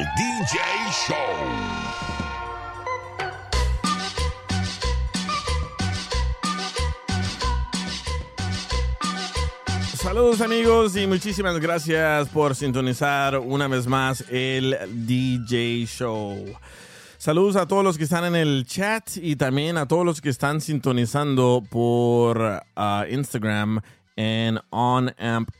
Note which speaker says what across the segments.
Speaker 1: DJ Show.
Speaker 2: Saludos amigos y muchísimas gracias por sintonizar una vez más el DJ Show. Saludos a todos los que están en el chat y también a todos los que están sintonizando por uh, Instagram en onamp.com.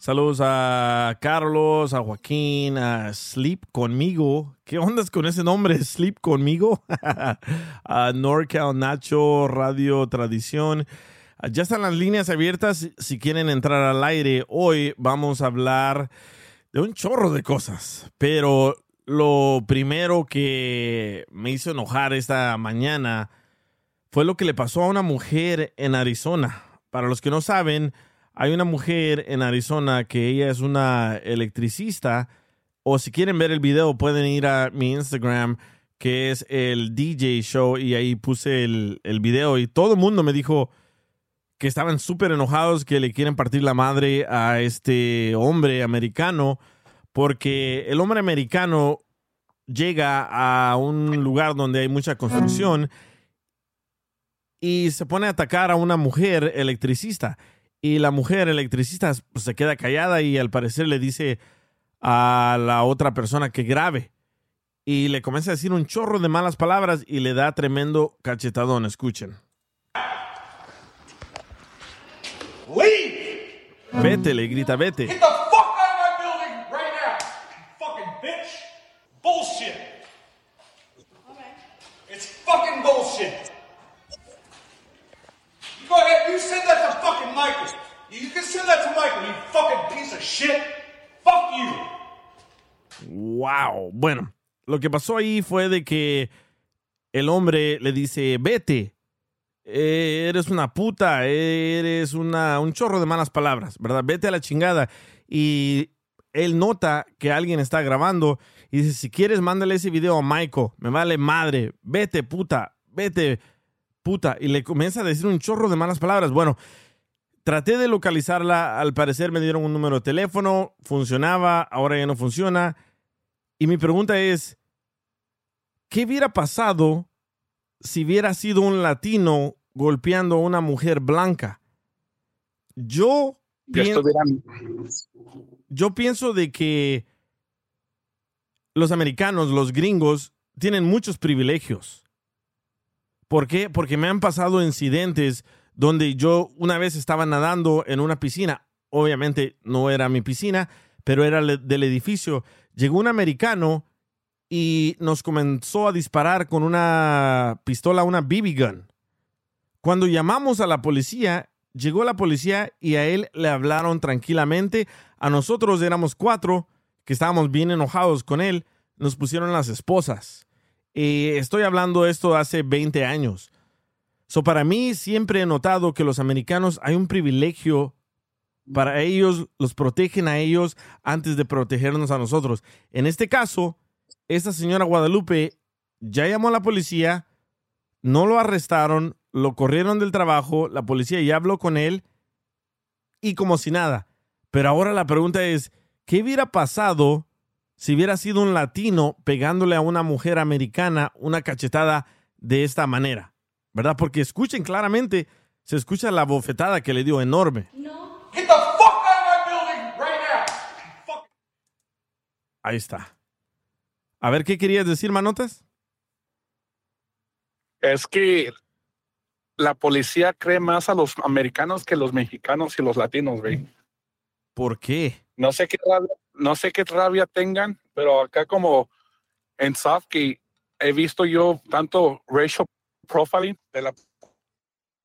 Speaker 2: Saludos a Carlos, a Joaquín, a Sleep Conmigo. ¿Qué ondas con ese nombre? Sleep Conmigo. a NorCal Nacho, Radio Tradición. Ya están las líneas abiertas si quieren entrar al aire. Hoy vamos a hablar de un chorro de cosas, pero lo primero que me hizo enojar esta mañana fue lo que le pasó a una mujer en Arizona. Para los que no saben, hay una mujer en Arizona que ella es una electricista. O si quieren ver el video, pueden ir a mi Instagram, que es el DJ Show, y ahí puse el, el video. Y todo el mundo me dijo que estaban súper enojados, que le quieren partir la madre a este hombre americano, porque el hombre americano llega a un lugar donde hay mucha construcción y se pone a atacar a una mujer electricista. Y la mujer electricista pues, se queda callada y al parecer le dice a la otra persona que grabe. Y le comienza a decir un chorro de malas palabras y le da tremendo cachetadón. Escuchen.
Speaker 3: Leave!
Speaker 2: Vete, le grita, vete.
Speaker 3: Get the fuck out of my building right now! You fucking bitch! Bullshit! It's fucking bullshit! Go ahead, you send that to fucking Michael. You can send that to Michael, you fucking piece of shit! Fuck you!
Speaker 2: Wow. Bueno, lo que pasó ahí fue de que el hombre le dice, vete, eh, eres una puta, eres una, un chorro de malas palabras, ¿verdad? Vete a la chingada. Y él nota que alguien está grabando y dice, si quieres, mándale ese video a Michael, me vale madre, vete puta, vete puta. Y le comienza a decir un chorro de malas palabras. Bueno, traté de localizarla, al parecer me dieron un número de teléfono, funcionaba, ahora ya no funciona. Y mi pregunta es, ¿qué hubiera pasado si hubiera sido un latino golpeando a una mujer blanca? Yo, yo pienso de que los americanos, los gringos, tienen muchos privilegios. ¿Por qué? Porque me han pasado incidentes donde yo una vez estaba nadando en una piscina. Obviamente no era mi piscina, pero era del edificio. Llegó un americano y nos comenzó a disparar con una pistola, una BB gun. Cuando llamamos a la policía, llegó la policía y a él le hablaron tranquilamente. A nosotros éramos cuatro que estábamos bien enojados con él. Nos pusieron las esposas. Y estoy hablando esto hace 20 años. So, para mí siempre he notado que los americanos hay un privilegio para ellos, los protegen a ellos antes de protegernos a nosotros. En este caso, esta señora Guadalupe ya llamó a la policía, no lo arrestaron, lo corrieron del trabajo, la policía ya habló con él y como si nada. Pero ahora la pregunta es, ¿qué hubiera pasado si hubiera sido un latino pegándole a una mujer americana una cachetada de esta manera? ¿Verdad? Porque escuchen claramente, se escucha la bofetada que le dio enorme.
Speaker 3: Get the fuck out of my building
Speaker 2: Ahí está. A ver, ¿qué querías decir, Manotas?
Speaker 4: Es que la policía cree más a los americanos que los mexicanos y los latinos, güey.
Speaker 2: ¿Por qué?
Speaker 4: No sé qué no sé qué rabia tengan, pero acá como en Sofkey he visto yo tanto racial profiling de la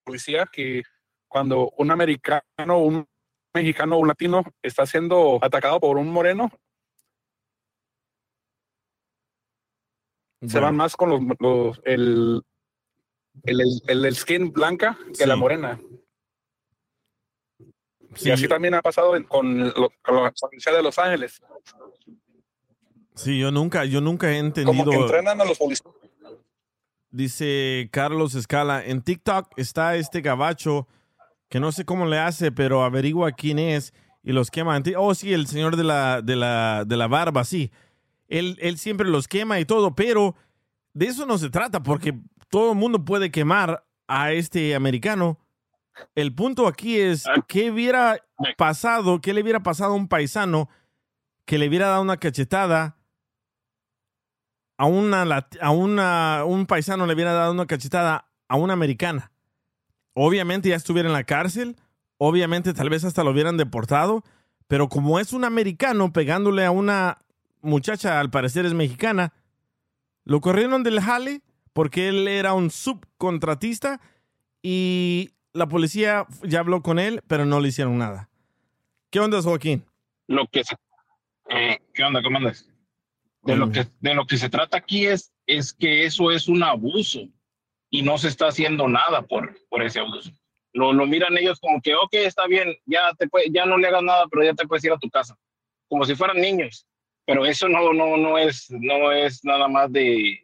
Speaker 4: policía que cuando un americano, un mexicano un latino está siendo atacado por un moreno, se van más con los, los- el, el, el, el skin blanca que la morena.
Speaker 2: Sí,
Speaker 4: y así también ha pasado con, lo- con la policía de Los Ángeles.
Speaker 2: sí, yo nunca, yo nunca he
Speaker 4: Como
Speaker 2: entendido.
Speaker 4: que entrenan a los policías.
Speaker 2: Dice Carlos Escala, en TikTok está este gabacho que no sé cómo le hace, pero averigua quién es y los quema. Oh, sí, el señor de la, de la, de la barba, sí. Él, él siempre los quema y todo, pero de eso no se trata, porque todo el mundo puede quemar a este americano. El punto aquí es, ¿qué hubiera pasado, qué le hubiera pasado a un paisano que le hubiera dado una cachetada a una, a una un paisano le hubiera dado una cachetada a una americana. Obviamente ya estuviera en la cárcel, obviamente tal vez hasta lo hubieran deportado, pero como es un americano pegándole a una muchacha, al parecer es mexicana, lo corrieron del jale porque él era un subcontratista y la policía ya habló con él, pero no le hicieron nada. ¿Qué onda, Joaquín?
Speaker 5: lo que se, eh, ¿qué onda? ¿Cómo andas? De lo
Speaker 2: Mm.
Speaker 5: que de lo que se trata aquí es es que eso es un abuso y no se está haciendo nada por por ese abuso. Lo, lo miran ellos como que, ok, está bien, ya te puede- ya no le hagas nada, pero ya te puedes ir a tu casa, como si fueran niños. Pero eso no no no es no es nada más de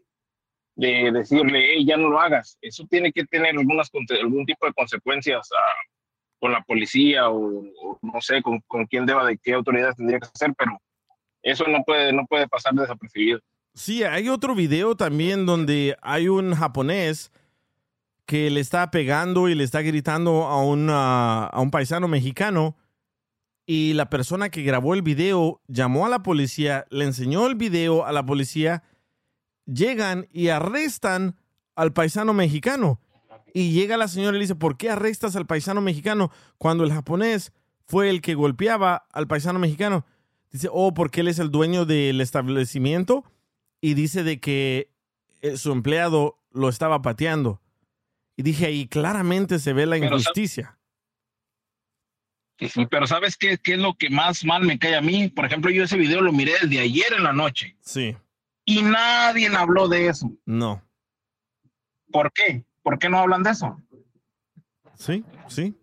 Speaker 5: de decirle, ya no lo hagas. Eso tiene que tener algunas algún tipo de consecuencias ah, con la policía o, no sé con, con quién deba de qué autoridades tendría que hacer, pero eso no puede no puede pasar desapercibido.
Speaker 2: Sí, hay otro video también donde hay un japonés que le está pegando y le está gritando a, una- a un paisano mexicano y la persona que grabó el video llamó a la policía, le enseñó el video a la policía, llegan y arrestan al paisano mexicano. Y llega la señora y le dice, ¿por qué arrestas al paisano mexicano cuando el japonés fue el que golpeaba al paisano mexicano? Dice, oh, porque él es el dueño del establecimiento y dice de que eh, su empleado lo estaba pateando. Y dije, ahí claramente se ve la
Speaker 5: Pero,
Speaker 2: injusticia.
Speaker 5: Sí, pero ¿sabes qué, qué es lo que más mal me cae a mí? Por ejemplo, yo ese video lo miré desde ayer en la noche
Speaker 2: Sí,
Speaker 5: y nadie habló de eso.
Speaker 2: no.
Speaker 5: ¿Por qué? ¿Por qué no hablan de eso?
Speaker 2: Sí, sí.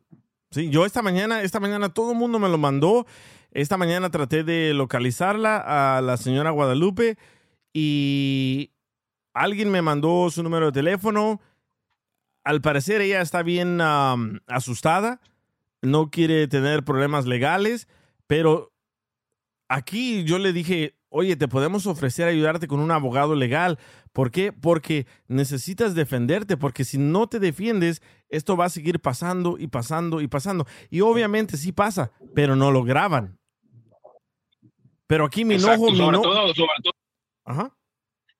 Speaker 2: Sí, yo esta mañana, esta mañana todo el mundo me lo mandó. Esta mañana traté de localizarla a la señora Guadalupe y alguien me mandó su número de teléfono. Al parecer ella está bien asustada, no quiere tener problemas legales, pero aquí yo le dije, oye, te podemos ofrecer ayudarte con un abogado legal. ¿Por qué? Porque necesitas defenderte, porque si no te defiendes, esto va a seguir pasando y pasando y pasando. Y obviamente sí pasa, pero no lo graban. Pero aquí mi enojo, mi
Speaker 5: sobre
Speaker 2: eno-
Speaker 5: todo, sobre todo,
Speaker 2: Ajá.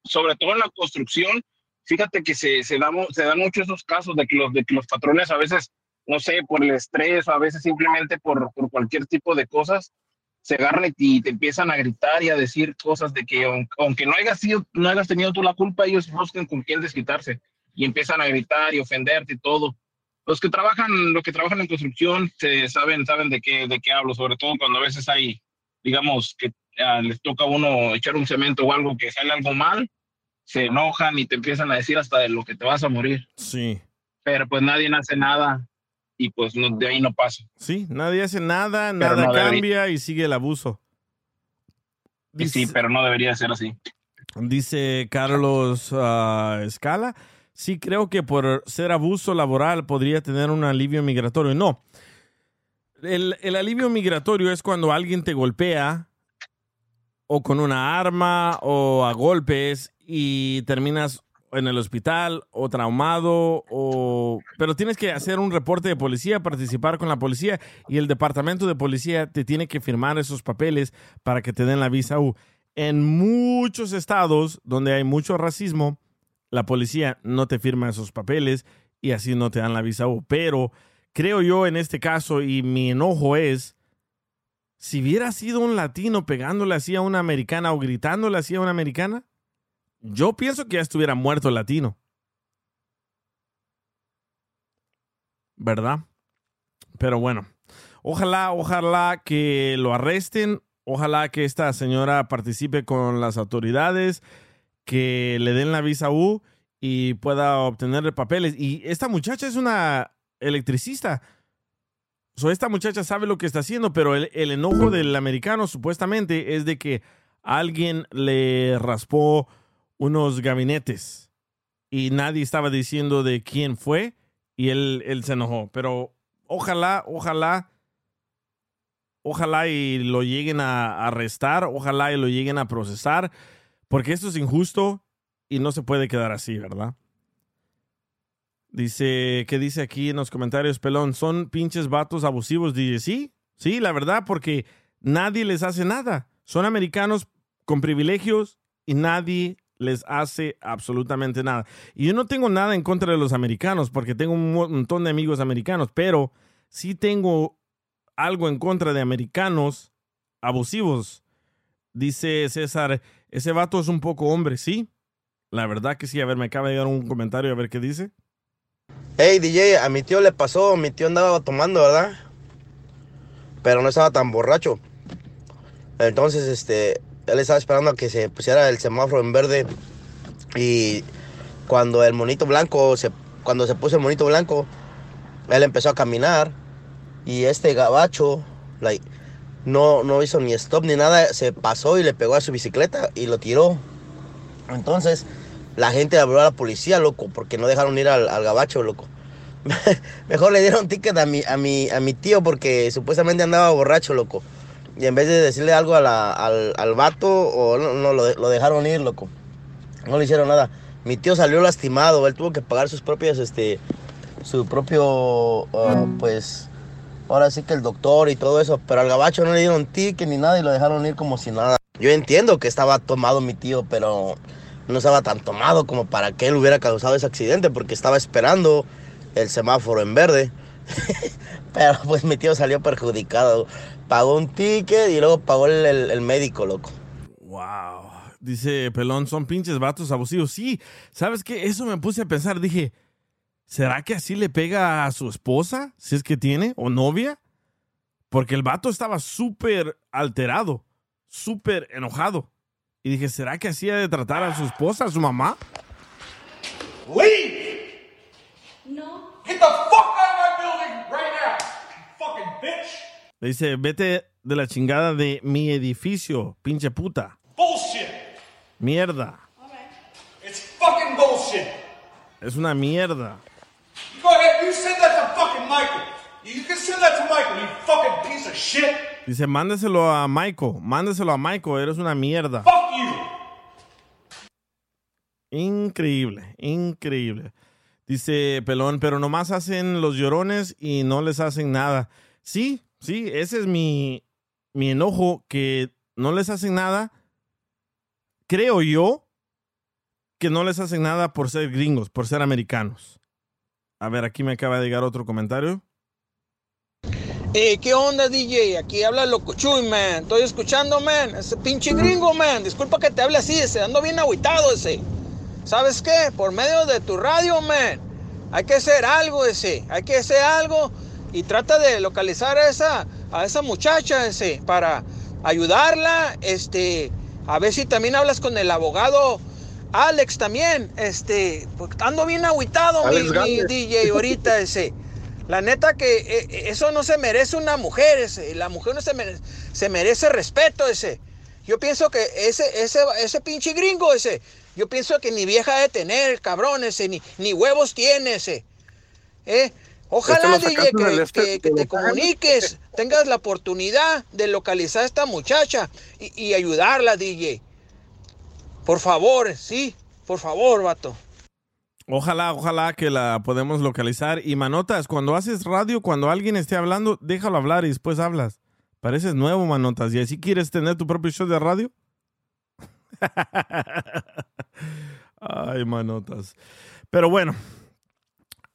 Speaker 5: sobre todo en la construcción, fíjate que se, se, da, se dan mucho esos casos de que los, de que los patrones a veces, no sé, por el estrés o a veces simplemente por, por cualquier tipo de cosas, se agarran y te empiezan a gritar y a decir cosas de que aun- aunque no hayas, sido, no hayas tenido tú la culpa, ellos buscan con quién desquitarse y empiezan a gritar y ofenderte y todo. Los que trabajan, los que trabajan en construcción se saben, saben de qué, de qué hablo, sobre todo cuando a veces hay, digamos, que ah, les toca a uno echar un cemento o algo que sale algo mal, se enojan y te empiezan a decir hasta de lo que te vas a morir.
Speaker 2: Sí.
Speaker 5: Pero pues nadie hace nada y pues no, de ahí no pasa.
Speaker 2: Sí, nadie hace nada,
Speaker 5: Pero
Speaker 2: nada
Speaker 5: no debería.
Speaker 2: cambia y sigue el abuso.
Speaker 5: Sí, pero no debería ser así.
Speaker 2: Dice Carlos ah, Escala. Sí, creo que por ser abuso laboral podría tener un alivio migratorio. No. El, el alivio migratorio es cuando alguien te golpea o con una arma o a golpes y terminas en el hospital o traumado o pero tienes que hacer un reporte de policía, participar con la policía y el departamento de policía te tiene que firmar esos papeles para que te den la visa U. en muchos estados donde hay mucho racismo, la policía no te firma esos papeles y así no te dan la visa U. Pero creo yo en este caso, y mi enojo es, si hubiera sido un latino pegándole así a una americana o gritándole así a una americana, yo pienso que ya estuviera muerto el latino. ¿Verdad? Pero bueno, ojalá, ojalá que lo arresten, ojalá que esta señora participe con las autoridades, que le den la visa U y pueda obtener papeles. Y esta muchacha es una electricista. So, esta muchacha sabe lo que está haciendo, pero el, el enojo del americano supuestamente es de que alguien le raspó unos gabinetes y nadie estaba diciendo de quién fue y él, él se enojó. Pero ojalá, ojalá, ojalá y lo lleguen a arrestar, ojalá y lo lleguen a procesar, porque esto es injusto y no se puede quedar así, ¿verdad? Dice, ¿qué dice aquí en los comentarios, pelón? Son pinches vatos abusivos. Dice, sí, sí, la verdad, porque nadie les hace nada. Son americanos con privilegios y nadie les hace absolutamente nada. Y yo no tengo nada en contra de los americanos, porque tengo un montón de amigos americanos, pero sí tengo algo en contra de americanos abusivos. Dice César, ese vato es un poco hombre, ¿sí? La verdad que sí. A ver, me acaba de llegar un comentario, a ver qué dice.
Speaker 6: Hey DJ, a mi tío le pasó, mi tío andaba tomando, ¿verdad? Pero no estaba tan borracho. Entonces, este, él estaba esperando a que se pusiera el semáforo en verde. Y cuando el monito blanco, se, cuando se puso el monito blanco, él empezó a caminar. Y este gabacho, like, no, no hizo ni stop ni nada, se pasó y le pegó a su bicicleta y lo tiró. Entonces, la gente habló a la policía, loco, porque no dejaron ir al, al gabacho, loco. Mejor le dieron ticket a mi, a, mi, a mi tío porque supuestamente andaba borracho, loco. Y en vez de decirle algo a al, al vato, o no, no, lo, lo dejaron ir, loco. No le hicieron nada. Mi tío salió lastimado, él tuvo que pagar sus propias, este, su propio, ah, pues, ahora sí que el doctor y todo eso. Pero al gabacho no le dieron ticket ni nada y lo dejaron ir como si nada. Yo entiendo que estaba tomado mi tío, pero no estaba tan tomado como para que él hubiera causado ese accidente, porque estaba esperando el semáforo en verde. pero pues mi tío salió perjudicado. Pagó un ticket y luego pagó el, el- el médico, loco.
Speaker 2: Wow. Dice Pelón, son pinches vatos abusivos. Sí, ¿sabes qué? Eso me puse a pensar. Dije, ¿será que así le pega a su esposa? Si es que tiene, o novia. Porque el vato estaba súper alterado, súper enojado. Y dije, ¿será que así ha de tratar a su esposa, a su mamá?
Speaker 3: Leave! No. Get the fuck out of my building right now, you fucking bitch!
Speaker 2: Le dice, vete de la chingada de mi edificio, pinche puta.
Speaker 3: Bullshit!
Speaker 2: Mierda.
Speaker 3: It's fucking bullshit!
Speaker 2: Es una mierda.
Speaker 3: Go ahead, you send that to fucking Michael. You can send that to Michael, you fucking piece of shit!
Speaker 2: Dice, mándeselo a Michael. Mándeselo a Michael. Eres una mierda.
Speaker 3: Fuck you!
Speaker 2: Increíble, increíble. Dice Pelón, pero nomás hacen los llorones y no les hacen nada. Sí, sí, ese es mi, mi enojo, que no les hacen nada. Creo yo que no les hacen nada por ser gringos, por ser americanos. A ver, aquí me acaba de llegar otro comentario.
Speaker 7: Eh, ¿qué onda, DJ? Aquí habla Locochuy, man. Estoy escuchando, man. Ese pinche gringo, man. Disculpa que te hable así, ese. Ando bien agüitado, ese. ¿Sabes qué? Por medio de tu radio, man. Hay que hacer algo, ese. Hay que hacer algo. Y trata de localizar a esa, a esa muchacha, ese. Para ayudarla, este. A ver si también hablas con el abogado Alex también. Este. porque Ando bien agüitado, mi. DJ, ahorita, ese. La neta que eh, eh, eso no se merece una mujer, ese. La mujer no se merece, se merece respeto, ese. Yo pienso que ese, ese, ese pinche gringo, ese. Yo pienso que ni vieja de tener, cabrón, ese, ni, ni huevos tiene, ese. ¿Eh? Ojalá,
Speaker 8: Este
Speaker 7: DJ, que,
Speaker 8: este
Speaker 7: te comuniques, tengas la oportunidad de localizar a esta muchacha y, y ayudarla, DJ. Por favor, sí, por favor, vato.
Speaker 2: Ojalá, ojalá que la podemos localizar. Y Manotas, cuando haces radio, cuando alguien esté hablando, déjalo hablar y después hablas. Pareces nuevo, Manotas. ¿Y así quieres tener tu propio show de radio? Ay, manotas. Pero bueno,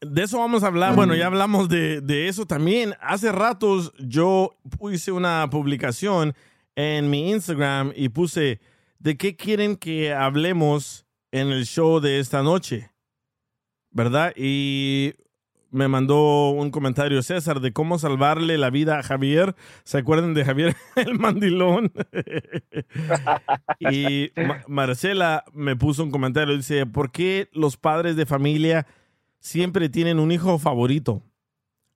Speaker 2: de eso vamos a hablar. Bueno, ya hablamos de, de eso también. Hace ratos yo hice una publicación en mi Instagram y puse de qué quieren que hablemos en el show de esta noche. ¿Verdad? Y me mandó un comentario César de cómo salvarle la vida a Javier. ¿Se acuerdan de Javier el mandilón? y Ma- Marcela me puso un comentario. Dice, ¿por qué los padres de familia siempre tienen un hijo favorito?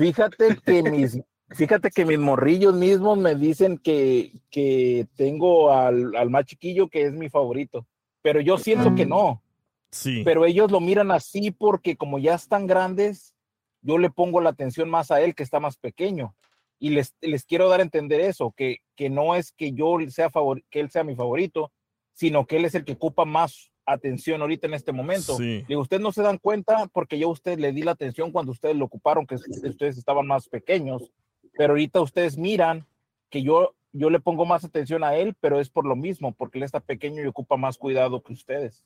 Speaker 5: Fíjate que mis, fíjate que mis morrillos mismos me dicen que, que tengo al, al más chiquillo que es mi favorito, pero yo siento que no.
Speaker 2: Sí.
Speaker 5: Pero ellos lo miran así porque como ya están grandes, yo le pongo la atención más a él que está más pequeño. Y les, les quiero dar a entender eso, que, que no es que yo sea favor, que él sea mi favorito, sino que él es el que ocupa más atención ahorita en este momento.
Speaker 2: Sí.
Speaker 5: Digo, ustedes no se dan cuenta porque yo a ustedes le di la atención cuando ustedes lo ocuparon, que ustedes estaban más pequeños, pero ahorita ustedes miran que yo, yo le pongo más atención a él, pero es por lo mismo, porque él está pequeño y ocupa más cuidado que ustedes.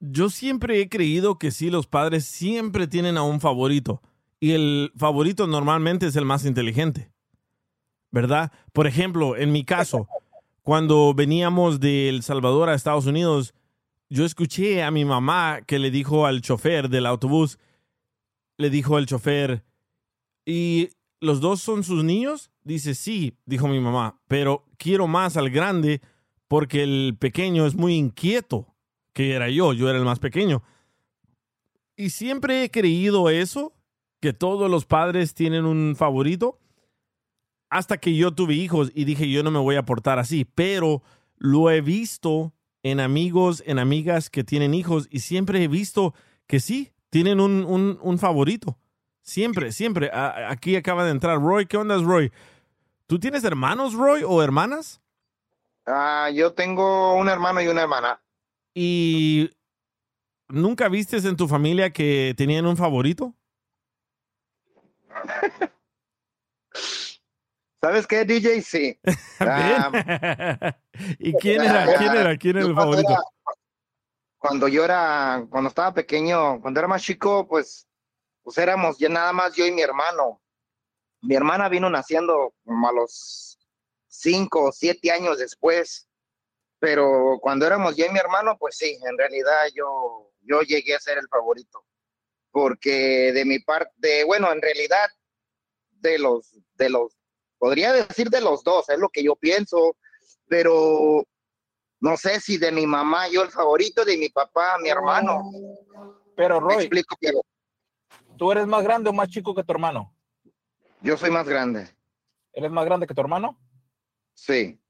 Speaker 2: Yo siempre he creído que sí, los padres siempre tienen a un favorito. Y el favorito normalmente es el más inteligente. ¿Verdad? Por ejemplo, en mi caso, cuando veníamos de El Salvador a Estados Unidos, yo escuché a mi mamá que le dijo al chofer del autobús, le dijo al chofer, ¿y los dos son sus niños? Dice, sí, dijo mi mamá, pero quiero más al grande porque el pequeño es muy inquieto, que era yo, yo era el más pequeño. Y siempre he creído eso, que todos los padres tienen un favorito, hasta que yo tuve hijos y dije, yo no me voy a portar así, pero lo he visto en amigos, en amigas que tienen hijos y siempre he visto que sí, tienen un, un- un favorito. Siempre, siempre. A- aquí acaba de entrar Roy. ¿Qué onda, Roy? ¿Tú tienes hermanos, Roy, o hermanas?
Speaker 9: Ah, yo tengo un hermano y una hermana.
Speaker 2: ¿Y nunca vistes en tu familia que tenían un favorito?
Speaker 9: ¿Sabes qué, DJ? Sí. Ah,
Speaker 2: ¿Y quién era? ¿Quién era? ¿Quién era el favorito?
Speaker 9: era- cuando yo era, cuando estaba pequeño, cuando era más chico, pues, pues éramos ya nada más yo y mi hermano. Mi hermana vino naciendo como a los cinco o siete años después. Pero cuando éramos yo y mi hermano, pues sí, en realidad yo, yo llegué a ser el favorito. Porque de mi parte, bueno, en realidad, de los, de los, podría decir de los dos, es lo que yo pienso, pero no sé si de mi mamá yo el favorito, de mi papá, mi hermano.
Speaker 5: Pero Roy,
Speaker 9: explico, pero
Speaker 5: ¿tú eres más grande o más chico que tu hermano?
Speaker 9: yo soy más grande.
Speaker 5: ¿Eres más grande que tu hermano?
Speaker 9: Sí.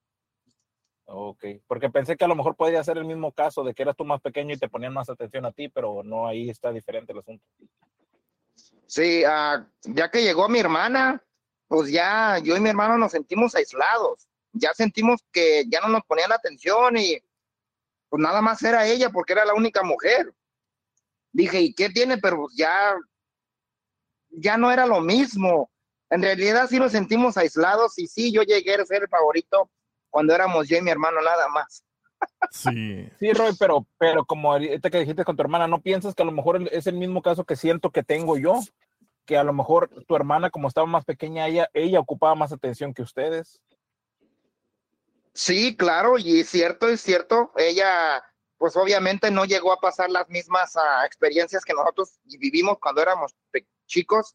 Speaker 5: Ok, porque pensé que a lo mejor podría ser el mismo caso de que eras tú más pequeño y te ponían más atención a ti, pero no, ahí está diferente el asunto.
Speaker 9: Sí, ah, ya que llegó mi hermana, pues ya yo y mi hermano nos sentimos aislados. Ya sentimos que ya no nos ponían atención y pues nada más era ella porque era la única mujer. Dije, ¿y qué tiene? Pero pues ya, ya no era lo mismo. En realidad sí nos sentimos aislados y sí, yo llegué a ser el favorito cuando éramos yo y mi hermano nada más.
Speaker 2: Sí.
Speaker 5: Sí, Roy, pero, pero como ahorita que dijiste con tu hermana, ¿no piensas que a lo mejor es el mismo caso que siento que tengo yo? Que a lo mejor tu hermana, como estaba más pequeña, ella, ella ocupaba más atención que ustedes.
Speaker 9: Sí, claro, y es cierto, es cierto. Ella, pues obviamente no llegó a pasar las mismas ah, experiencias que nosotros vivimos cuando éramos chicos.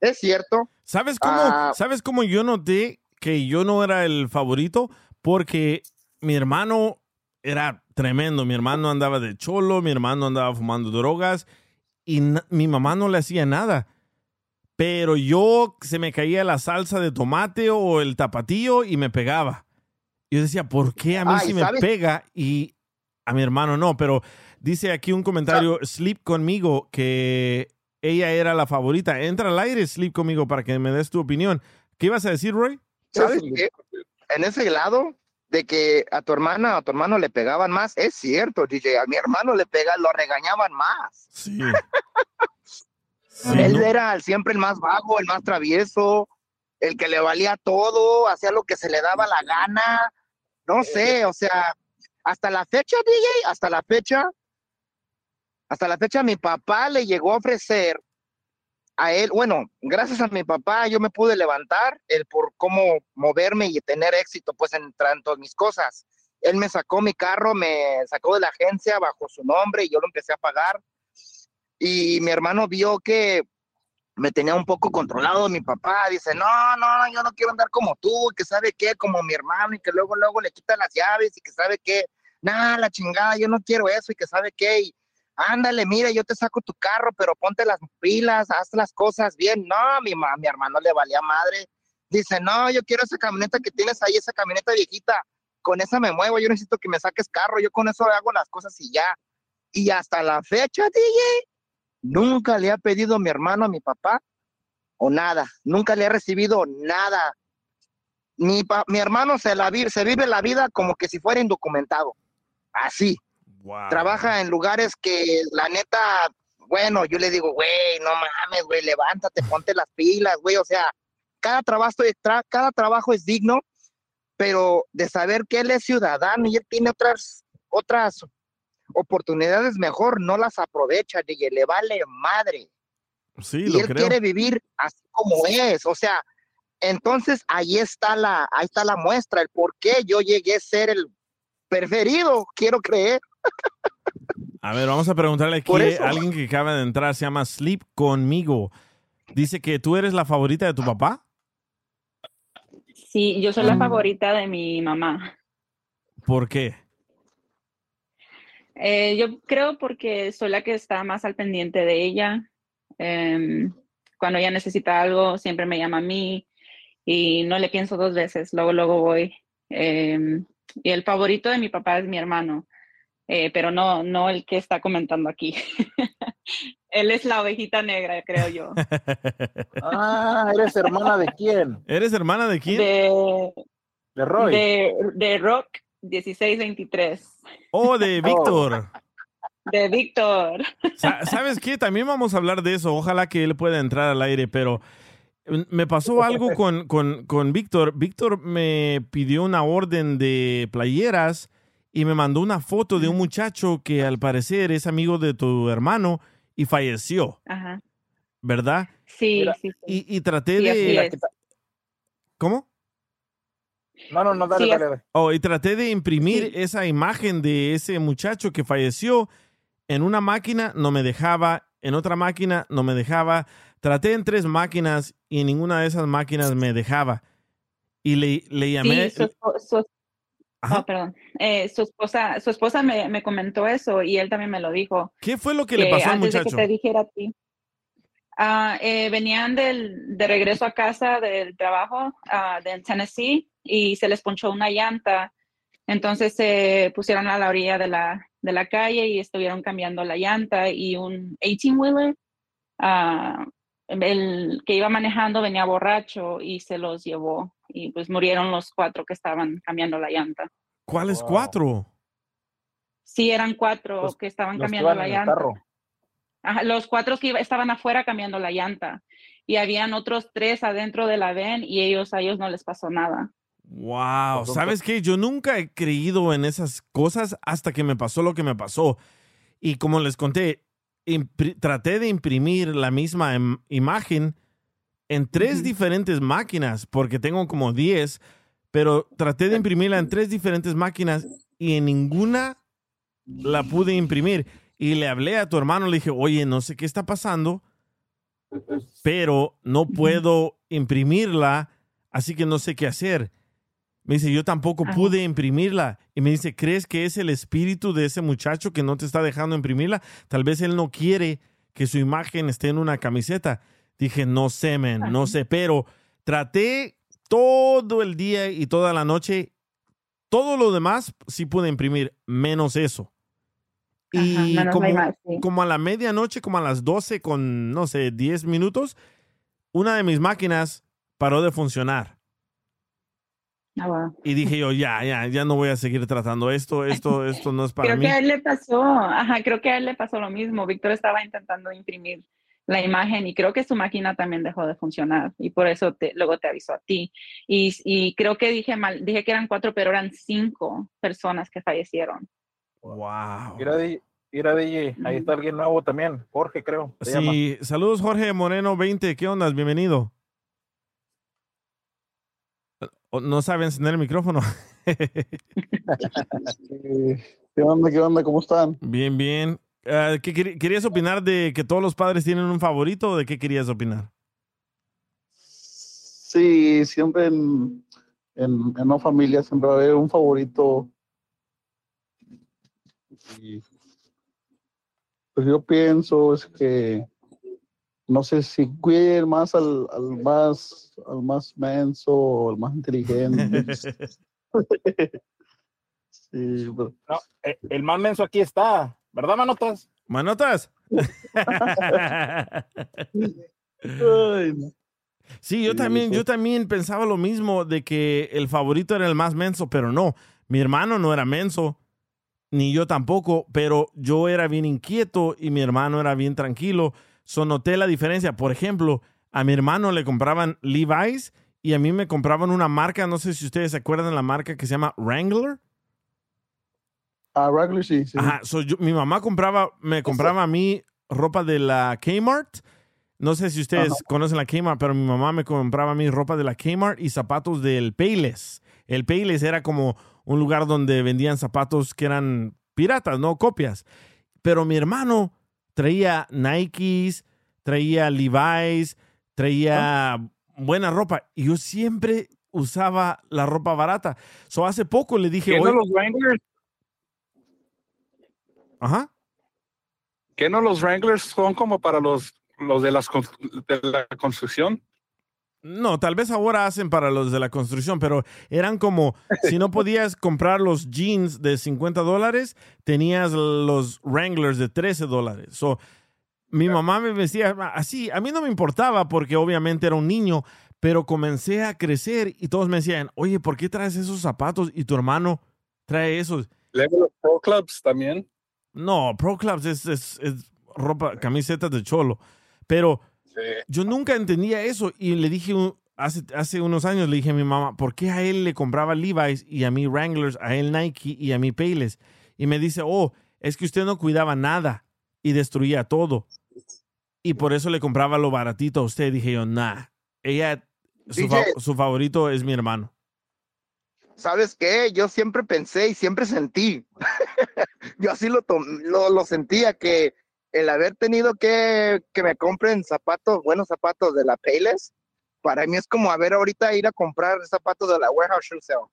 Speaker 9: Es cierto.
Speaker 2: ¿Sabes cómo,
Speaker 9: Ah.
Speaker 2: ¿Sabes cómo yo noté que yo no era el favorito? Porque mi hermano era tremendo. Mi hermano andaba de cholo, mi hermano andaba fumando drogas y mi mamá no le hacía nada. Pero yo se me caía la salsa de tomate o el tapatío y me pegaba. Yo decía, ¿por qué a mí
Speaker 9: Ay,
Speaker 2: sí me
Speaker 9: ¿sabes?
Speaker 2: pega y a mi hermano no? Pero dice aquí un comentario, Sleep conmigo, que ella era la favorita. Entra al aire, Sleep conmigo, para que me des tu opinión. ¿Qué ibas a decir, Roy?
Speaker 9: ¿Sabes qué? En ese lado de que a tu hermana o a tu hermano le pegaban más, es cierto, DJ. A mi hermano le pegaban, lo regañaban más.
Speaker 2: Sí.
Speaker 9: Él era siempre el más vago, el más travieso, el que le valía todo, hacía lo que se le daba la gana. No sé, o sea, hasta la fecha, DJ, hasta la fecha, hasta la fecha mi papá le llegó a ofrecer a él, bueno, gracias a mi papá yo me pude levantar, el por cómo moverme y tener éxito pues en tanto mis cosas. Él me sacó mi carro, me sacó de la agencia bajo su nombre y yo lo empecé a pagar. Y mi hermano vio que me tenía un poco controlado mi papá, dice, no, no, yo no quiero andar como tú, que sabe qué, como mi hermano, y que luego, luego le quita las llaves, y que sabe qué, nada, la chingada, yo no quiero eso, y que sabe qué, y ándale, mira, yo te saco tu carro, pero ponte las pilas, haz las cosas bien, no, mi, ma- mi hermano le valía madre, dice, no, yo quiero esa camioneta que tienes ahí, esa camioneta viejita, con esa me muevo, yo necesito que me saques carro, yo con eso hago las cosas y ya, y hasta la fecha, DJ, nunca le ha pedido mi hermano a mi papá o nada, nunca le he recibido nada. Mi, pa- mi hermano se, la vive, se vive la vida como que si fuera indocumentado, así. Trabaja en lugares que la neta, bueno, yo le digo, güey, no mames, güey, levántate, ponte las pilas, güey, o sea, cada trabajo, tra- cada trabajo es digno, pero de saber que él es ciudadano y él tiene otras, otras oportunidades mejor, no las aprovecha, DJ, le vale madre
Speaker 2: Sí,
Speaker 9: y
Speaker 2: lo
Speaker 9: él
Speaker 2: creo.
Speaker 9: quiere vivir así como es, o sea, entonces ahí está la, ahí está la muestra, el por qué yo llegué a ser el preferido, quiero creer.
Speaker 2: A ver, vamos a preguntarle aquí a alguien que acaba de entrar, se llama Sleep conmigo. Dice que tú eres la favorita de tu papá.
Speaker 10: Sí, yo soy la favorita de mi mamá.
Speaker 2: ¿Por qué?
Speaker 10: Eh, yo creo porque soy la que está más al pendiente de ella. Em, cuando ella necesita algo, siempre me llama a mí y no le pienso dos veces, luego, luego voy. Em, y el favorito de mi papá es mi hermano, eh, pero no, no el que está comentando aquí. Él es la ovejita negra, creo yo.
Speaker 5: Ah, ¿eres hermana de quién?
Speaker 2: ¿Eres hermana de quién?
Speaker 10: De,
Speaker 5: De Roy.
Speaker 10: de, de Rock 1623.
Speaker 2: Oh, de Víctor.
Speaker 10: De Víctor.
Speaker 2: Sa- ¿Sabes qué? También vamos a hablar de eso. Ojalá que él pueda entrar al aire, pero mm, me pasó algo con, con, con Víctor. Víctor me pidió una orden de playeras y me mandó una foto de un muchacho que al parecer es amigo de tu hermano y falleció,
Speaker 10: Ajá.
Speaker 2: ¿verdad?
Speaker 10: Sí, sí, sí.
Speaker 2: Y, y traté
Speaker 10: Sí, así
Speaker 2: de...
Speaker 10: es.
Speaker 2: ¿Cómo?
Speaker 5: No, no, no, dale,
Speaker 10: Sí,
Speaker 5: dale, dale.
Speaker 2: Oh, y traté de imprimir esa imagen de ese muchacho que falleció en una máquina, no me dejaba, en otra máquina no me dejaba. Traté en tres máquinas y en ninguna de esas máquinas me dejaba. Y le, le llamé.
Speaker 10: Sí, su, espo- su- oh, perdón. Eh, su esposa, su esposa me, me comentó eso y él también me lo dijo.
Speaker 2: ¿Qué fue lo que le pasó al
Speaker 10: antes de
Speaker 2: muchacho?
Speaker 10: que te dijera a ti. Ah, eh, venían del, de regreso a casa del trabajo ah, de Tennessee y se les ponchó una llanta. Entonces se pusieron a la orilla de la, de la calle y estuvieron cambiando la llanta y un 18-wheeler ah, el que iba manejando venía borracho y se los llevó y pues murieron los cuatro que estaban cambiando la llanta.
Speaker 2: ¿Cuáles cuatro?
Speaker 10: Sí, eran cuatro que estaban
Speaker 5: que
Speaker 10: cambiando la llanta. Ajá, los cuatro que iba- estaban afuera cambiando la llanta y habían otros tres adentro de la van y ellos a ellos no les pasó nada.
Speaker 2: Wow, ¿sabes qué? Yo nunca he creído en esas cosas hasta que me pasó lo que me pasó. Y como les conté, traté de imprimir la misma im- imagen en tres diferentes máquinas, porque tengo como 10, pero traté de imprimirla en tres diferentes máquinas y en ninguna la pude imprimir. Y le hablé a tu hermano, le dije, oye, no sé qué está pasando, pero no puedo imprimirla, así que no sé qué hacer. Me dice, yo tampoco
Speaker 10: Ajá.
Speaker 2: pude imprimirla. Y me dice, ¿crees que es el espíritu de ese muchacho que no te está dejando imprimirla? Tal vez él no quiere que su imagen esté en una camiseta. Dije, no sé, man, no sé, pero traté todo el día y toda la noche. Todo lo demás sí pude imprimir, menos eso. Y
Speaker 10: menos
Speaker 2: como,
Speaker 10: sí.
Speaker 2: como a la medianoche, como a las 12 con, no sé, 10 minutos, una de mis máquinas paró de funcionar.
Speaker 10: Ah, wow.
Speaker 2: Y dije yo, ya, ya, ya no voy a seguir tratando esto, esto, esto no es para
Speaker 10: Creo
Speaker 2: mí.
Speaker 10: que a él le pasó, ajá, creo que a él le pasó lo mismo. Víctor estaba intentando imprimir la imagen y creo que su máquina también dejó de funcionar y por eso te- luego te avisó a ti. Y, y creo que dije mal, dije que eran cuatro, pero eran cinco personas que fallecieron.
Speaker 2: Wow.
Speaker 5: Mira, di- mira, DJ, ahí está alguien nuevo también, Jorge, creo. llama.
Speaker 2: Sí, saludos Jorge Moreno 20, ¿qué onda? Bienvenido. No sabe encender el micrófono.
Speaker 11: ¿Qué onda? ¿Qué onda? ¿Cómo están?
Speaker 2: Bien, bien. Ah, ¿qué quer- ¿Querías opinar de que todos los padres tienen un favorito o de qué querías opinar?
Speaker 11: Sí, siempre en, en, en una familia siempre va a haber un favorito. Y, pues yo pienso es que no sé si cuiden más al, al más al más menso o al más inteligente. sí, pero-
Speaker 5: No, eh, el más menso aquí está, ¿verdad, Manotas?
Speaker 2: ¿Manotas? Sí, yo también, yo también pensaba lo mismo de que el favorito era el más menso, pero no. Mi hermano no era menso, ni yo tampoco, pero yo era bien inquieto y mi hermano era bien tranquilo. So noté la diferencia. Por ejemplo, a mi hermano le compraban Levi's y a mí me compraban una marca, no sé si ustedes se acuerdan la marca que se llama Wrangler.
Speaker 11: Ah, Wrangler sí, sí.
Speaker 2: Ajá, so yo- mi mamá compraba, me compraba a mí ropa de la Kmart. No sé si ustedes conocen la Kmart, pero mi mamá me compraba a mí ropa de la Kmart y zapatos del Payless. El Payless era como un lugar donde vendían zapatos que eran piratas, no copias. Pero mi hermano traía Nikes, traía Levi's, traía buena ropa y yo siempre usaba la ropa barata. So hace poco le dije,
Speaker 4: ¿Qué no los Wranglers?
Speaker 2: ajá.
Speaker 4: ¿Qué no los Wranglers son como para los, los de, las, de la construcción?
Speaker 2: No, tal vez ahora hacen para los de la construcción, pero eran como, si no podías comprar los jeans de 50 dólares, tenías los Wranglers de 13 dólares. So, mi mamá me vestía así. A mí no me importaba porque obviamente era un niño, pero comencé a crecer y todos me decían, oye, ¿por qué traes esos zapatos y tu hermano trae esos?
Speaker 4: Luego los Pro Clubs también.
Speaker 2: No, Pro Clubs es, es- es ropa, camisetas de cholo. Pero yo nunca entendía eso y le dije hace, hace unos años, le dije a mi mamá, ¿por qué a él le compraba Levi's y a mí Wranglers, a él Nike y a mí Payless? Y me dice, oh, es que usted no cuidaba nada y destruía todo. Y por eso le compraba lo baratito a usted. Dije yo, nah, ella, su, fa- su favorito es mi hermano.
Speaker 9: ¿Sabes qué? Yo siempre pensé y siempre sentí, yo así lo, lo, lo sentía, que el haber tenido que, que me compren zapatos, buenos zapatos de la Payless, para mí es como haber ahorita ir a comprar zapatos de la Warehouse Shoe Sale.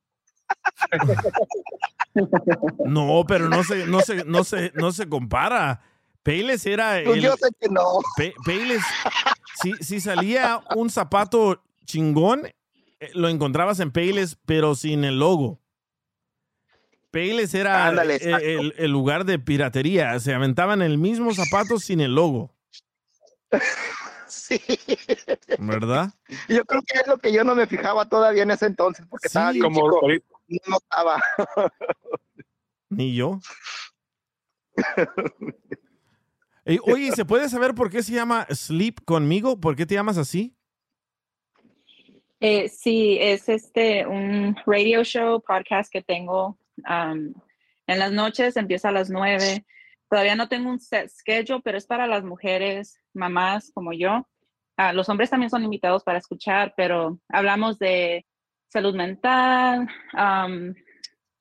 Speaker 2: No, pero no se, no se, no se, no se compara. Payless era
Speaker 9: Pues
Speaker 2: el-
Speaker 9: yo sé que no.
Speaker 2: Pe- Payless, si, si salía un zapato chingón, eh, lo encontrabas en Payless, pero sin el logo. Payless era
Speaker 9: Ándale,
Speaker 2: eh, el, el lugar de piratería. Se aventaban el mismo zapato sin el logo,
Speaker 9: Sí.
Speaker 2: ¿verdad?
Speaker 9: Yo creo que es lo que yo no me fijaba todavía en ese entonces, porque estaba bien
Speaker 4: como
Speaker 9: chico.
Speaker 4: ahorita.
Speaker 9: No estaba.
Speaker 2: Ni yo. Ey, oye, ¿se puede saber por qué se llama Sleep conmigo? ¿Por qué te llamas así?
Speaker 10: Eh, sí, es este un radio show, podcast que tengo um, en las noches, empieza a las nueve. Todavía no tengo un set schedule, pero es para las mujeres, mamás como yo. Ah, los hombres también son invitados para escuchar, pero hablamos de salud mental, am,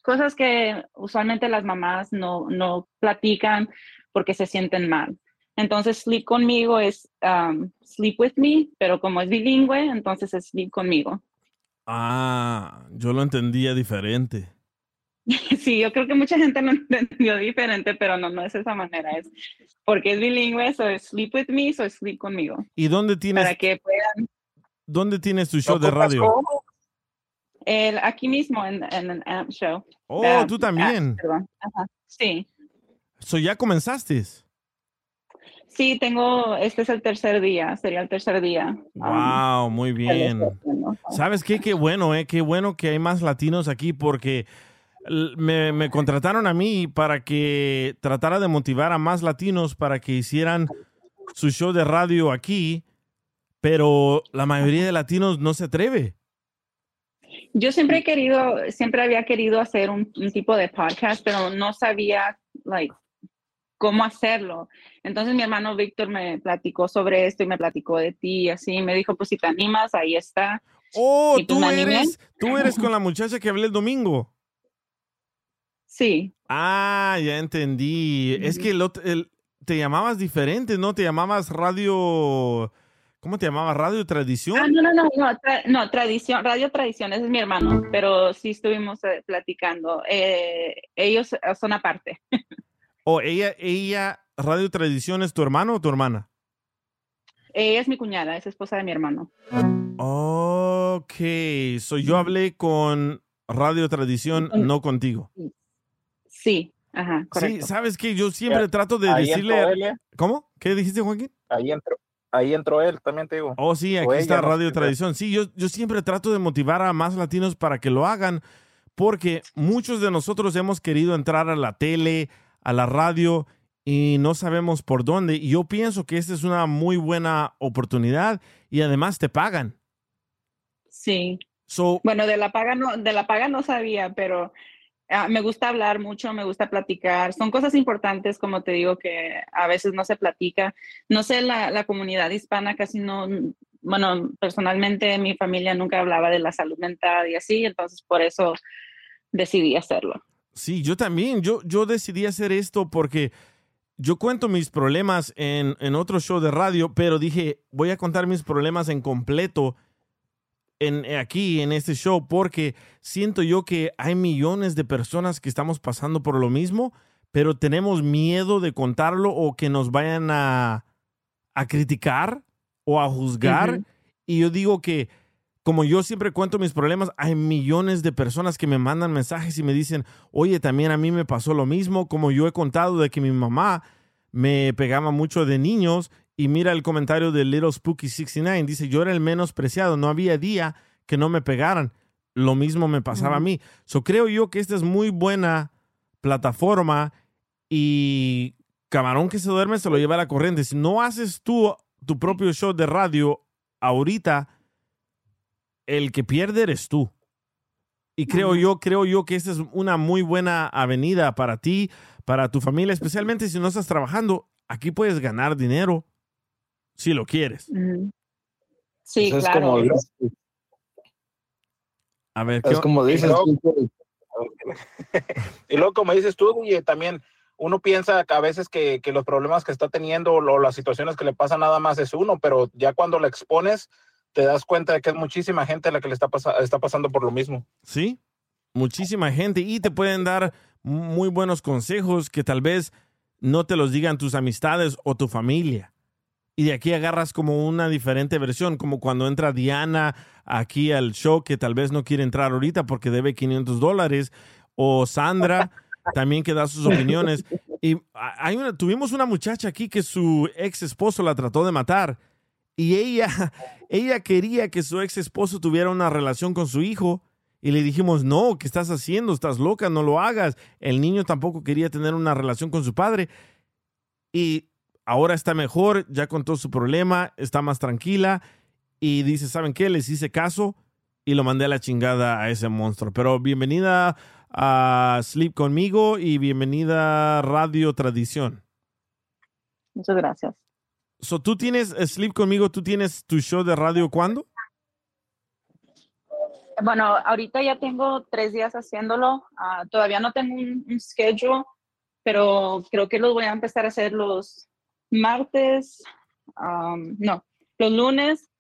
Speaker 10: cosas que usualmente las mamás no, no platican porque se sienten mal. Entonces, sleep conmigo es um, sleep with me, pero como es bilingüe, entonces es sleep conmigo.
Speaker 2: Ah, yo lo entendía diferente.
Speaker 10: Sí, yo creo que mucha gente lo entendió diferente, pero no, no es esa manera. Es porque es bilingüe, so es sleep with me, so es sleep conmigo.
Speaker 2: ¿Y dónde tienes,
Speaker 10: Para que puedan.
Speaker 2: dónde tienes tu show de
Speaker 10: ¿Ocupas
Speaker 2: radio?
Speaker 10: El, aquí mismo en, en el AMP Show.
Speaker 2: Oh,
Speaker 10: Ah,
Speaker 2: tú también.
Speaker 10: ah, perdón. Ajá. Sí.
Speaker 2: So ya comenzaste.
Speaker 10: Sí, tengo, este es el tercer día, sería el tercer día.
Speaker 2: Wow, muy bien. ¿Sabes qué? Qué bueno, ¿eh? Qué bueno que hay más latinos aquí porque me, me contrataron a mí para que tratara de motivar a más latinos para que hicieran su show de radio aquí, pero la mayoría de latinos no se atreve.
Speaker 10: Yo siempre he querido, siempre había querido hacer un, un tipo de podcast, pero no sabía, like, cómo hacerlo. Entonces mi hermano Víctor me platicó sobre esto y me platicó de ti y así. Me dijo, pues si te animas, ahí está.
Speaker 2: Oh, tú
Speaker 10: animé.
Speaker 2: eres, tú eres con la muchacha que hablé el domingo.
Speaker 10: Sí.
Speaker 2: Ah, ya entendí. Es que el, el- te llamabas diferente, ¿no? Te llamabas radio. ¿Cómo te llamabas? Radio Tradición.
Speaker 10: Ah, no, no, no, no, tra- no, tradición, Radio Tradición, ese es mi hermano, pero sí estuvimos eh, platicando. Eh, ellos son aparte.
Speaker 2: O ella, ella, Radio Tradición es tu hermano o tu hermana.
Speaker 10: Ella es mi cuñada, es esposa de mi hermano.
Speaker 2: Ok, so yo hablé con Radio Tradición, no contigo.
Speaker 10: Sí, ajá,
Speaker 2: Sí,
Speaker 10: correcto.
Speaker 2: sabes que yo siempre
Speaker 5: Ya,
Speaker 2: trato de
Speaker 5: ahí
Speaker 2: decirle.
Speaker 5: él, ¿eh?
Speaker 2: ¿Cómo? ¿Qué dijiste, Joaquín?
Speaker 5: Ahí entró, ahí entró él, también te digo.
Speaker 2: Oh, sí, aquí está Radio. Tradición. Sí, yo, yo siempre trato de motivar a más latinos para que lo hagan, porque muchos de nosotros hemos querido entrar a la tele, a la radio, y no sabemos por dónde. Y yo pienso que esta es una muy buena oportunidad y además te pagan.
Speaker 10: Sí.
Speaker 2: So,
Speaker 10: Bueno, de la paga no, de la paga no sabía, pero ah, me gusta hablar mucho, me gusta platicar. Son cosas importantes, como te digo, que a veces no se platica. No sé, la, la comunidad hispana casi no, bueno, personalmente mi familia nunca hablaba de la salud mental y así, entonces por eso decidí hacerlo.
Speaker 2: Sí, yo también. Yo, yo decidí hacer esto porque yo cuento mis problemas en, en otro show de radio, pero dije, voy a contar mis problemas en completo en, aquí, en este show, porque siento yo que hay millones de personas que estamos pasando por lo mismo, pero tenemos miedo de contarlo o que nos vayan a, a criticar o a juzgar. Y yo digo que como yo siempre cuento mis problemas, hay millones de personas que me mandan mensajes y me dicen, oye, también a mí me pasó lo mismo, como yo he contado de que mi mamá me pegaba mucho de niños y mira el comentario de Little Spooky 69, dice, yo era el menos preciado, no había día que no me pegaran, lo mismo me pasaba a mí. So creo yo que esta es muy buena plataforma y camarón que se duerme se lo lleva a la corriente. Si no haces tú tu propio show de radio ahorita, el que pierde eres tú. Y creo yo, creo yo que esta es una muy buena avenida para ti, para tu familia, especialmente si no estás trabajando. Aquí puedes ganar dinero si lo quieres.
Speaker 10: Sí,
Speaker 5: Pues es
Speaker 10: claro.
Speaker 5: como,
Speaker 2: A ver,
Speaker 5: es como dices.
Speaker 8: Y luego, como dices tú, y también uno piensa que a veces que, que los problemas que está teniendo o las situaciones que le pasan nada más es uno, pero ya cuando le expones, te das cuenta de que es muchísima gente la que le está, está pasando por lo mismo.
Speaker 2: Sí, muchísima gente y te pueden dar muy buenos consejos que tal vez no te los digan tus amistades o tu familia. Y de aquí agarras como una diferente versión, como cuando entra Diana aquí al show que tal vez no quiere entrar ahorita porque debe 500 dólares, o Sandra también que da sus opiniones. Y hay una, tuvimos una muchacha aquí que su ex esposo la trató de matar y ella, ella quería que su ex esposo tuviera una relación con su hijo y le dijimos, no, ¿qué estás haciendo? Estás loca, no lo hagas. El niño tampoco quería tener una relación con su padre y ahora está mejor, ya contó su problema, está más tranquila y dice, ¿saben qué? Les hice caso y lo mandé a la chingada a ese monstruo. Pero bienvenida a Sleep conmigo y bienvenida a Radio Tradición.
Speaker 10: Muchas gracias.
Speaker 2: So, ¿Tú tienes Sleep conmigo? ¿Tú tienes tu show de radio cuándo?
Speaker 10: Bueno, ahorita ya tengo tres días haciéndolo. Ah, todavía no tengo un, un schedule, pero creo que los voy a empezar a hacer los martes, um, no, los lunes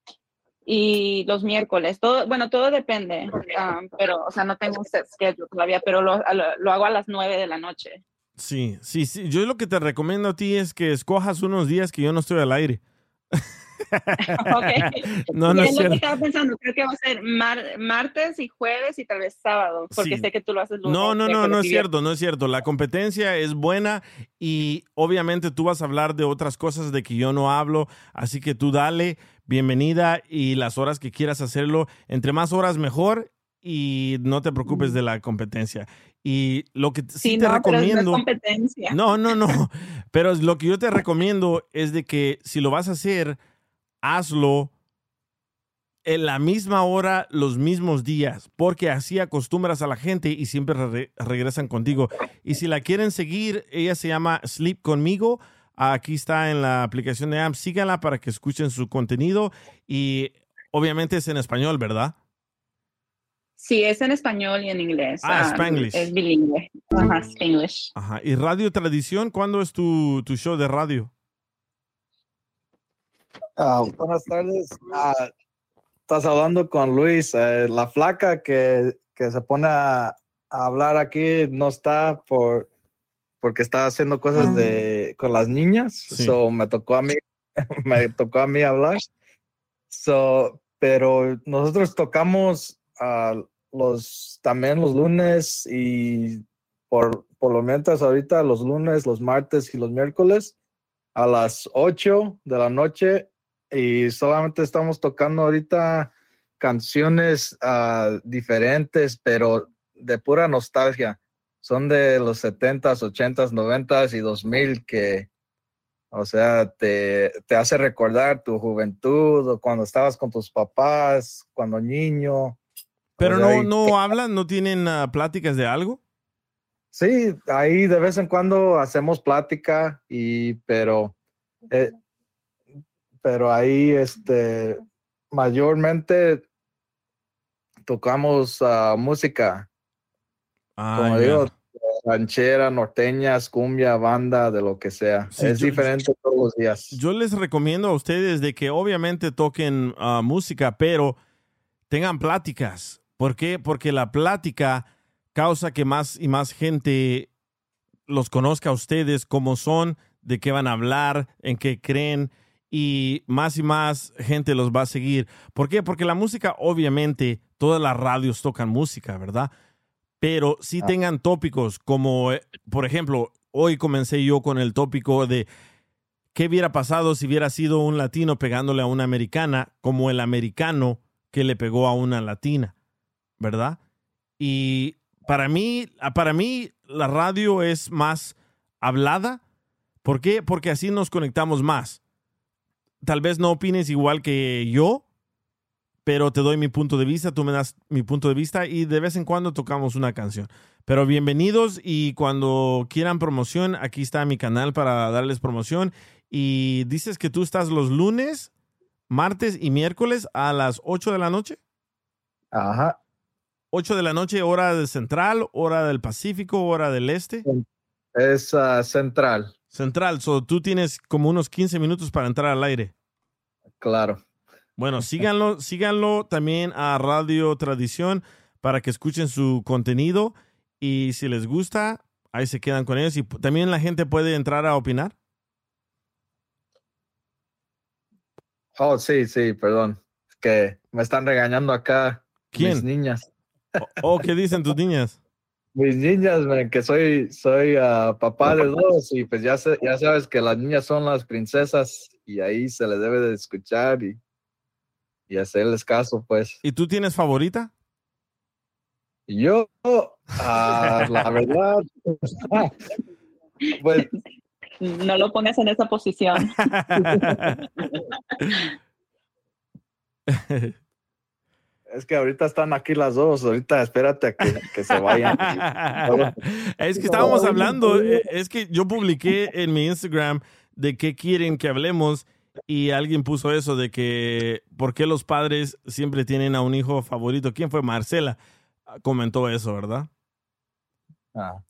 Speaker 10: y los miércoles. Todo, bueno, todo depende, um, pero, o sea, no tengo un set schedule todavía, pero lo, lo- hago a las nueve de la noche.
Speaker 2: Sí, sí, sí. Yo lo que te recomiendo a ti es que escojas unos días que yo no estoy al aire. No, no
Speaker 10: Y
Speaker 2: es
Speaker 10: lo que
Speaker 2: cierto.
Speaker 10: estaba pensando, creo que va a ser mar- martes y jueves y tal vez sábado, porque
Speaker 2: Sí.
Speaker 10: sé que tú lo haces lunes.
Speaker 2: No, no, no, no es cierto, no es cierto. La competencia es buena y obviamente tú vas a hablar de otras cosas de que yo no hablo, así que tú dale, bienvenida y las horas que quieras hacerlo, entre más horas mejor y no te preocupes de la competencia. Y lo que sí,
Speaker 10: Sí,
Speaker 2: te
Speaker 10: no, pero no
Speaker 2: recomiendo...
Speaker 10: competencia.
Speaker 2: No, no, no. Pero lo que yo te recomiendo es de que si lo vas a hacer, hazlo en la misma hora, los mismos días, porque así acostumbras a la gente y siempre re- regresan contigo. Y si la quieren seguir, ella se llama Sleep Conmigo. Aquí está en la aplicación de AMP. Síganla para que escuchen su contenido y obviamente es en español, ¿verdad?
Speaker 10: Sí, es en español y en inglés.
Speaker 2: Ah,
Speaker 10: Ah,
Speaker 2: Spanglish.
Speaker 10: Es bilingüe. Ajá, Spanglish.
Speaker 2: Ajá. ¿Y Radio Tradición? ¿Cuándo es tu, tu show de radio?
Speaker 12: Ah, buenas tardes. Ah, estás hablando con Luis. Eh, la flaca que, que se pone a, a hablar aquí no está por porque está haciendo cosas de con las niñas.
Speaker 2: Sí.
Speaker 12: So me tocó a mí, me tocó a mí hablar. So, pero nosotros tocamos ah, los también los lunes y por, por lo menos ahorita los lunes, los martes y los miércoles a las 8 de la noche y solamente estamos tocando ahorita canciones ah, diferentes, pero de pura nostalgia. Son de los 70s, 80s, 90s y 2000 que, o sea, te, te hace recordar tu juventud o cuando estabas con tus papás, cuando niño.
Speaker 2: Pero
Speaker 12: O sea,
Speaker 2: no, no hablan, no tienen ah, pláticas de algo.
Speaker 12: Sí, ahí de vez en cuando hacemos plática y pero eh, pero ahí este mayormente tocamos ah, música, como
Speaker 2: Ah,
Speaker 12: digo, ranchera, norteñas, cumbia, banda, de lo que sea.
Speaker 2: Sí,
Speaker 12: es
Speaker 2: yo-
Speaker 12: diferente todos los días.
Speaker 2: Yo les recomiendo a ustedes de que obviamente toquen ah, música, pero tengan pláticas. ¿Por qué? Porque la plática causa que más y más gente los conozca a ustedes, cómo son, de qué van a hablar, en qué creen, y más y más gente los va a seguir. ¿Por qué? Porque la música, obviamente, todas las radios tocan música, ¿verdad? Pero sí tengan tópicos como, eh, por ejemplo, hoy comencé yo con el tópico de qué hubiera pasado si hubiera sido un latino pegándole a una americana como el americano que le pegó a una latina, ¿verdad? Y para mí, para mí la radio es más hablada. ¿Por qué? Porque así nos conectamos más. Tal vez no opines igual que yo, pero te doy mi punto de vista, tú me das mi punto de vista y de vez en cuando tocamos una canción. Pero bienvenidos y cuando quieran promoción, aquí está mi canal para darles promoción. Y dices que tú estás los lunes, martes y miércoles a las 8 de la noche.
Speaker 12: Ajá.
Speaker 2: 8 de la noche, hora del central, hora del Pacífico, hora del este.
Speaker 12: Es ah, central,
Speaker 2: Central, so tú tienes como unos 15 minutos para entrar al aire.
Speaker 12: claro.
Speaker 2: Bueno, síganlo, síganlo también a Radio Tradición para que escuchen su contenido y si les gusta, ahí se quedan con ellos y también la gente puede entrar a opinar.
Speaker 12: Oh, sí, sí, perdón. Es que me están regañando acá
Speaker 2: ¿Quién?
Speaker 12: mis niñas.
Speaker 2: ¿O qué dicen tus niñas?
Speaker 12: Mis niñas, man, que soy, soy ah, papá de dos y pues ya, sé- ya sabes que las niñas son las princesas y ahí se les debe de escuchar y, y hacerles caso, pues.
Speaker 2: ¿Y tú tienes favorita?
Speaker 12: Yo, ah, la verdad, pues
Speaker 10: No lo pongas en esa posición.
Speaker 12: es que ahorita están aquí las dos, ahorita espérate a que, que se vayan.
Speaker 2: es que estábamos hablando, eh, es que yo publiqué en mi Instagram de qué quieren que hablemos y alguien puso eso de que por qué los padres siempre tienen a un hijo favorito. ¿Quién fue? Marcela comentó eso, ¿verdad?
Speaker 12: Ah.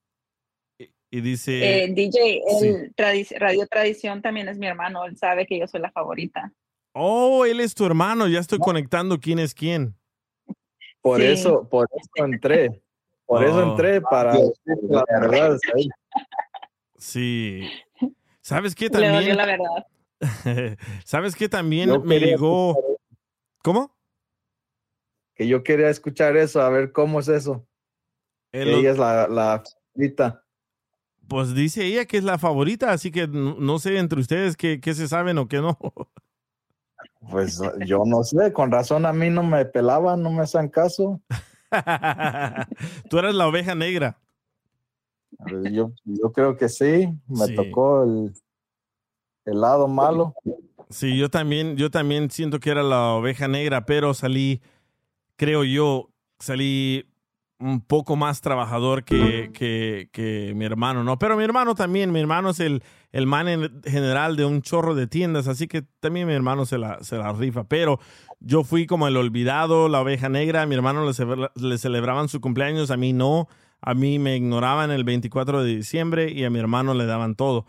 Speaker 2: Y, y dice...
Speaker 10: Eh, DJ,
Speaker 2: sí.
Speaker 10: el tradi- Radio Tradición también es mi hermano. Él sabe que yo soy la favorita.
Speaker 2: Oh, él es tu hermano. Ya estoy conectando quién es quién.
Speaker 12: Por
Speaker 10: Sí.
Speaker 12: eso, por eso entré. Por eso
Speaker 2: Oh.
Speaker 12: entré para decir la verdad. ¿sabes?
Speaker 2: Sí. ¿Sabes qué
Speaker 10: Le
Speaker 2: también?
Speaker 10: la verdad.
Speaker 2: ¿Sabes qué también
Speaker 12: Yo
Speaker 2: me llegó? ¿Cómo?
Speaker 12: Que yo quería escuchar eso, a ver cómo es eso.
Speaker 2: Eh,
Speaker 12: ella es la, la favorita.
Speaker 2: Pues dice ella que es la favorita, así que no, no sé entre ustedes qué, qué se saben o qué no.
Speaker 12: Pues yo no sé, con razón a mí no me pelaban, no me hacen caso.
Speaker 2: Tú eres la oveja negra.
Speaker 12: Yo, yo creo que sí, me
Speaker 2: Sí.
Speaker 12: tocó el, el lado malo.
Speaker 2: Sí, yo también, yo también siento que era la oveja negra, pero salí, creo yo, salí un poco más trabajador que, que, que mi hermano, ¿no? Pero mi hermano también, mi hermano es el, el man en general de un chorro de tiendas, así que también mi hermano se la, se la rifa, pero yo fui como el olvidado, la oveja negra, a mi hermano le, celebra- le celebraban su cumpleaños, a mí no, a mí me ignoraban el 24 de diciembre y a mi hermano le daban todo.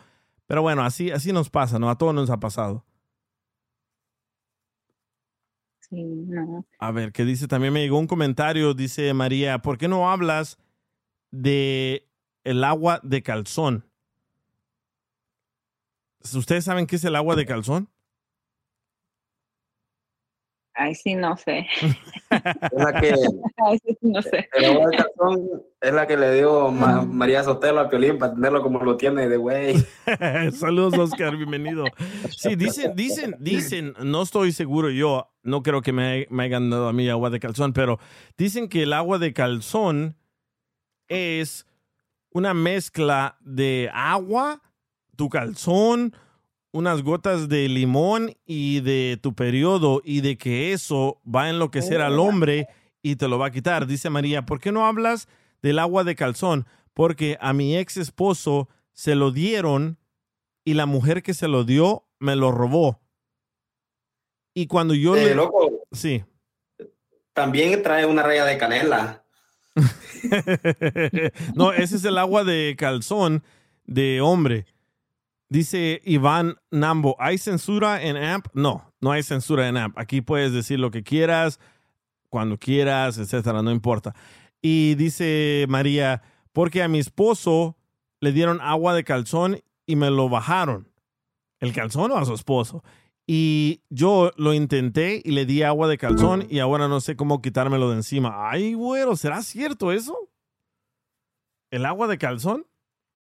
Speaker 2: Pero bueno, así, así nos pasa, ¿no? A todos nos ha pasado.
Speaker 10: Sí, no.
Speaker 2: A ver, ¿qué dice? También me llegó un comentario, dice María, ¿por qué no hablas de el agua de calzón? ¿Ustedes saben qué es el agua de calzón?
Speaker 10: Ay, sí, no sé.
Speaker 13: Es la que,
Speaker 10: Ay, sí, no sé.
Speaker 13: el agua de calzón es la que le dio Ma- María Sotelo a Piolín para tenerlo como lo tiene de güey.
Speaker 2: Saludos, Oscar, bienvenido. Sí, dicen, dicen, dicen, no estoy seguro yo, no creo que me, me hayan dado a mí agua de calzón, pero dicen que el agua de calzón es una mezcla de agua, tu calzón, unas gotas de limón y de tu periodo y de que eso va a enloquecer al hombre y te lo va a quitar. Dice María, ¿por qué no hablas del agua de calzón? Porque a mi ex esposo se lo dieron y la mujer que se lo dio me lo robó. Y cuando yo
Speaker 13: Eh,
Speaker 2: le...
Speaker 13: loco,
Speaker 2: Sí.
Speaker 13: también trae una raya de canela.
Speaker 2: no, ese es el agua de calzón de hombre. Dice Iván Nambo, ¿hay censura en AMP? No, no hay censura en AMP. Aquí puedes decir lo que quieras, cuando quieras, etcétera, no importa. Y dice María, porque a mi esposo le dieron agua de calzón y me lo bajaron. ¿El calzón o a su esposo? Y yo lo intenté y le di agua de calzón y ahora no sé cómo quitármelo de encima. Ay, güero, ¿será cierto eso? ¿El agua de calzón?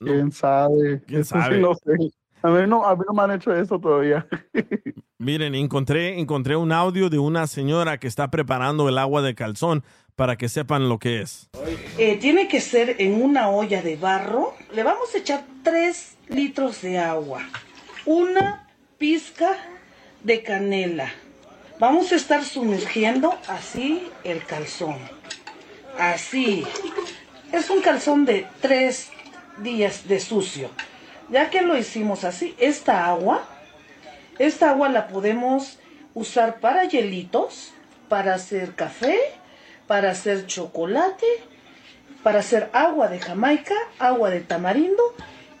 Speaker 11: ¿Quién sabe?
Speaker 2: ¿Quién
Speaker 11: Eso sí
Speaker 2: sabe?
Speaker 11: no sé. A mí no, a mí no me han hecho eso todavía.
Speaker 2: Miren, encontré, encontré un audio de una señora que está preparando el agua de calzón para que sepan lo que es.
Speaker 14: Eh, tiene que ser en una olla de barro. Le vamos a echar 3 litros de agua. Una pizca de canela. Vamos a estar sumergiendo así el calzón. Así. Es un calzón de 3 días de sucio. Ya que lo hicimos así, esta agua, esta agua la podemos usar para hielitos, para hacer café, para hacer chocolate, para hacer agua de Jamaica, agua de tamarindo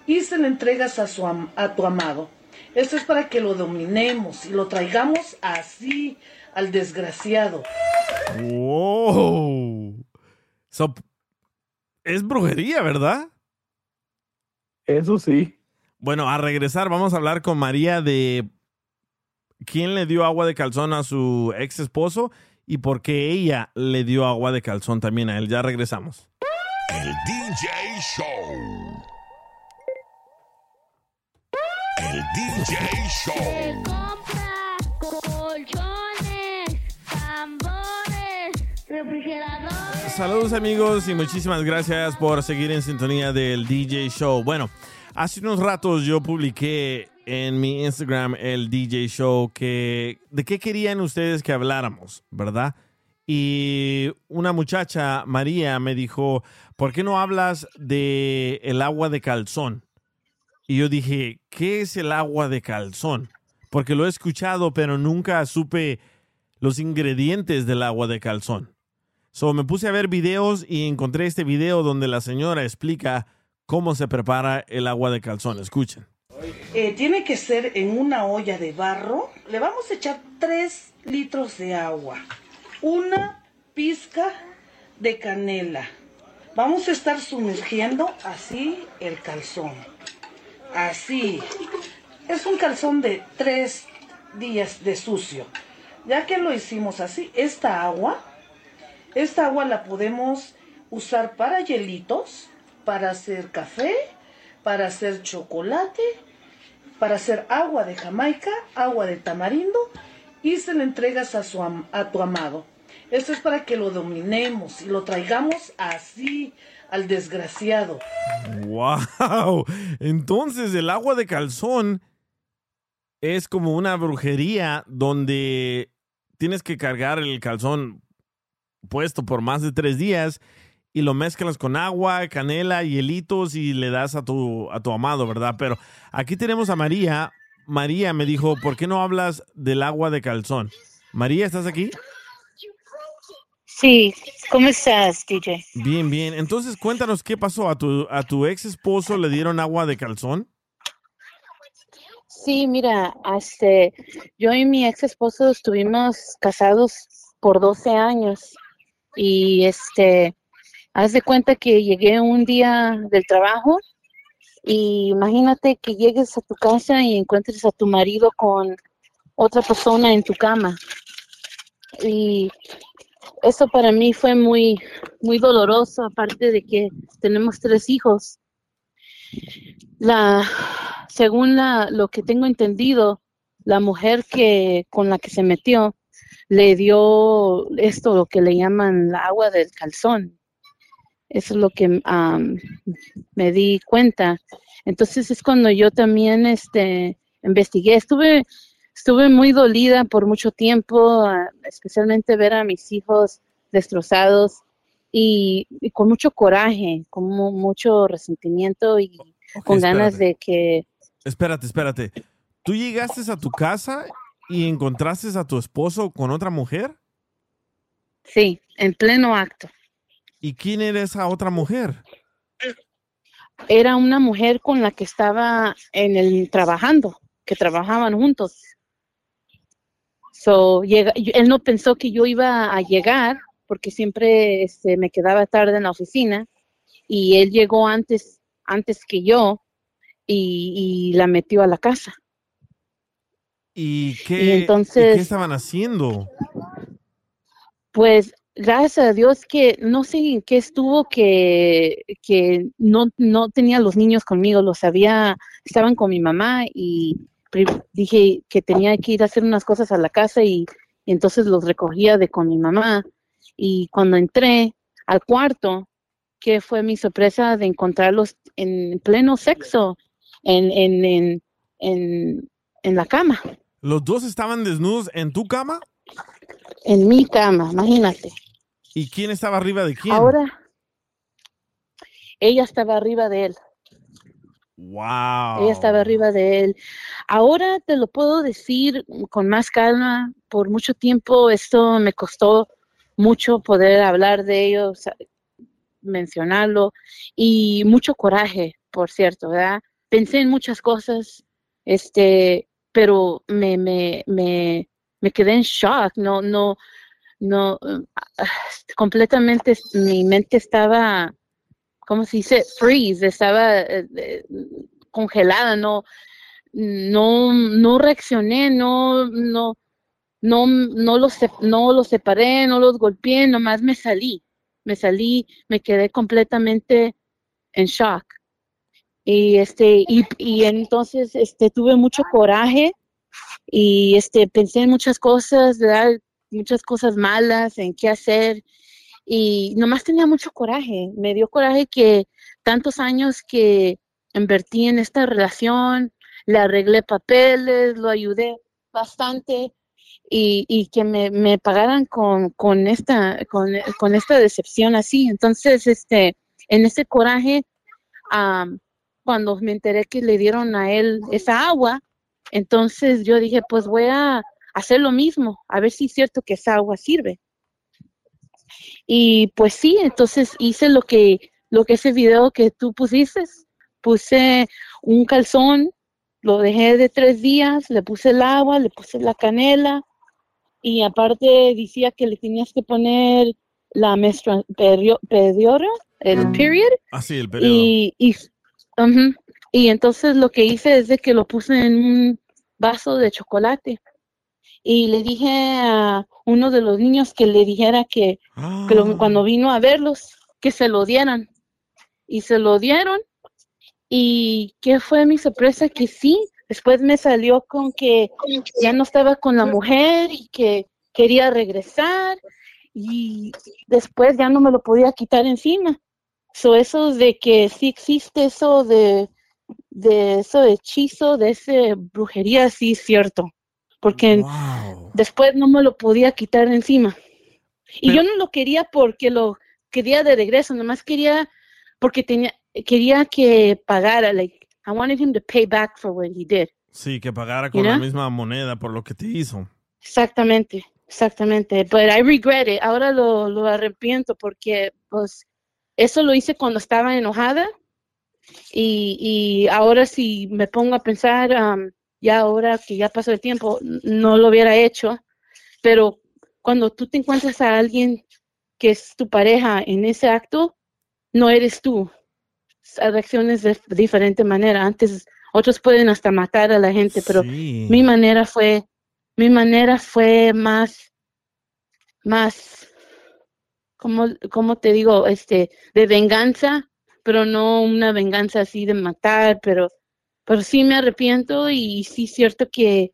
Speaker 14: y se le entregas a, su a tu amado. Esto es para que lo dominemos y lo traigamos así al desgraciado.
Speaker 2: Wow. Es brujería, ¿verdad?
Speaker 11: Eso sí.
Speaker 2: Bueno, a regresar vamos a hablar con María de quién le dio agua de calzón a su ex esposo y por qué ella le dio agua de calzón también a él. Ya regresamos.
Speaker 1: El DJ Show. El DJ Show.
Speaker 2: Saludos amigos y muchísimas gracias por seguir en sintonía del DJ Show. Bueno, hace unos ratos yo publiqué en mi Instagram el DJ Show que de qué querían ustedes que habláramos, ¿verdad? Y una muchacha, María, me dijo, ¿por qué no hablas de el agua de calzón? Y yo dije, ¿qué es el agua de calzón? Porque lo he escuchado, pero nunca supe los ingredientes del agua de calzón. So me puse a ver videos y encontré este video donde la señora explica cómo se prepara el agua de calzón. Escuchen.
Speaker 14: Eh, tiene que ser en una olla de barro. Le vamos a echar 3 litros de agua. Una pizca de canela. Vamos a estar sumergiendo así el calzón. Así. Es un calzón de 3 días de sucio. Ya que lo hicimos así, esta agua, esta agua la podemos usar para hielitos, para hacer café, para hacer chocolate, para hacer agua de Jamaica, agua de tamarindo y se le entregas a, su a tu amado. Esto es para que lo dominemos y lo traigamos así al desgraciado.
Speaker 2: ¡Wow! Entonces el agua de calzón es como una brujería donde tienes que cargar el calzón puesto por más de tres días y lo mezclas con agua, canela, hielitos y le das a tu, a tu amado, ¿verdad? Pero aquí tenemos a María. María me dijo, ¿por qué no hablas del agua de calzón? María, ¿estás aquí?
Speaker 15: Sí, ¿cómo estás, DJ?
Speaker 2: Bien, bien. Entonces cuéntanos qué pasó. ¿A tu, a tu ex esposo le dieron agua de calzón?
Speaker 15: Sí, mira, este, yo y mi ex esposo estuvimos casados por 12 años y este, haz de cuenta que llegué un día del trabajo y imagínate que llegues a tu casa y encuentres a tu marido con otra persona en tu cama. Y eso para mí fue muy, muy doloroso, aparte de que tenemos tres hijos. La, según la, lo que tengo entendido, la mujer que con la que se metió le dio esto, lo que le llaman la agua del calzón. Eso es lo que am, me di cuenta. Entonces es cuando yo también este, investigué. Estuve, estuve muy dolida por mucho tiempo, ah, especialmente ver a mis hijos destrozados y, y con mucho coraje, con mu- mucho resentimiento y con ganas de que
Speaker 2: Espérate, espérate. ¿Tú llegaste a tu casa y encontraste a tu esposo con otra mujer?
Speaker 15: Sí, en pleno acto.
Speaker 2: ¿Y quién era esa otra mujer?
Speaker 15: Era una mujer con la que estaba en el trabajando, que trabajaban juntos. So, llega, él no pensó que yo iba a llegar porque siempre este, me quedaba tarde en la oficina y él llegó antes, antes que yo y, y la metió a la casa.
Speaker 2: ¿Y qué,
Speaker 15: Y
Speaker 2: y
Speaker 15: entonces-
Speaker 2: qué estaban haciendo?
Speaker 15: Pues gracias a Dios que no sé en qué estuvo que, que no, no tenía los niños conmigo, los había, estaban con mi mamá y dije que tenía que ir a hacer unas cosas a la casa y, y entonces los recogía de con mi mamá. Y cuando entré al cuarto, que fue mi sorpresa de encontrarlos en pleno sexo en, en, en, en, en la cama,
Speaker 2: ¿Los dos estaban desnudos en tu cama?
Speaker 15: en mi cama, imagínate.
Speaker 2: ¿Y quién estaba arriba de quién?
Speaker 15: Ahora ella estaba arriba de él.
Speaker 2: ¡Wow!
Speaker 15: Ella estaba arriba de él. Ahora te lo puedo decir con más calma. Por mucho tiempo esto me costó mucho poder hablar de ello, sa- mencionarlo y mucho coraje, por cierto, ¿verdad? Pensé en muchas cosas, Este, pero me, me, me, me quedé en shock, no, no, no, ah, completamente mi mente estaba, ¿cómo se dice? Freeze, estaba eh, eh, congelada, no, no, no reaccioné, no, no, no, no los, no los separé, no los golpeé, nomás me salí, me salí, me quedé completamente en shock. Y este, y, y entonces este tuve mucho coraje y este pensé en muchas cosas, ¿verdad? Muchas cosas malas, en qué hacer. Y nomás tenía mucho coraje. Me dio coraje que tantos años que invertí en esta relación, le arreglé papeles, lo ayudé bastante y, y que me, me pagaran con, con esta, con, con esta decepción así. Entonces, este, en ese coraje, cuando me enteré que le dieron a él esa agua, entonces yo dije, pues voy a hacer lo mismo, a ver si es cierto que esa agua sirve. Y pues sí, entonces hice lo que, lo que ese video que tú pusiste, puse un calzón, lo dejé de tres días, le puse el agua, le puse la canela y aparte decía que le tenías que poner la menstrua, perio- periodo, el period,
Speaker 2: Así, el periodo.
Speaker 15: y, y, y entonces lo que hice es de que lo puse en un vaso de chocolate. Y le dije a uno de los niños que le dijera que, que lo- cuando vino a verlos, que se lo dieran. Y se lo dieron. Y qué fue mi sorpresa que sí, después me salió con que ya no estaba con la mujer y que quería regresar. Y después ya no me lo podía quitar encima. So, eso de que sí existe eso de, de eso de hechizo, de ese brujería, sí es cierto. Porque después no me lo podía quitar encima. Y yo no lo quería porque lo quería de regreso, nomás quería porque tenía quería que pagara, like I wanted him to pay back for what he did.
Speaker 2: Sí, que pagara con
Speaker 15: You
Speaker 2: la misma moneda por lo que te hizo.
Speaker 15: Exactamente, exactamente. But I regret it. Ahora lo, lo arrepiento porque pues eso lo hice cuando estaba enojada y, y ahora si me pongo a pensar, um, ya ahora que ya pasó el tiempo, no lo hubiera hecho. Pero cuando tú te encuentras a alguien que es tu pareja en ese acto, no eres tú. Reacciones de diferente manera. Antes otros pueden hasta matar a la gente, pero mi manera fue, mi manera fue más, más, como, como te digo, este, de venganza, pero no una venganza así de matar, pero, pero sí me arrepiento y sí es cierto que,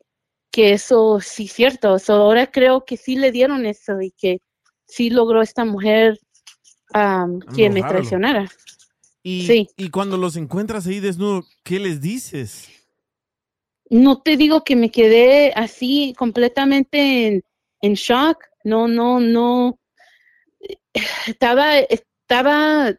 Speaker 15: que eso sí es cierto. So, ahora creo que sí le dieron eso y que sí logró esta mujer am, que me traicionara.
Speaker 2: Y,
Speaker 15: Sí.
Speaker 2: y cuando los encuentras ahí desnudo, ¿qué les dices?
Speaker 15: No te digo que me quedé así completamente en, en shock. No, no, no. Estaba, estaba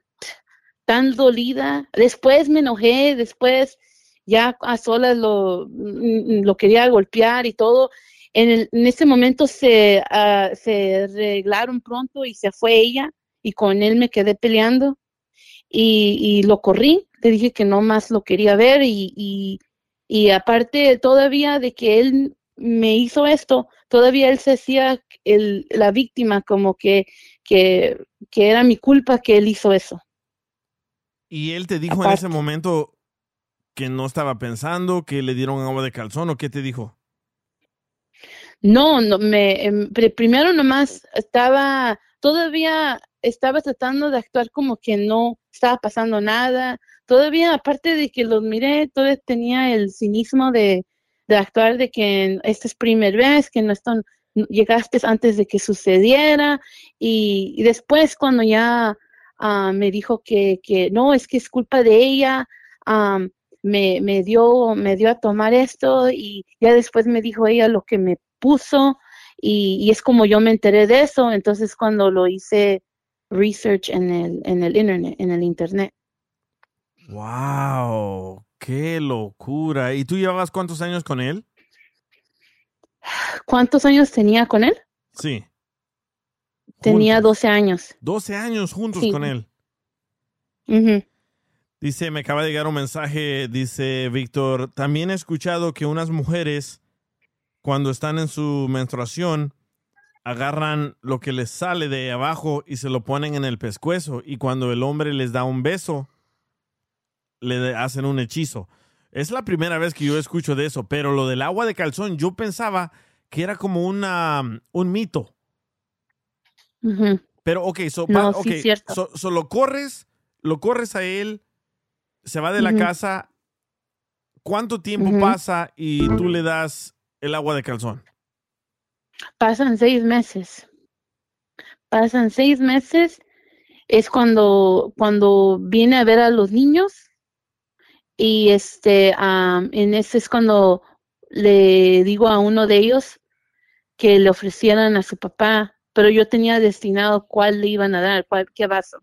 Speaker 15: tan dolida. Después me enojé, después ya a solas lo, mm, lo quería golpear y todo. En, el- en ese momento se, ah, se arreglaron pronto y se fue ella y con él me quedé peleando y, y lo corrí. Le dije que no más lo quería ver y, y, y aparte todavía de que él me hizo esto, todavía él se hacía el, la víctima como que, que, que era mi culpa que él hizo eso.
Speaker 2: ¿Y él te dijo en ese momento que no estaba pensando, que le dieron agua de calzón o qué te dijo?
Speaker 15: No, no, me, em, pri- primero nomás estaba, todavía estaba tratando de actuar como que no estaba pasando nada. Todavía, aparte de que los miré, todavía tenía el cinismo de, de actuar de que esta es primera vez, que no están, llegaste antes de que sucediera. Y, después cuando ya ah, me dijo que, que no, es que es culpa de ella, me, me dio, me dio a tomar esto y ya después me dijo ella lo que me puso y, y es como yo me enteré de eso, entonces cuando lo hice research en el, en el internet, en el internet.
Speaker 2: ¡Wow! ¡Qué locura! ¿Y tú llevabas cuántos años con él?
Speaker 15: ¿Cuántos años tenía con él?
Speaker 2: Sí.
Speaker 15: Tenía 12 años.
Speaker 2: 12 años juntos
Speaker 15: Sí.
Speaker 2: con él. Dice, me acaba de llegar un mensaje, dice Víctor, también he escuchado que unas mujeres cuando están en su menstruación agarran lo que les sale de abajo y se lo ponen en el pescuezo y cuando el hombre les da un beso, le hacen un hechizo. Es la primera vez que yo escucho de eso, pero lo del agua de calzón, yo pensaba que era como una, un mito. Pero, ok, so,
Speaker 15: No,
Speaker 2: pa-
Speaker 15: sí,
Speaker 2: so- so lo corres, lo corres a él, se va de la casa. ¿Cuánto tiempo pasa y tú le das el agua de calzón?
Speaker 15: Pasan seis meses. Pasan seis meses. Es cuando, cuando viene a ver a los niños. Y este, en ese es cuando le digo a uno de ellos que le ofrecieran a su papá, pero yo tenía destinado cuál le iban a dar, cuál, qué vaso.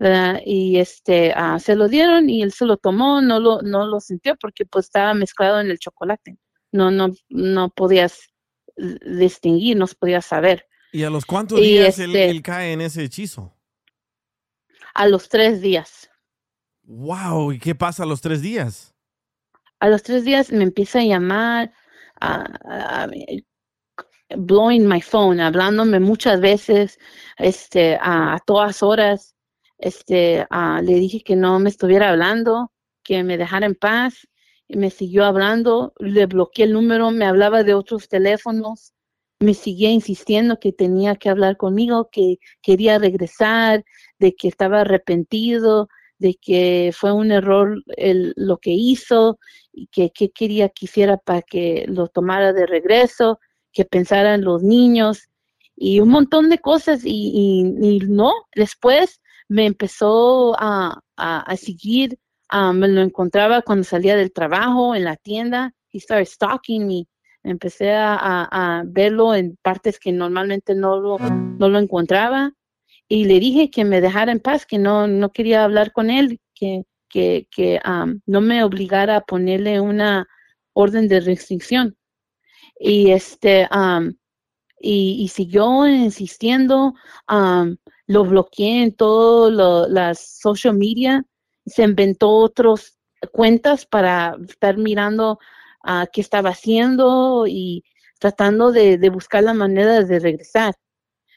Speaker 15: ¿verdad? Y este, ah, se lo dieron y él se lo tomó, no lo, no lo sintió porque pues estaba mezclado en el chocolate. No, no, no podías distinguir, no podías saber.
Speaker 2: ¿Y a los cuántos
Speaker 15: Y
Speaker 2: días él,
Speaker 15: este-
Speaker 2: él cae en ese hechizo?
Speaker 15: A los tres días.
Speaker 2: ¡Wow! ¿Y qué pasa a los tres días?
Speaker 15: A los tres días me empieza a llamar, blowing my phone, hablándome muchas veces, este, a, todas horas. Este, le dije que no me estuviera hablando, que me dejara en paz. Y me siguió hablando, le bloqueé el número, me hablaba de otros teléfonos, me seguía insistiendo que tenía que hablar conmigo, que quería regresar, de que estaba arrepentido, de que fue un error el- lo que hizo y que, que quería que hiciera para que lo tomara de regreso, que pensara en los niños y un montón de cosas y, y- no, después me empezó a, a, a seguir, ah, me lo encontraba cuando salía del trabajo, en la tienda, he started stalking me, empecé a, a- a verlo en partes que normalmente no lo, no lo encontraba y le dije que me dejara en paz, que no, no quería hablar con él, que, que, que no me obligara a ponerle una orden de restricción. Y este, am, y, siguió insistiendo, lo bloqueé en todas las social media, se inventó otras cuentas para estar mirando ah, qué estaba haciendo y tratando de, de buscar la manera de regresar.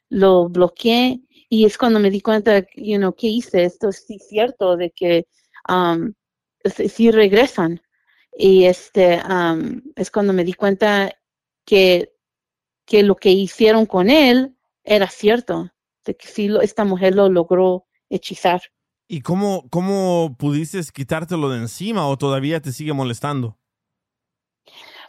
Speaker 15: Lo bloqueé y es cuando me di cuenta, you know, ¿qué hice? Esto sí es cierto, de que um, sí sí regresan. Y este um, es cuando me di cuenta que, que lo que hicieron con él era cierto, de que sí lo- esta mujer lo logró hechizar.
Speaker 2: ¿Y cómo, cómo pudiste quitártelo de encima o todavía te sigue molestando?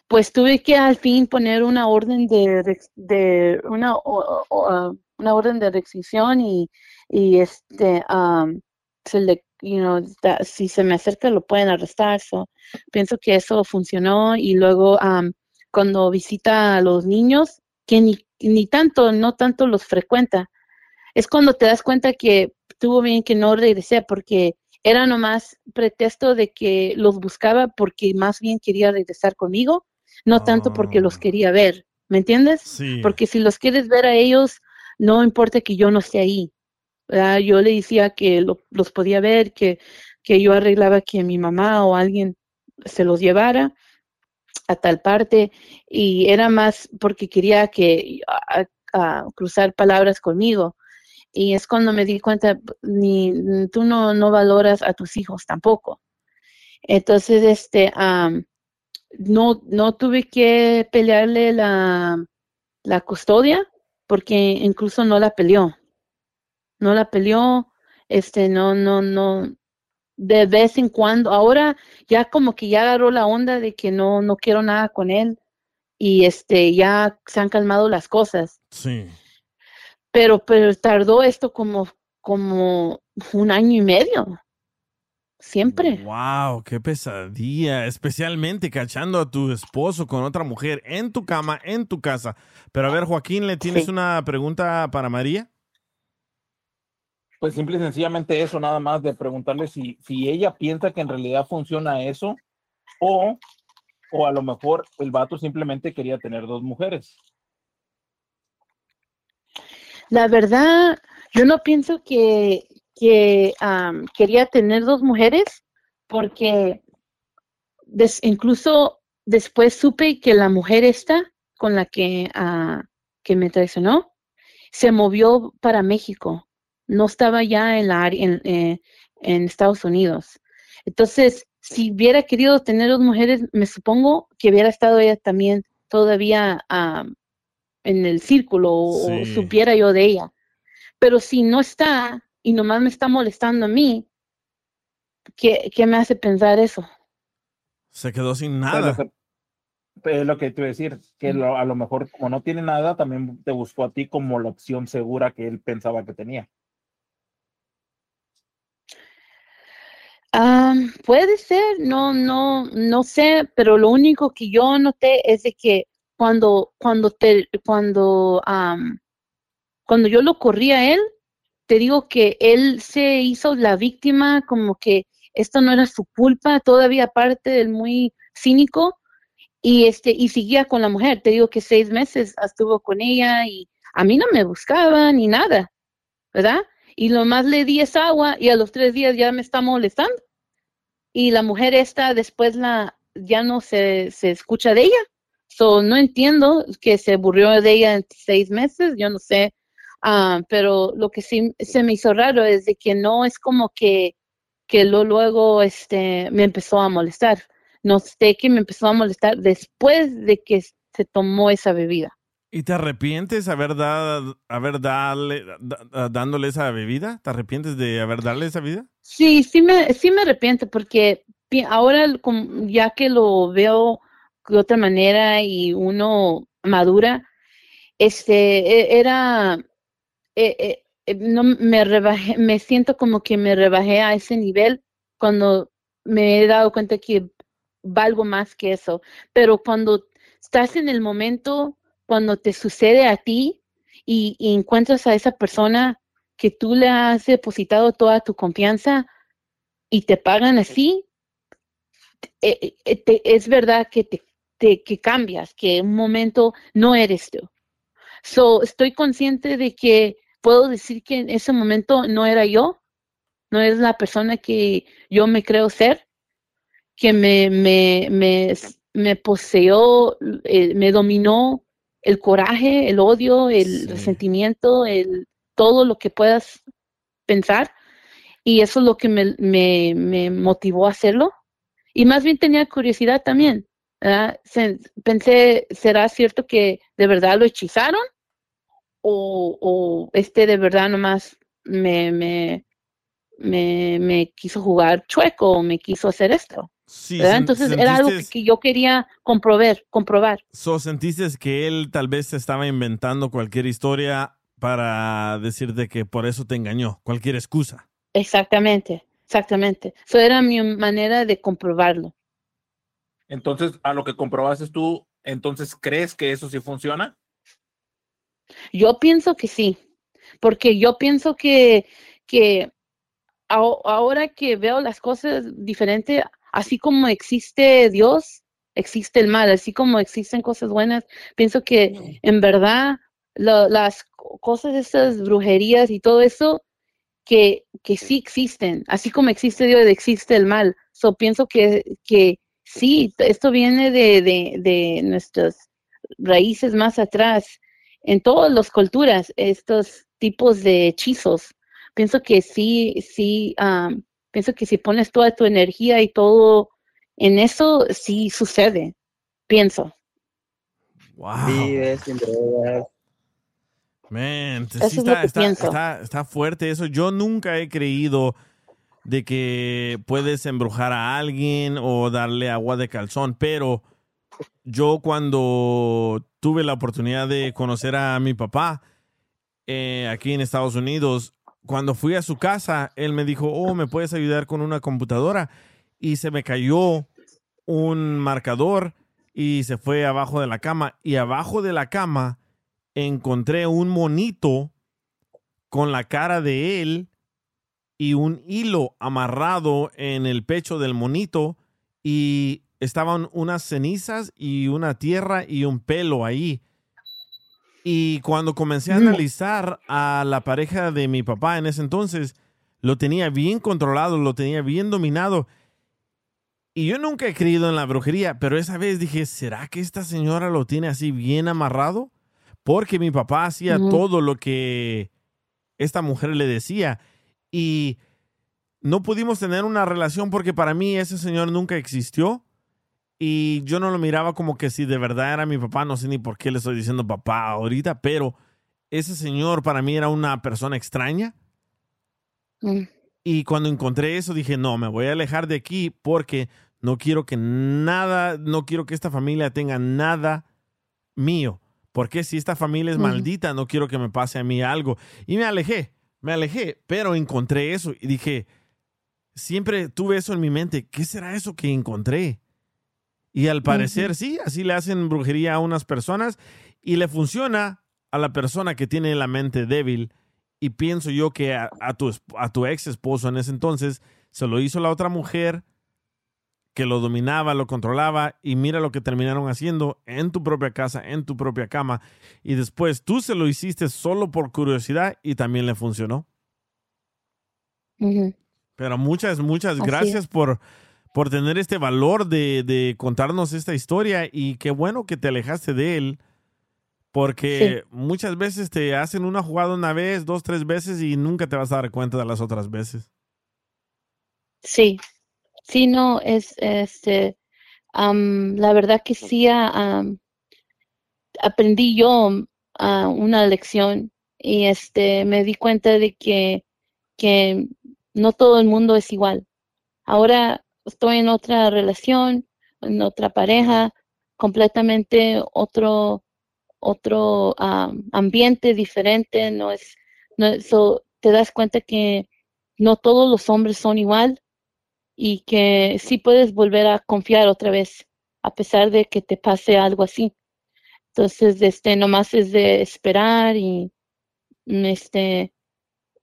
Speaker 15: Pues tuve que al fin poner una orden de, de una, o- o- una orden de restricción y, y este um, se le, you know, da- si se me acerca lo pueden arrestar. So, pienso que eso funcionó y luego um, cuando visita a los niños, que ni, ni tanto, no tanto los frecuenta, es cuando te das cuenta que estuvo bien que no regresé porque era nomás pretexto de que los buscaba porque más bien quería regresar conmigo, no tanto porque los quería ver, ¿me entiendes?
Speaker 2: Sí.
Speaker 15: Porque si los quieres ver a ellos, no importa que yo no esté ahí. Yo le decía que lo- los podía ver, que, que yo arreglaba que mi mamá o alguien se los llevara a tal parte y era más porque quería que a- cruzar palabras conmigo y es cuando me di cuenta ni tú no, no valoras a tus hijos tampoco entonces este no no tuve que pelearle la la custodia porque incluso no la peleó no la peleó este no no no de vez en cuando ahora ya como que ya agarró la onda de que no no quiero nada con él y este ya se han calmado las cosas
Speaker 2: Sí.
Speaker 15: pero pero tardó esto como como un año y medio siempre
Speaker 2: Wow, qué pesadilla, especialmente cachando a tu esposo con otra mujer en tu cama, en tu casa. Pero a ver, Joaquín, ¿le tienes
Speaker 8: Sí.
Speaker 2: una pregunta para María?
Speaker 8: Pues simple y sencillamente eso, nada más de preguntarle si, si ella piensa que en realidad funciona eso o, o a lo mejor el vato simplemente quería tener dos mujeres.
Speaker 15: La verdad, yo no pienso que, que am, quería tener dos mujeres porque des- incluso después supe que la mujer esta con la que, ah, que me traicionó se movió para México. No estaba ya en, la, en, eh, en Estados Unidos. Entonces, si hubiera querido tener dos mujeres, me supongo que hubiera estado ella también todavía am, en el círculo o, supiera yo de ella. Pero si no está y nomás me está molestando a mí, ¿qué, qué me hace pensar eso?
Speaker 2: Se quedó sin
Speaker 5: Pero
Speaker 2: nada.
Speaker 5: lo que- pero lo que te iba a decir, que lo- a lo mejor como no tiene nada, también te buscó a ti como la opción segura que él pensaba que tenía.
Speaker 15: Am, puede ser, no, no, no sé, pero lo único que yo noté es de que cuando, cuando te, cuando, cuando yo lo corrí a él, te digo que él se hizo la víctima, como que esto no era su culpa, todavía aparte del muy cínico, y este, y seguía con la mujer. Te digo que seis meses estuvo con ella y a mí no me buscaba ni nada, ¿verdad? Y lo más le di es agua y a los tres días ya me está molestando. Y la mujer esta después la ya no se, se escucha de ella. So, no entiendo que se aburrió de ella en seis meses, yo no sé. Ah, pero lo que sí se me hizo raro es de que no es como que, que lo, luego este, me empezó a molestar. No sé que me empezó a molestar después de que se tomó esa bebida.
Speaker 2: ¿Y te arrepientes haber, dado, haber darle, da- dándole esa bebida? ¿Te arrepientes de haber darle esa bebida?
Speaker 15: Sí, sí me, sí me arrepiento porque ahora ya que lo veo de otra manera y uno madura, este, e- era, eh, eh, eh, no me rebajé, me siento como que me rebajé a ese nivel cuando me he dado cuenta que valgo más que eso. Pero cuando estás en el momento, cuando te sucede a ti y, y encuentras a esa persona que tú le has depositado toda tu confianza y te pagan así, te- es verdad que te, te- que cambias, que en un momento no eres tú. So, estoy consciente de que puedo decir que en ese momento no era yo, no es la persona que yo me creo ser, que me, me, me, me poseyó, eh, me dominó el coraje, el odio, el resentimiento, el, todo lo que puedas pensar. Y eso es lo que me, me, me motivó a hacerlo. Y más bien tenía curiosidad también. pensé, ¿será cierto que de verdad lo hechizaron? ¿O, o este de verdad nomás me, me, me, me quiso jugar chueco o me quiso hacer esto?
Speaker 2: Sí,
Speaker 15: Entonces era algo que, yo quería comprobar, comprobar.
Speaker 2: So, ¿Sentiste que él tal vez estaba inventando cualquier historia para decirte que por eso te engañó? Cualquier excusa.
Speaker 15: Exactamente, exactamente. Eso era mi manera de comprobarlo.
Speaker 5: Entonces, a lo que comprobaste tú, entonces, ¿crees que eso sí funciona?
Speaker 15: Yo pienso que sí, porque yo pienso que, que ahora que veo las cosas diferente, así como existe Dios, existe el mal, así como existen cosas buenas, pienso que en verdad lo- las co- cosas, esas brujerías y todo eso, que, que sí existen, así como existe Dios, existe el mal. So, pienso que, que sí, esto viene de, de, de nuestras raíces más atrás, en todas las culturas, estos tipos de hechizos. Pienso que sí, sí, am, pienso que si pones toda tu energía y todo en eso, sí sucede, pienso.
Speaker 2: Wow.
Speaker 13: Vive sin drogas.
Speaker 2: Man,
Speaker 15: Eso
Speaker 2: sí
Speaker 15: es
Speaker 2: está, está- está- está fuerte eso. Yo nunca he creído de que puedes embrujar a alguien o darle agua de calzón, pero yo cuando tuve la oportunidad de conocer a mi papá eh, aquí en Estados Unidos, cuando fui a su casa, él me dijo, oh, ¿me puedes ayudar con una computadora? Y se me cayó un marcador y se fue abajo de la cama. Y abajo de la cama encontré un monito con la cara de él y un hilo amarrado en el pecho del monito y estaban unas cenizas y una tierra y un pelo ahí. Y cuando comencé a analizar a la pareja de mi papá en ese entonces, lo tenía bien controlado, lo tenía bien dominado. Y yo nunca he creído en la brujería, pero esa vez dije, ¿será que esta señora lo tiene así bien amarrado? Porque mi papá hacía todo lo que esta mujer le decía. Y no pudimos tener una relación porque para mí ese señor nunca existió. Y yo no lo miraba como que si de verdad era mi papá, no sé ni por qué le estoy diciendo papá ahorita, pero ese señor para mí era una persona extraña.
Speaker 15: Mm.
Speaker 2: Y cuando encontré eso dije, no, me voy a alejar de aquí porque no quiero que nada, no quiero que esta familia tenga nada mío. Porque si esta familia es maldita, no quiero que me pase a mí algo. Y me alejé, me alejé, pero encontré eso y dije, siempre tuve eso en mi mente, ¿qué será eso que encontré? Y al parecer, sí, así le hacen brujería a unas personas y le funciona a la persona que tiene la mente débil. Y pienso yo que a, a tu, esp- a tu ex esposo en ese entonces se lo hizo la otra mujer que lo dominaba, lo controlaba y mira lo que terminaron haciendo en tu propia casa, en tu propia cama. Y después tú se lo hiciste solo por curiosidad y también le funcionó. Pero muchas, muchas
Speaker 15: Así
Speaker 2: gracias
Speaker 15: es.
Speaker 2: por, por tener este valor de, de contarnos esta historia y qué bueno que te alejaste de él, porque muchas veces te hacen una jugada una vez, dos, tres veces y nunca te vas a dar cuenta de las otras veces.
Speaker 15: Sí, sí, no, es, este, la verdad que sí, aprendí yo ah, una lección y este, me di cuenta de que, que no todo el mundo es igual. Ahora estoy en otra relación, en otra pareja, completamente otro, otro am, ambiente diferente, no es, no es- so, te das cuenta que no todos los hombres son igual y que sí puedes volver a confiar otra vez, a pesar de que te pase algo así. Entonces, este, nomás es de esperar y este,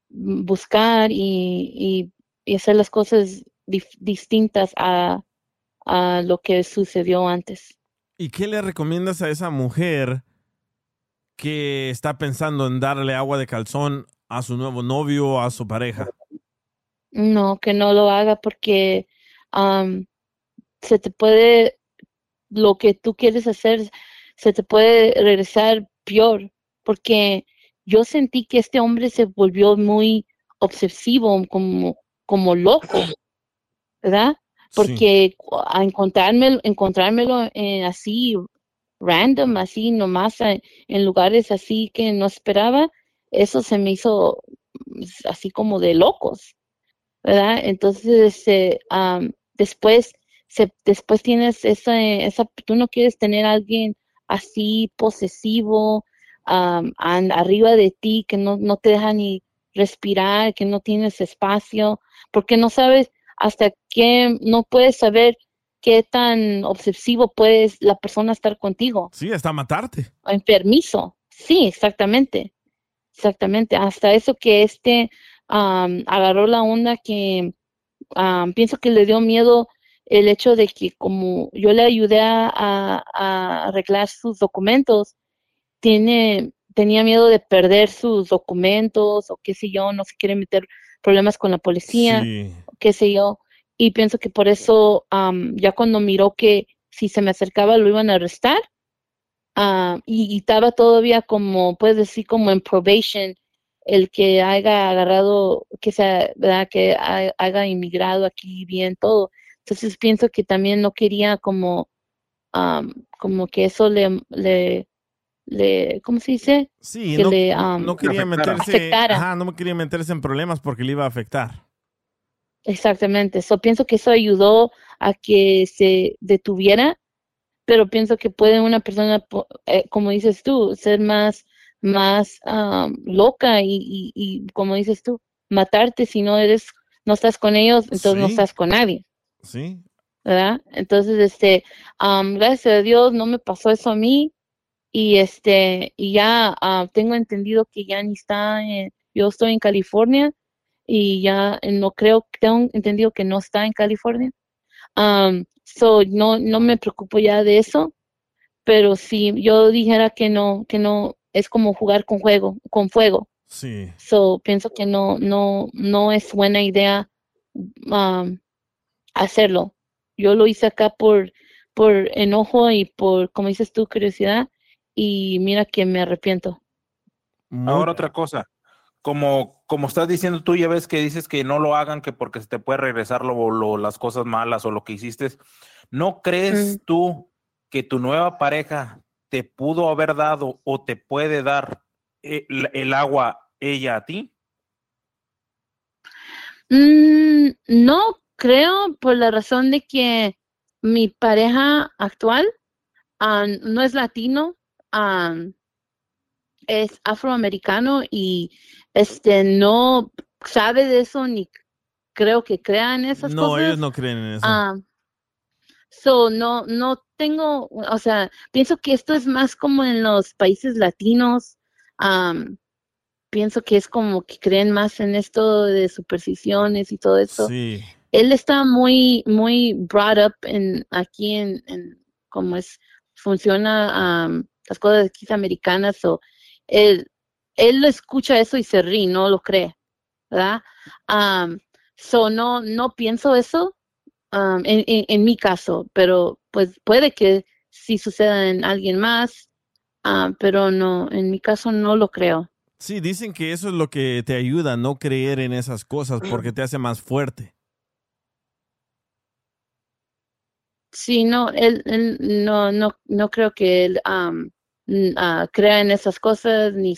Speaker 15: buscar y, y- y hacer las cosas distintas a, a lo que sucedió antes.
Speaker 2: ¿Y qué le recomiendas a esa mujer que está pensando en darle agua de calzón a su nuevo novio o a su pareja?
Speaker 15: No, que no lo haga porque am, se te puede, lo que tú quieres hacer, se te puede regresar peor, porque yo sentí que este hombre se volvió muy obsesivo, como, como loco, ¿verdad? Porque a encontrármelo, encontrármelo eh, así random, así nomás eh, en lugares así que no esperaba, eso se me hizo mm, así como de locos. ¿verdad? Entonces, am, después, se, después tienes esa, esa, tú no quieres tener a alguien así posesivo, am, an- arriba de ti, que no, no te deja ni respirar, que no tienes espacio, porque no sabes hasta qué, no puedes saber qué tan obsesivo puedes la persona estar contigo
Speaker 2: Sí, hasta matarte.
Speaker 15: enfermizo. Sí, exactamente. Exactamente. Hasta eso que este am, agarró la onda que pienso que le dio miedo el hecho de que como yo le ayudé a arreglar sus documentos, tiene, tenía miedo de perder sus documentos o qué sé yo, no se quiere meter problemas con la policía
Speaker 2: Sí.
Speaker 15: Qué sé yo, y pienso que por eso am, ya cuando miró que si se me acercaba lo iban a arrestar, y, y estaba todavía como, puedes decir, como en probation, el que haya agarrado, que sea, ¿verdad? Que ha- haya inmigrado aquí bien todo. Entonces pienso que también no quería como, am, como que eso le, le, le, ¿cómo se dice?
Speaker 2: Sí,
Speaker 15: que
Speaker 2: no,
Speaker 15: le
Speaker 2: no quería meterse,
Speaker 15: afectara.
Speaker 2: ajá, no quería meterse en problemas porque le iba a afectar.
Speaker 15: Exactamente. So, pienso que eso ayudó a que se detuviera, pero pienso que puede una persona, eh, como dices tú, ser más, más am, loca y, y, y, como dices tú, matarte si no eres, no estás con ellos, entonces no estás con nadie,
Speaker 2: Sí.
Speaker 15: ¿verdad? Entonces, este, am, gracias a Dios no me pasó eso a mí y este, y ya ah, tengo entendido que ya ni está, en- yo estoy en California y ya eh, no creo, tengo entendido que no está en California. Um, so no, no me preocupo ya de eso, pero si yo dijera que no, que no, es como jugar con juego, con fuego.
Speaker 2: Sí.
Speaker 15: So, pienso que no, no, no es buena idea um, hacerlo. Yo lo hice acá por, por enojo y por, como dices tú, curiosidad, y mira que me arrepiento.
Speaker 5: Ahora otra cosa, como, como estás diciendo tú, ya ves que dices que no lo hagan, que porque se te puede regresar lo, lo- las cosas malas o lo que hiciste. ¿No crees tú que tu nueva pareja te pudo haber dado o te puede dar el, el agua ella a ti?
Speaker 15: Mm, no creo por la razón de que mi pareja actual ah, no es latino, ah, es afroamericano y este no sabe de eso ni creo que crea en esas
Speaker 2: No,
Speaker 15: cosas.
Speaker 2: ellos no creen en eso.
Speaker 15: Ah, so no, no tengo, o sea, pienso que esto es más como en los países latinos. am, pienso que es como que creen más en esto de supersticiones y todo eso.
Speaker 2: Sí.
Speaker 15: Él está muy, muy brought up en aquí en, en cómo es funciona am, las cosas aquí americanas o él, él escucha eso y se ríe, no lo cree, ¿verdad? So no, no pienso eso um, en, en- en mi caso, pero pues puede que sí suceda en alguien más, pero no, en mi caso no lo creo.
Speaker 2: Sí, dicen que eso es lo que te ayuda a no creer en esas cosas porque te hace más fuerte.
Speaker 15: Sí, no, él, él no, no, no creo que él n- ah, crea en esas cosas, ni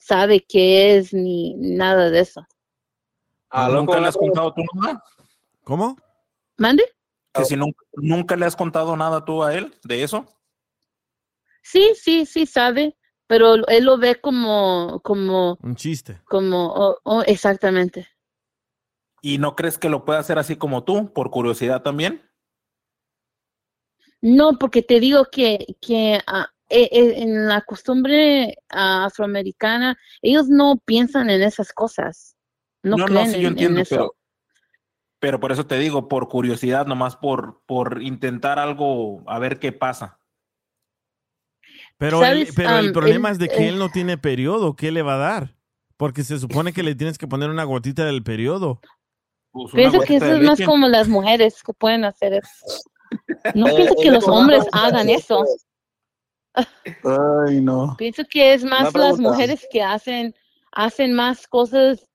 Speaker 15: sabe qué es, ni nada de eso.
Speaker 5: ¿Ah, ¿Nunca le has contado tú nada?
Speaker 2: ¿Cómo?
Speaker 15: ¿Mande?
Speaker 5: Que si nunca, nunca le has contado nada tú a él de eso.
Speaker 15: Sí, sí, sí sabe, pero él lo ve como, como,
Speaker 2: Un chiste.
Speaker 15: como, oh, oh, exactamente.
Speaker 5: ¿Y no crees que lo puede hacer así como tú, por curiosidad también?
Speaker 15: No, porque te digo que, que ah, e- e- en la costumbre afroamericana, ellos no piensan en esas cosas. No,
Speaker 5: no,
Speaker 15: creen
Speaker 5: sí, yo
Speaker 15: en- en,
Speaker 5: entiendo,
Speaker 15: eso.
Speaker 5: pero, pero por eso te digo, por curiosidad, nomás por, por intentar algo, a ver qué pasa.
Speaker 2: Pero, el, pero el problema es de que
Speaker 15: eh,
Speaker 2: él no tiene periodo. ¿Qué le va a dar? Porque se supone que le tienes que poner una gotita del periodo.
Speaker 5: Pues
Speaker 15: Pienso que eso es más como las mujeres que pueden hacer eso. No pienso que los hombres hagan eso.
Speaker 11: Ay, no.
Speaker 15: Pienso que es más las mujeres que hacen, hacen más cosas,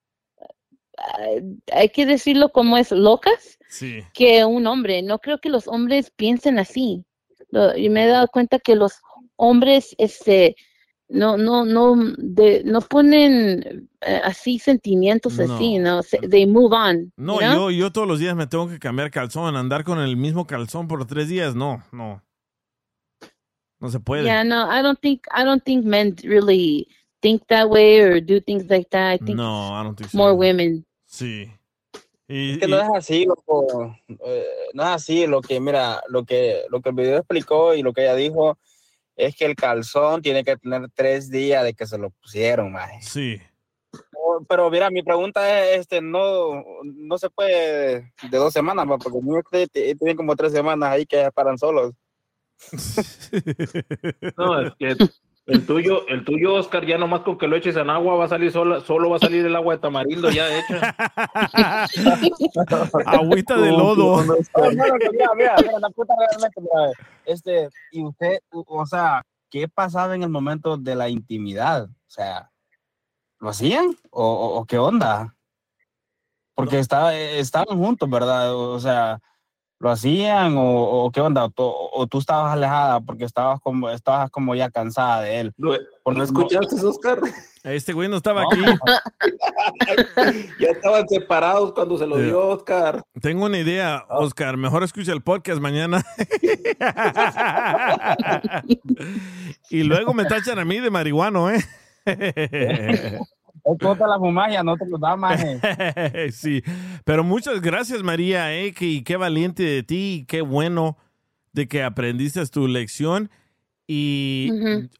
Speaker 15: hay que decirlo como es, locas,
Speaker 2: Sí.
Speaker 15: que un hombre. No creo que los hombres piensen así. Lo- y me he dado cuenta que los hombres, este, no, no, no, de, no ponen eh, así sentimientos así, ¿no? Se- they move on.
Speaker 2: No,
Speaker 15: you know?
Speaker 2: yo, yo todos los días me tengo que cambiar calzón. Andar con el mismo calzón por tres días, no, no. No se puede.
Speaker 15: Yeah, no, I don't think I don't think men really think that way or do things like that. I think
Speaker 2: No, I don't think so.
Speaker 15: more women.
Speaker 2: Sí. Y,
Speaker 13: Es que no es así, loco. Eh, no es así. Lo que, mira, lo que, lo que el video explicó y lo que ella dijo es que el calzón tiene que tener tres días de que se lo pusieron, maje.
Speaker 2: Sí.
Speaker 13: Oh, Pero mira, mi pregunta es, este, no, no se puede de dos semanas, porque el mío t- t- tiene como tres semanas ahí que paran solos.
Speaker 5: No, es que el tuyo, el tuyo, Oscar, ya nomás con que lo eches en agua va a salir solo, solo va a salir el agua de tamarindo ya hecha.
Speaker 2: Agüita de lodo.
Speaker 13: Este, y usted, o sea, ¿qué pasaba en el momento de la intimidad? O sea, ¿lo hacían? ¿O, o- o qué onda? Porque estaba, estaban juntos, ¿verdad? O sea, ¿lo hacían o, o qué onda? O, tú- o tú estabas alejada porque estabas como, estabas como ya cansada de él.
Speaker 5: ¿No escuchaste, Oscar?
Speaker 2: Este güey no estaba aquí.
Speaker 5: Ya estaban separados cuando se lo dio Oscar.
Speaker 2: Tengo una idea, Oscar. Mejor escucha el podcast mañana. y luego me tachan a mí de marihuano, ¿eh?
Speaker 13: Es la fumagia, no te lo da más.
Speaker 2: sí, pero muchas gracias María, eh, que, qué valiente de ti, qué bueno de que aprendiste tu lección y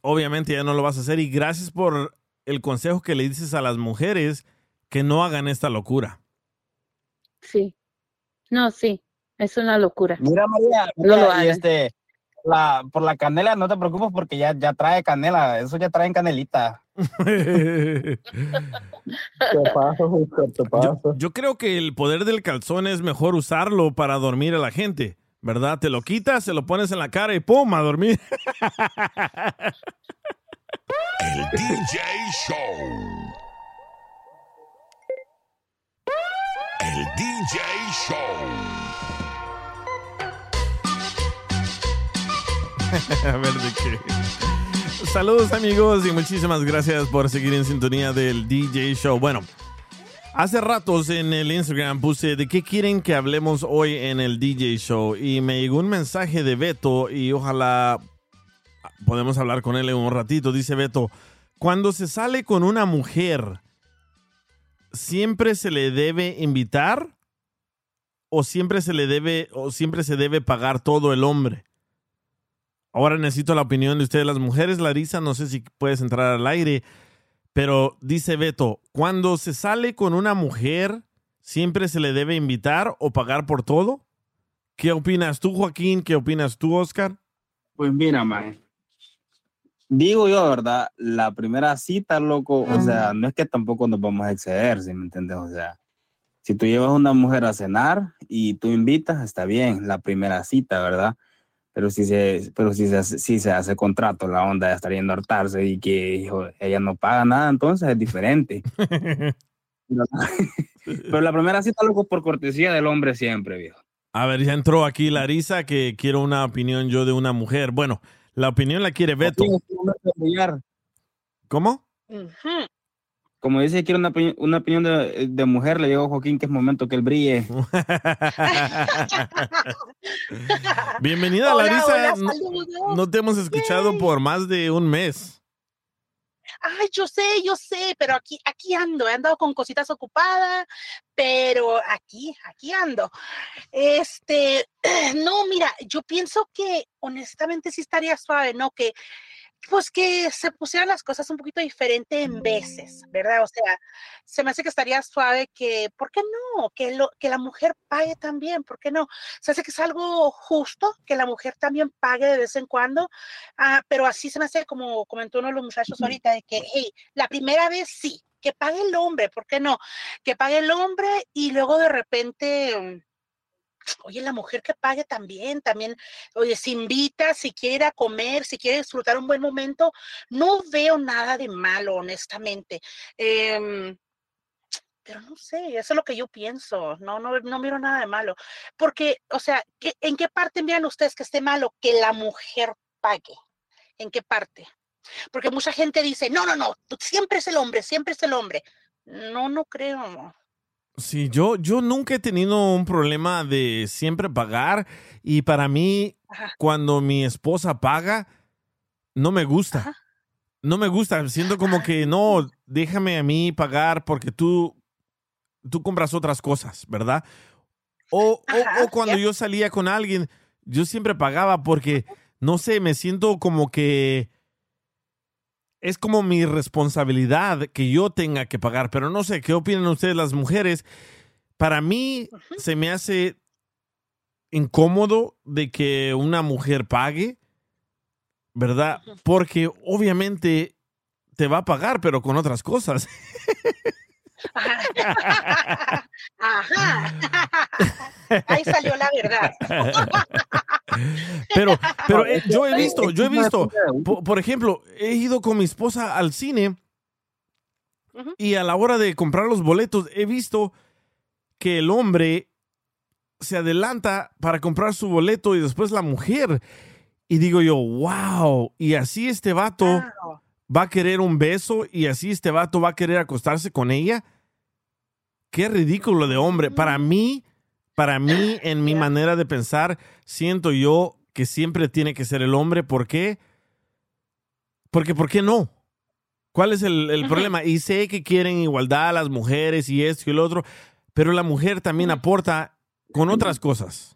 Speaker 2: obviamente ya no lo vas a hacer y gracias por el consejo que le dices a las mujeres que no hagan esta locura.
Speaker 15: Sí. No, sí. Es una locura.
Speaker 13: Mira, María,
Speaker 15: No lo
Speaker 13: y este, la, por la canela no te preocupes porque ya, ya trae canela, eso ya trae canelita.
Speaker 11: Te pasa, Oscar, te pasa.
Speaker 2: Yo, yo creo que el poder del calzón es mejor usarlo para dormir a la gente, ¿verdad? Te lo quitas, se lo pones en la cara y ¡pum! a dormir.
Speaker 1: El DJ Show. El DJ Show.
Speaker 2: a ver de qué. Saludos amigos y muchísimas gracias por seguir en sintonía del DJ Show. Bueno, hace ratos en el Instagram puse de qué quieren que hablemos hoy en el DJ Show y me llegó un mensaje de Beto y ojalá podemos hablar con él en un ratito. Dice Beto, cuando se sale con una mujer, ¿siempre se le debe invitar? ¿O siempre se le debe, o siempre se debe pagar todo el hombre? Ahora necesito la opinión de ustedes, las mujeres. Larisa, no sé si puedes entrar al aire, pero dice Beto, cuando se sale con una mujer, ¿siempre se le debe invitar o pagar por todo? ¿Qué opinas tú, Joaquín? ¿Qué opinas tú, Oscar?
Speaker 13: Pues mira, man. Digo yo, ¿verdad? La primera cita, loco, o sea, no es que tampoco nos vamos a exceder, ¿sí me entiendes? O sea, si tú llevas a una mujer a cenar y tú invitas, está bien, la primera cita, ¿verdad? Pero si se, pero si se, hace- si se hace contrato, la onda de estar yendo a hartarse y que hijo, ella no paga nada, entonces es diferente. Pero, pero la primera cita, loco, por cortesía del hombre siempre, viejo.
Speaker 2: A ver, ya entró aquí Larisa que quiero una opinión yo de una mujer. Bueno, la opinión la quiere Beto. ¿Cómo?
Speaker 13: Como dice, quiero una, opini- una opinión de, de mujer, le digo a Joaquín que es momento que él brille.
Speaker 2: Bienvenida,
Speaker 16: Hola,
Speaker 2: Larisa.
Speaker 16: hola,
Speaker 2: No- no te hemos escuchado por más de un mes.
Speaker 16: Ay, yo sé, yo sé, pero aquí, aquí ando, he andado con cositas ocupadas, pero aquí, aquí ando. Este, no, mira, yo pienso que honestamente sí estaría suave, ¿no? Que, pues que se pusieran las cosas un poquito diferente en veces, ¿verdad? O sea, se me hace que estaría suave que, ¿por qué no? Que, lo, que la mujer pague también, ¿por qué no? Se hace que es algo justo que la mujer también pague de vez en cuando, ah, pero así se me hace como comentó uno de los muchachos ahorita, de que, hey, la primera vez sí, que pague el hombre, ¿por qué no? Que pague el hombre y luego de repente... Oye, la mujer que pague también, también, oye, si invita, si quiere comer, si quiere disfrutar un buen momento, no veo nada de malo, honestamente. Em, pero no sé, eso es lo que yo pienso, no, no, no miro nada de malo. Porque, o sea, ¿qué- ¿en qué parte miran ustedes que esté malo que la mujer pague? ¿En qué parte? Porque mucha gente dice, no, no, no, siempre es el hombre, siempre es el hombre. No, no creo.
Speaker 2: Sí, yo, yo nunca he tenido un problema de siempre pagar y para mí, cuando mi esposa paga, no me gusta. No me gusta, siento como que no, déjame a mí pagar porque tú, tú compras otras cosas, ¿verdad? O, o- o cuando yo salía con alguien, yo siempre pagaba porque, no sé, me siento como que es como mi responsabilidad que yo tenga que pagar, pero no sé, ¿qué opinan ustedes las mujeres? Para mí se me hace incómodo de que una mujer pague, ¿verdad? Porque obviamente te va a pagar, pero con otras cosas.
Speaker 16: Ajá. Ahí salió la verdad.
Speaker 2: Pero, pero eh, yo he visto, yo he visto, po- por, ejemplo, he ido con mi esposa al cine y a la hora de comprar los boletos he visto que el hombre se adelanta para comprar su boleto y después la mujer. Y digo yo, wow, y así este vato va a querer un beso y así este vato va a querer acostarse con ella. Qué ridículo de hombre. Para mí, para mí, en mi manera de pensar, siento yo que siempre tiene que ser el hombre. ¿Por qué? Porque, ¿por qué no? ¿Cuál es el, el problema? Y sé que quieren igualdad a las mujeres y esto y lo otro, pero la mujer también aporta con otras cosas.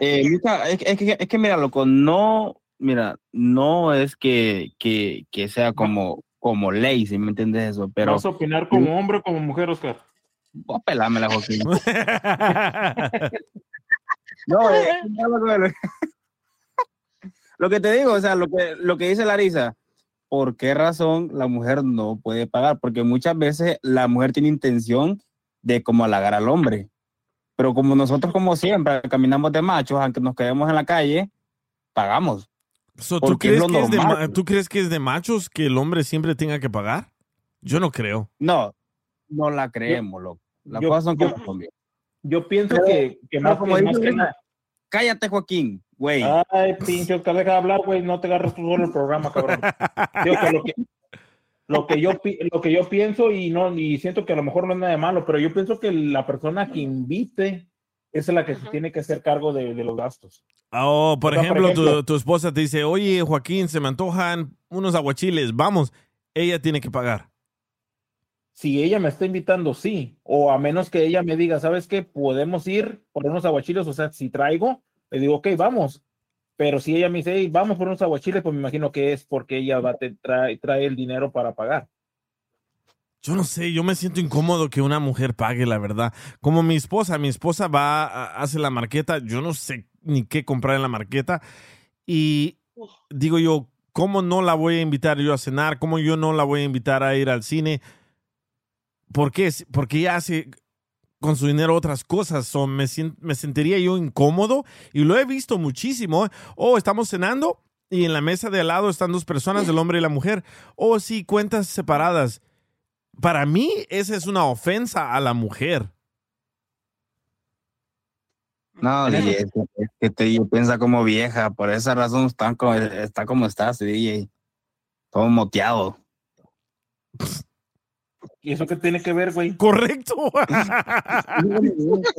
Speaker 13: Eh, es, que- es que, es que mira, loco, no, mira, no es que, que, que sea como, como ley, si me entiendes eso, pero...
Speaker 5: ¿Vas a opinar como hombre o como mujer, Oscar?
Speaker 13: Voy a pelámela, Joaquín. no, eh, no, lo que- lo que te digo, o sea, lo que, lo que dice Larisa, por qué razón la mujer no puede pagar, porque muchas veces la mujer tiene intención de como halagar al hombre. Pero como nosotros, como siempre, caminamos de machos, aunque nos quedemos en la calle, pagamos.
Speaker 2: So, ¿tú, crees que es de
Speaker 13: normal.
Speaker 2: ma- ¿Tú crees que es de machos que el hombre siempre tenga que pagar? Yo no creo.
Speaker 13: No, no la creemos, loco. Las
Speaker 5: yo-
Speaker 13: cosas son
Speaker 5: yo-
Speaker 13: como son, viejo.
Speaker 5: Yo pienso
Speaker 13: Pero-
Speaker 5: que, que más,
Speaker 13: como
Speaker 5: que, más que nada.
Speaker 13: Cállate, Joaquín, güey.
Speaker 5: Ay, pinche, Oscar, deja de hablar, güey. No te agarres tú solo el programa, cabrón. Digo que lo que, lo que yo lo que yo pienso y no y siento que a lo mejor no es nada de malo, pero yo pienso que la persona que invite es la que se tiene que hacer cargo de, de los gastos.
Speaker 2: Oh, por
Speaker 5: O sea, por
Speaker 2: ejemplo, tu- Tu, esposa te dice, oye, Joaquín, se me antojan unos aguachiles, vamos. Ella tiene que pagar.
Speaker 5: Si ella me está invitando, sí. O a menos que ella me diga, ¿sabes qué? Podemos ir por unos aguachiles. O sea, si traigo, le digo, ok, vamos. Pero si ella me dice, "Hey, vamos por unos aguachiles, pues me imagino que es porque ella va a te- trae, trae el dinero para pagar.
Speaker 2: Yo no sé, yo me siento incómodo que una mujer pague, la verdad. Como mi esposa, mi esposa va, a- hace la marqueta, yo no sé ni qué comprar en la marqueta. Y digo yo, ¿cómo no la voy a invitar yo a cenar? ¿Cómo yo no la voy a invitar a ir al cine? ¿Por qué? Porque ella hace con su dinero otras cosas. So, me, me sentiría yo incómodo y lo he visto muchísimo. ¿eh? Oh, estamos cenando y en la mesa de al lado están dos personas, el hombre y la mujer. Oh, sí, cuentas separadas. Para mí, esa es una ofensa a la mujer.
Speaker 13: No, DJ, es que- te yo piensa como vieja, por esa razón están como, está como estás, DJ. Todo moteado.
Speaker 5: ¿Y eso qué tiene que ver, güey?
Speaker 2: Correcto.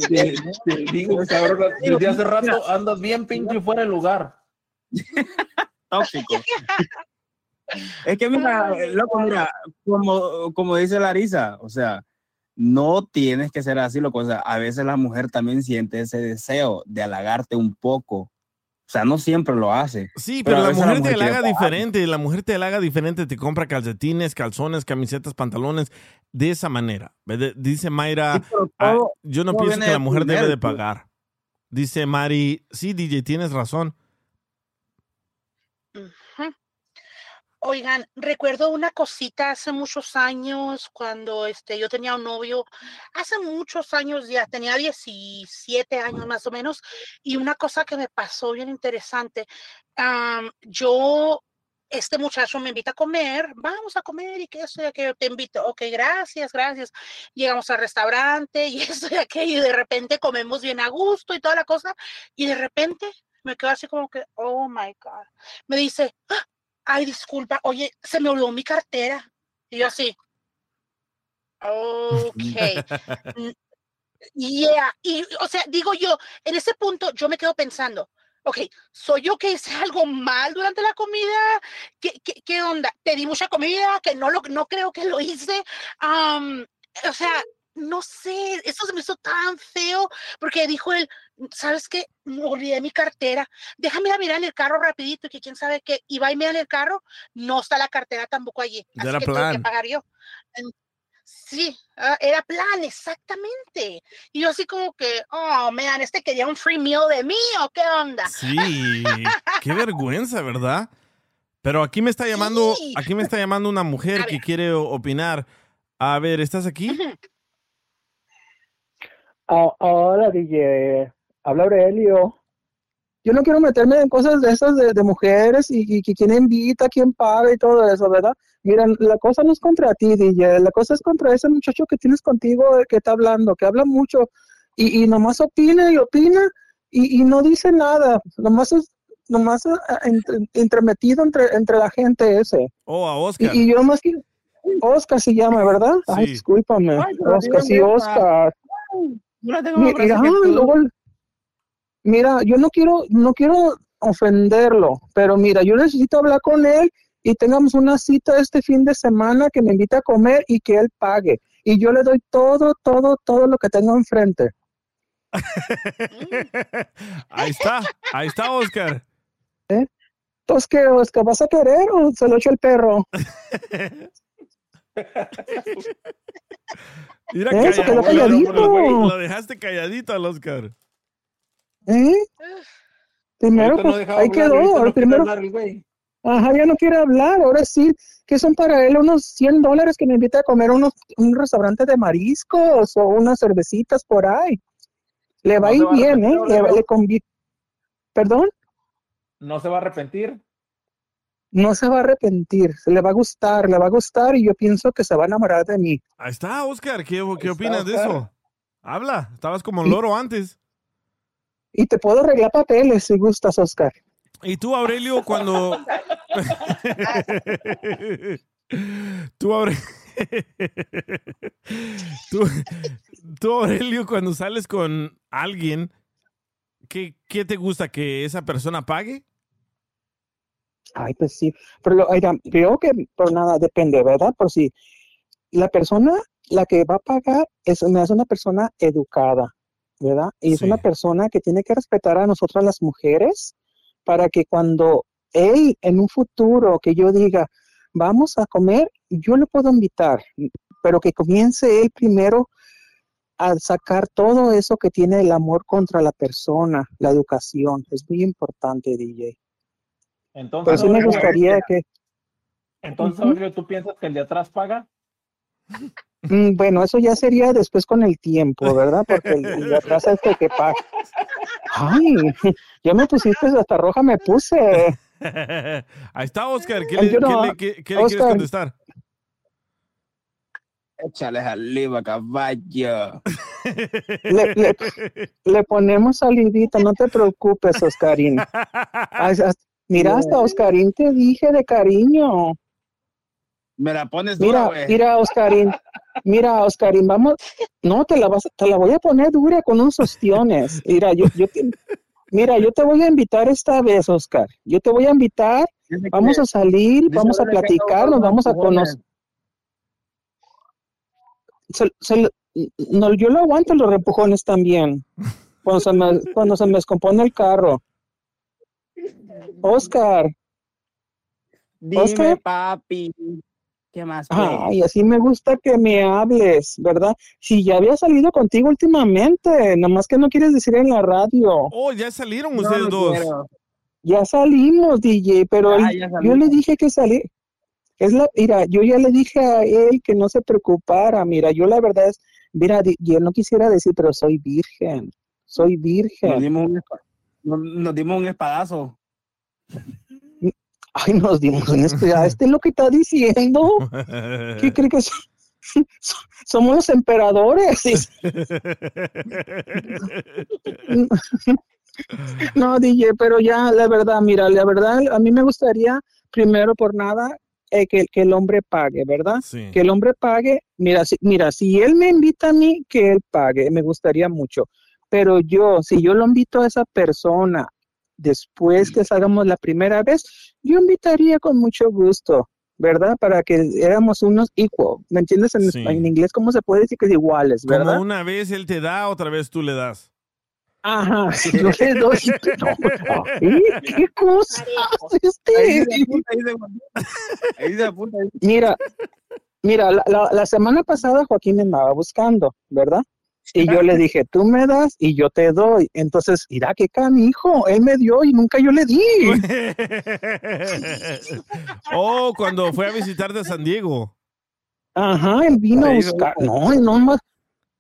Speaker 5: Te, te digo, cabrón, desde hace rato andas bien pinche fuera de lugar.
Speaker 13: Tóxico. Es que mira, loco, mira, como, como dice Larisa, o sea, no tienes que ser así, loco. O sea, a veces la mujer también siente ese deseo de halagarte un poco. O sea, no siempre lo hace.
Speaker 2: Sí, pero, la mujer te halaga diferente. La mujer te halaga diferente. Te compra calcetines, calzones, camisetas, pantalones. De esa manera. Dice Mayra, "Ah, yo no pienso que la mujer debe de
Speaker 13: pues".
Speaker 2: pagar. Dice Mari, sí, DJ, tienes razón.
Speaker 16: Oigan, recuerdo una cosita hace muchos años cuando este, yo tenía un novio, hace muchos años ya, tenía 17 años más o menos, y una cosa que me pasó bien interesante, am, yo, este muchacho me invita a comer, vamos a comer y que eso y aquello, te invito, ok, gracias, gracias. Llegamos al restaurante y eso y aquello, y de repente comemos bien a gusto y toda la cosa, y de repente me quedo así como que, oh my God. Me dice, "Ah, ay, disculpa, oye, se me olvidó mi cartera. Y yo así, ok. Yeah, y o sea, digo yo, en ese punto yo me quedo pensando, ok, ¿soy yo que hice algo mal durante la comida? ¿Qué, qué, qué onda? ¿Pedí mucha comida? Que no, lo, no creo que lo hice. Am, o sea, no sé, eso se me hizo tan feo porque dijo él, ¿sabes qué? Olvidé mi cartera. Déjame ir a mirar en el carro rapidito, que quién sabe qué. Y va y mira en el carro, no está la cartera tampoco allí. Así
Speaker 2: era
Speaker 16: que tuve que
Speaker 2: plan.
Speaker 16: pagar yo. En- Sí, ah, era plan, exactamente. Y yo así como que, oh, man, este quería un free meal de mí, ¿o qué onda?
Speaker 2: Sí, qué vergüenza, ¿verdad? Pero aquí me está llamando,
Speaker 16: Sí.
Speaker 2: aquí me está llamando una mujer que quiere opinar. A ver, ¿estás aquí?
Speaker 17: Hola, DJ. Habla Aurelio. Yo no quiero meterme en cosas de esas de, de mujeres y, y que quién invita, quién paga y todo eso, ¿verdad? Mira, la cosa no es contra ti, DJ. La cosa es contra ese muchacho que tienes contigo que está hablando, que habla mucho y, y nomás opina y opina y, y no dice nada. Nomás es nomás ah, entre- entremetido entre, entre la gente ese.
Speaker 2: Oh, a Oscar.
Speaker 17: y yo nomás quiero... Oscar se llama, ¿verdad? Ay, discúlpame.
Speaker 13: Ay,
Speaker 17: Oscar, sí, Oscar.
Speaker 13: Tengo más
Speaker 17: Mira, ay, luego mira, yo no quiero, no quiero ofenderlo, pero mira, yo necesito hablar con él y tengamos una cita este fin de semana que me invite a comer y que él pague. Y yo le doy todo, todo, todo lo que tengo enfrente.
Speaker 2: Ahí está, ahí está Oscar.
Speaker 17: ¿eh? Entonces, ¿qué, Oscar? ¿Vas a querer o se lo echo el perro?
Speaker 2: Mira,
Speaker 17: Eh, se quedó
Speaker 2: calla-
Speaker 17: calladito.
Speaker 2: lo, lo dejaste calladito al Oscar.
Speaker 17: ¿Eh? Primero,
Speaker 5: no
Speaker 17: pues, ahí quedó.
Speaker 5: no
Speaker 17: el primero,
Speaker 5: hablar el.
Speaker 17: Ajá, ya no quiere hablar. Ahora sí, que son para él unos 100 dólares que me invita a comer a unos, un restaurante de mariscos o unas cervecitas por ahí. Le va a
Speaker 5: No
Speaker 17: ir
Speaker 5: se va a
Speaker 17: bien, ¿eh? Le, le convi- ¿Perdón?
Speaker 5: No se va a arrepentir.
Speaker 17: No se va a arrepentir, se le va a gustar, le va a gustar y yo pienso que se va a enamorar de mí.
Speaker 2: Ahí está, Oscar. ¿Qué, qué
Speaker 17: está,
Speaker 2: opinas de eso? Habla. Estabas como loro antes.
Speaker 17: Y te puedo arreglar papeles si gustas, Oscar.
Speaker 2: Y tú, Aurelio, cuando... tú, Aure- tú, tú, Aurelio, cuando sales con alguien, ¿qué, ¿qué te gusta? ¿Que esa persona pague?
Speaker 17: Ay, pues sí, pero lo- oiga, creo que por nada depende, ¿verdad? Por si la persona, la que va a pagar, es, es una persona educada, ¿verdad? Y es una persona que tiene que respetar a nosotras las mujeres para que cuando él en un futuro que yo diga, vamos a comer, yo le puedo invitar, pero que comience él primero a sacar todo eso que tiene el amor contra la persona, la educación. Es muy importante, DJ.
Speaker 5: Entonces,
Speaker 17: sí me gustaría que,
Speaker 5: Entonces. Aurelio, ¿tú piensas que el de atrás paga?
Speaker 17: Mm, Bueno, eso ya sería después con el tiempo, ¿verdad? Porque el, el de atrás es el que paga. Ay, ya me pusiste hasta roja, me puse.
Speaker 2: Ahí está, Oscar. ¿Qué le,
Speaker 17: yo
Speaker 2: qué
Speaker 17: no-
Speaker 2: le- qué- qué le quieres contestar?
Speaker 13: Échale arriba, caballo.
Speaker 17: Le, le- le ponemos salidita, no te preocupes, Oscarín. Ay, as- Mira, hasta Oscarín te dije de cariño.
Speaker 13: Me la pones dura,
Speaker 17: Mira,
Speaker 13: güey.
Speaker 17: mira, Oscarín, mira, Oscarín, vamos, no, te la vas, te la voy a poner dura con unos ostiones. Mira, yo, yo te- mira, yo te voy a invitar esta vez, Oscar. Yo te voy a invitar, vamos a salir, vamos a platicar,
Speaker 13: no
Speaker 17: nos vamos a conocer. Se- se no, yo lo aguanto los reempujones también. Cuando se me, cuando se me descompone el carro. Oscar,
Speaker 13: Dime,
Speaker 17: Oscar.
Speaker 13: papi. ¿Qué más? pues?
Speaker 17: Ay, así me gusta que me hables, ¿verdad? Si ya había salido contigo últimamente, nada más que no quieres decir en la radio.
Speaker 2: Oh, ya salieron
Speaker 17: No,
Speaker 2: ustedes
Speaker 17: no
Speaker 2: dos.
Speaker 17: quiero. Ya salimos, DJ, pero él- yo le dije que salí. Es la, mira, yo ya le dije a él que no se preocupara. Mira, yo la verdad es, mira, yo no quisiera decir, pero soy virgen. Soy virgen.
Speaker 13: Nos dimos un, nos, nos dimos un espadazo.
Speaker 17: Ay, nos dimos un espe- Este es lo que está diciendo. ¿Qué cree que so- so- somos los emperadores? No, DJ, pero ya, la verdad, mira, la verdad, a mí me gustaría, primero por nada, eh, que, que el hombre pague, ¿verdad? Que el hombre pague, mira, si, mira, si él me invita a mí, que él pague, me gustaría mucho. Pero yo, si yo lo invito a esa persona después que salgamos la primera vez, yo invitaría con mucho gusto, ¿verdad? Para que éramos unos equal, ¿me entiendes? En,
Speaker 2: Sí.
Speaker 17: en inglés, ¿cómo se puede decir que es iguales, verdad?
Speaker 2: Como una vez él te da, otra vez tú le das.
Speaker 17: Ajá, yo le doy. No, ¿Qué cosa este?
Speaker 13: Ahí se apunta, ahí se- ahí se apunta, ahí se-
Speaker 17: Mira, mira, la, la- la semana pasada Joaquín me andaba buscando, ¿verdad? Y yo le dije, tú me das y yo te doy. Entonces, mira qué canijo, él me dio y nunca yo le di.
Speaker 2: oh, cuando fue a visitarte a San Diego.
Speaker 17: Ajá, él vino a buscar. No, él no más.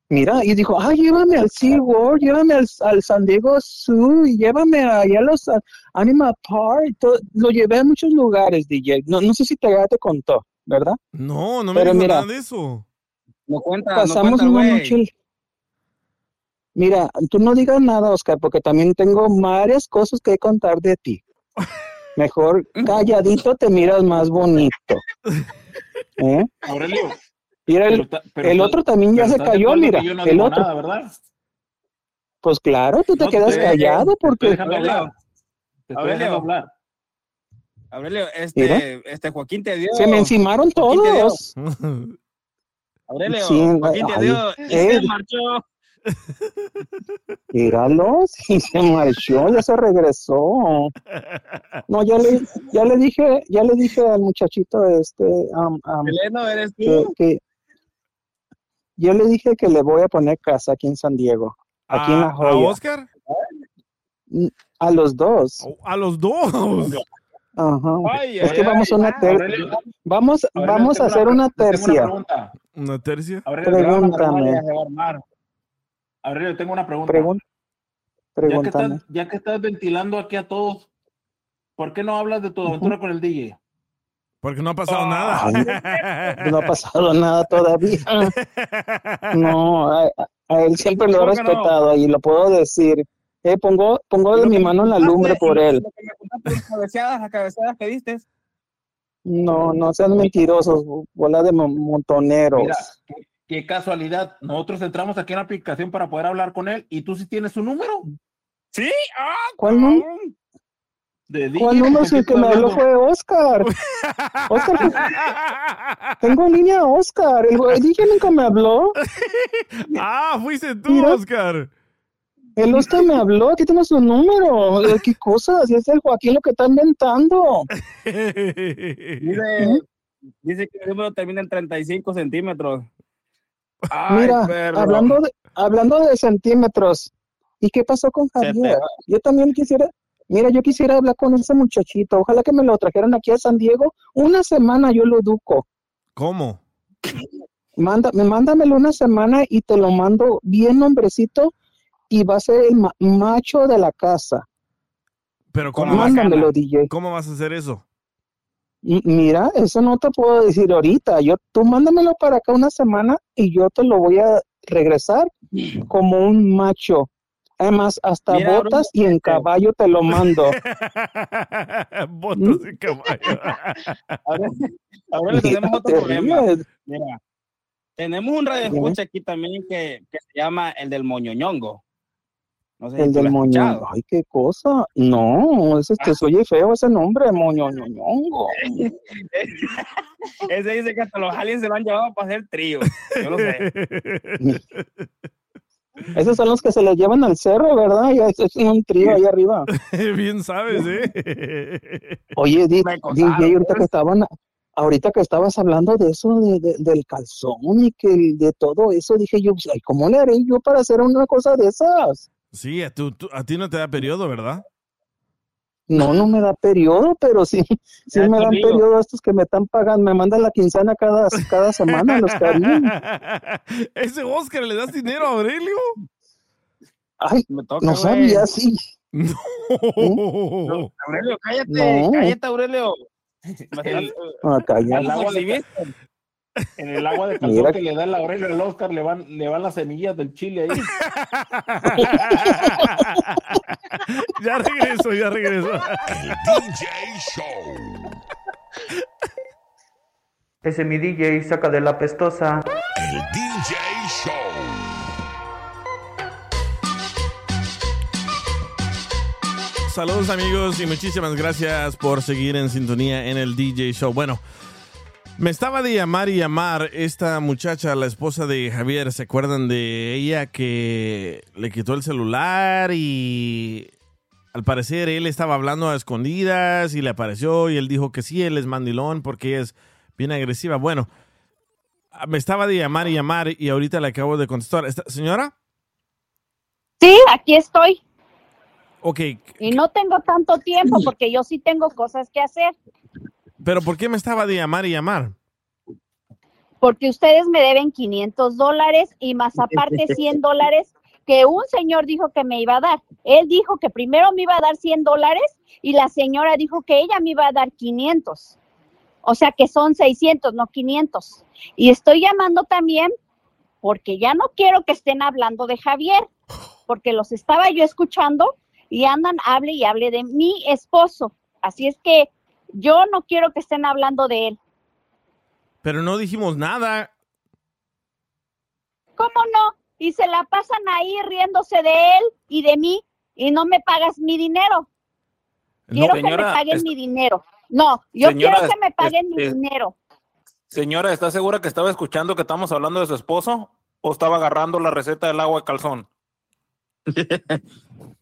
Speaker 17: Mira, y dijo, ay, llévame al SeaWorld, llévame al, al San Diego Zoo y llévame allá a los a- Animal Park. todo. Lo llevé a muchos lugares, DJ. No, no sé si te, ya te contó, ¿verdad?
Speaker 2: No, no me
Speaker 17: Pero
Speaker 2: dijo
Speaker 17: mira,
Speaker 2: nada de eso.
Speaker 13: No cuenta,
Speaker 17: Pasamos
Speaker 13: no cuenta,
Speaker 17: una noche. Mira, tú no digas nada, Oscar, porque también tengo varias cosas que contar de ti. Mejor calladito te miras más bonito. ¿Eh?
Speaker 5: Aurelio.
Speaker 17: Mira, el,
Speaker 5: pero pero
Speaker 17: el otro también ya se cayó, mira.
Speaker 5: que yo no
Speaker 17: el
Speaker 5: digo
Speaker 17: otro.
Speaker 5: nada, ¿verdad?
Speaker 17: Pues claro, tú te
Speaker 5: No, te
Speaker 17: quedas callado
Speaker 5: te estoy
Speaker 17: porque.
Speaker 5: hablar. Te estoy
Speaker 13: Aurelio.
Speaker 5: hablar.
Speaker 13: Aurelio,
Speaker 17: Mira.
Speaker 13: este, este Joaquín te dio.
Speaker 17: Se me encimaron todos.
Speaker 13: Aurelio,
Speaker 17: Sí,
Speaker 13: Joaquín te
Speaker 17: ay,
Speaker 13: dio. Y
Speaker 17: eh.
Speaker 13: se marchó.
Speaker 17: Míralo, sí se marchó, ya se regresó. No, ya le, ya le dije, ya le dije al muchachito este,
Speaker 13: Eleno, eres
Speaker 17: que,
Speaker 13: tú.
Speaker 17: que- yo le dije que le voy a poner casa aquí en San Diego, aquí en
Speaker 2: ¿A. Oscar?
Speaker 17: A los dos.
Speaker 2: A los dos.
Speaker 17: Ajá.
Speaker 13: Ay,
Speaker 17: es
Speaker 13: ay,
Speaker 17: que vamos a una
Speaker 13: ay.
Speaker 17: ter-
Speaker 13: Aurelio-
Speaker 17: vamos, vamos a hacer una tercia.
Speaker 13: pregunta.
Speaker 2: ¿Una tercia?
Speaker 17: Pregúntame.
Speaker 13: mal, ya se va a armar. Aurelio, tengo una pregunta.
Speaker 17: Pregun-
Speaker 13: ya, que estás, ya que estás ventilando aquí a todos, ¿por qué no hablas de tu aventura con el DJ?
Speaker 2: Porque no ha pasado nada.
Speaker 17: No ha pasado nada todavía. No, a, a él siempre lo he respetado y lo puedo decir. Eh, pongo pongo de mi mano en la lumbre por él.
Speaker 13: Las cabeceadas, las cabeceadas que diste.
Speaker 17: No, no sean mentirosos, bola de mo- montoneros.
Speaker 13: Mira, qué, casualidad. Nosotros entramos aquí en la aplicación para poder hablar con él y tú sí tienes su número. ¿Sí? ¡Ah!
Speaker 17: ¿Cuál, nú-
Speaker 13: De DJ,
Speaker 17: ¿Cuál número?
Speaker 13: ¿con
Speaker 17: Si el que me habló fue Oscar. Oscar, tengo en línea a Oscar. El, DJ nunca me habló.
Speaker 2: ah, fuiste tú,
Speaker 17: Mira.
Speaker 2: Oscar.
Speaker 17: El Oscar me habló, aquí tengo su número. Eh, ¿Qué cosas? Si es el Joaquín lo que está inventando.
Speaker 13: Dice, dice que el número termina en 35 centímetros. Ay,
Speaker 17: Mira,
Speaker 13: perro.
Speaker 17: hablando de, hablando de centímetros, ¿y qué pasó con Javier? Yo también quisiera, mira, yo quisiera hablar con ese muchachito. Ojalá que me lo trajeran aquí a San Diego. Una semana yo lo educo.
Speaker 2: ¿Cómo?
Speaker 17: Manda, mándamelo una semana y te lo mando bien hombrecito y va a ser el ma- macho de la casa.
Speaker 2: Pero ¿cómo, vas,
Speaker 17: Mándamelo, DJ.
Speaker 2: ¿cómo vas a hacer eso?
Speaker 17: Y mira, eso no te puedo decir ahorita. Yo, tú mándamelo para acá una semana y yo te lo voy a regresar como un macho. Además, hasta
Speaker 13: Mira,
Speaker 17: botas y en caballo te lo mando.
Speaker 2: Botas de caballo.
Speaker 13: Ahora, ahora le tenemos otro problema.
Speaker 17: ríes.
Speaker 13: Mira, tenemos un radio escucha aquí también que, que se llama el del moñoñongo. No sé si
Speaker 17: El del
Speaker 13: lo has
Speaker 17: moño.
Speaker 13: escuchado.
Speaker 17: Ay, qué cosa. No, ese te oye feo ese nombre, moñoñoñongo.
Speaker 13: Ese dice que hasta los aliens se lo han llevado para hacer trío. Yo lo sé.
Speaker 17: Esos son los que se les llevan al cerro, ¿verdad? Y es, es un trío ahí arriba.
Speaker 2: Bien sabes, ¿eh?
Speaker 17: Oye, Di- DJ, ahorita que
Speaker 13: pues.
Speaker 17: estaban, ahorita que estabas hablando de eso, de, de- del calzón y que de todo eso, dije yo, pues, ay, ¿cómo le haré yo para hacer una cosa de esas?
Speaker 2: Sí, a, tú- tú- a ti no te da periodo, ¿verdad?
Speaker 17: No, no me da periodo, pero sí, sí me dan
Speaker 13: conmigo.
Speaker 17: periodo estos que me están pagando, me mandan la quincena cada, cada semana, los cariños.
Speaker 2: Ese Oscar, ¿le das dinero a Aurelio?
Speaker 17: Ay,
Speaker 13: Me toca,
Speaker 17: no sabía, sí.
Speaker 2: No.
Speaker 13: Aurelio, cállate,
Speaker 17: No.
Speaker 13: cállate, Aurelio. El,
Speaker 17: Ah, calla.
Speaker 13: el agua en el agua de calzón
Speaker 17: Mira.
Speaker 13: que le da el Aurelio al Oscar le van, le van las semillas del chile ahí.
Speaker 2: ya regreso, ya regreso.
Speaker 1: El DJ Show.
Speaker 18: Ese mi DJ saca de la pestosa.
Speaker 1: El DJ Show.
Speaker 2: Saludos amigos y muchísimas gracias por seguir en sintonía en el DJ Show. Bueno, me estaba de llamar y llamar esta muchacha, la esposa de Javier. ¿Se acuerdan de ella que le quitó el celular y al parecer él estaba hablando a escondidas y le apareció y él dijo que sí, él es mandilón porque ella es bien agresiva. Bueno, me estaba de llamar y llamar y ahorita le acabo de contestar. ¿Esta- ¿Señora?
Speaker 19: Sí, aquí estoy.
Speaker 2: Ok,
Speaker 19: Y no tengo tanto tiempo porque yo sí tengo cosas que hacer.
Speaker 2: Pero ¿por qué me estaba de llamar y llamar?
Speaker 19: Porque ustedes me deben 500 dólares y más aparte 100 dólares que un señor dijo que me iba a dar. Él dijo que primero me iba a dar 100 dólares y la señora dijo que ella me iba a dar 500. O sea que son 600, no 500. Y estoy llamando también porque ya no quiero que estén hablando de Javier, porque los estaba yo escuchando y andan, hable y hable de mi esposo. Así es que yo no quiero que estén hablando de él.
Speaker 2: Pero no dijimos nada.
Speaker 19: ¿Cómo no? Y se la pasan ahí riéndose de él y de mí y no me pagas mi dinero. Quiero que me paguen
Speaker 5: es-
Speaker 19: mi dinero. No, yo
Speaker 5: Señora,
Speaker 19: quiero que me paguen mi dinero.
Speaker 5: Señora, ¿está segura que estaba escuchando que estamos hablando de su esposo o estaba agarrando la receta del agua de calzón?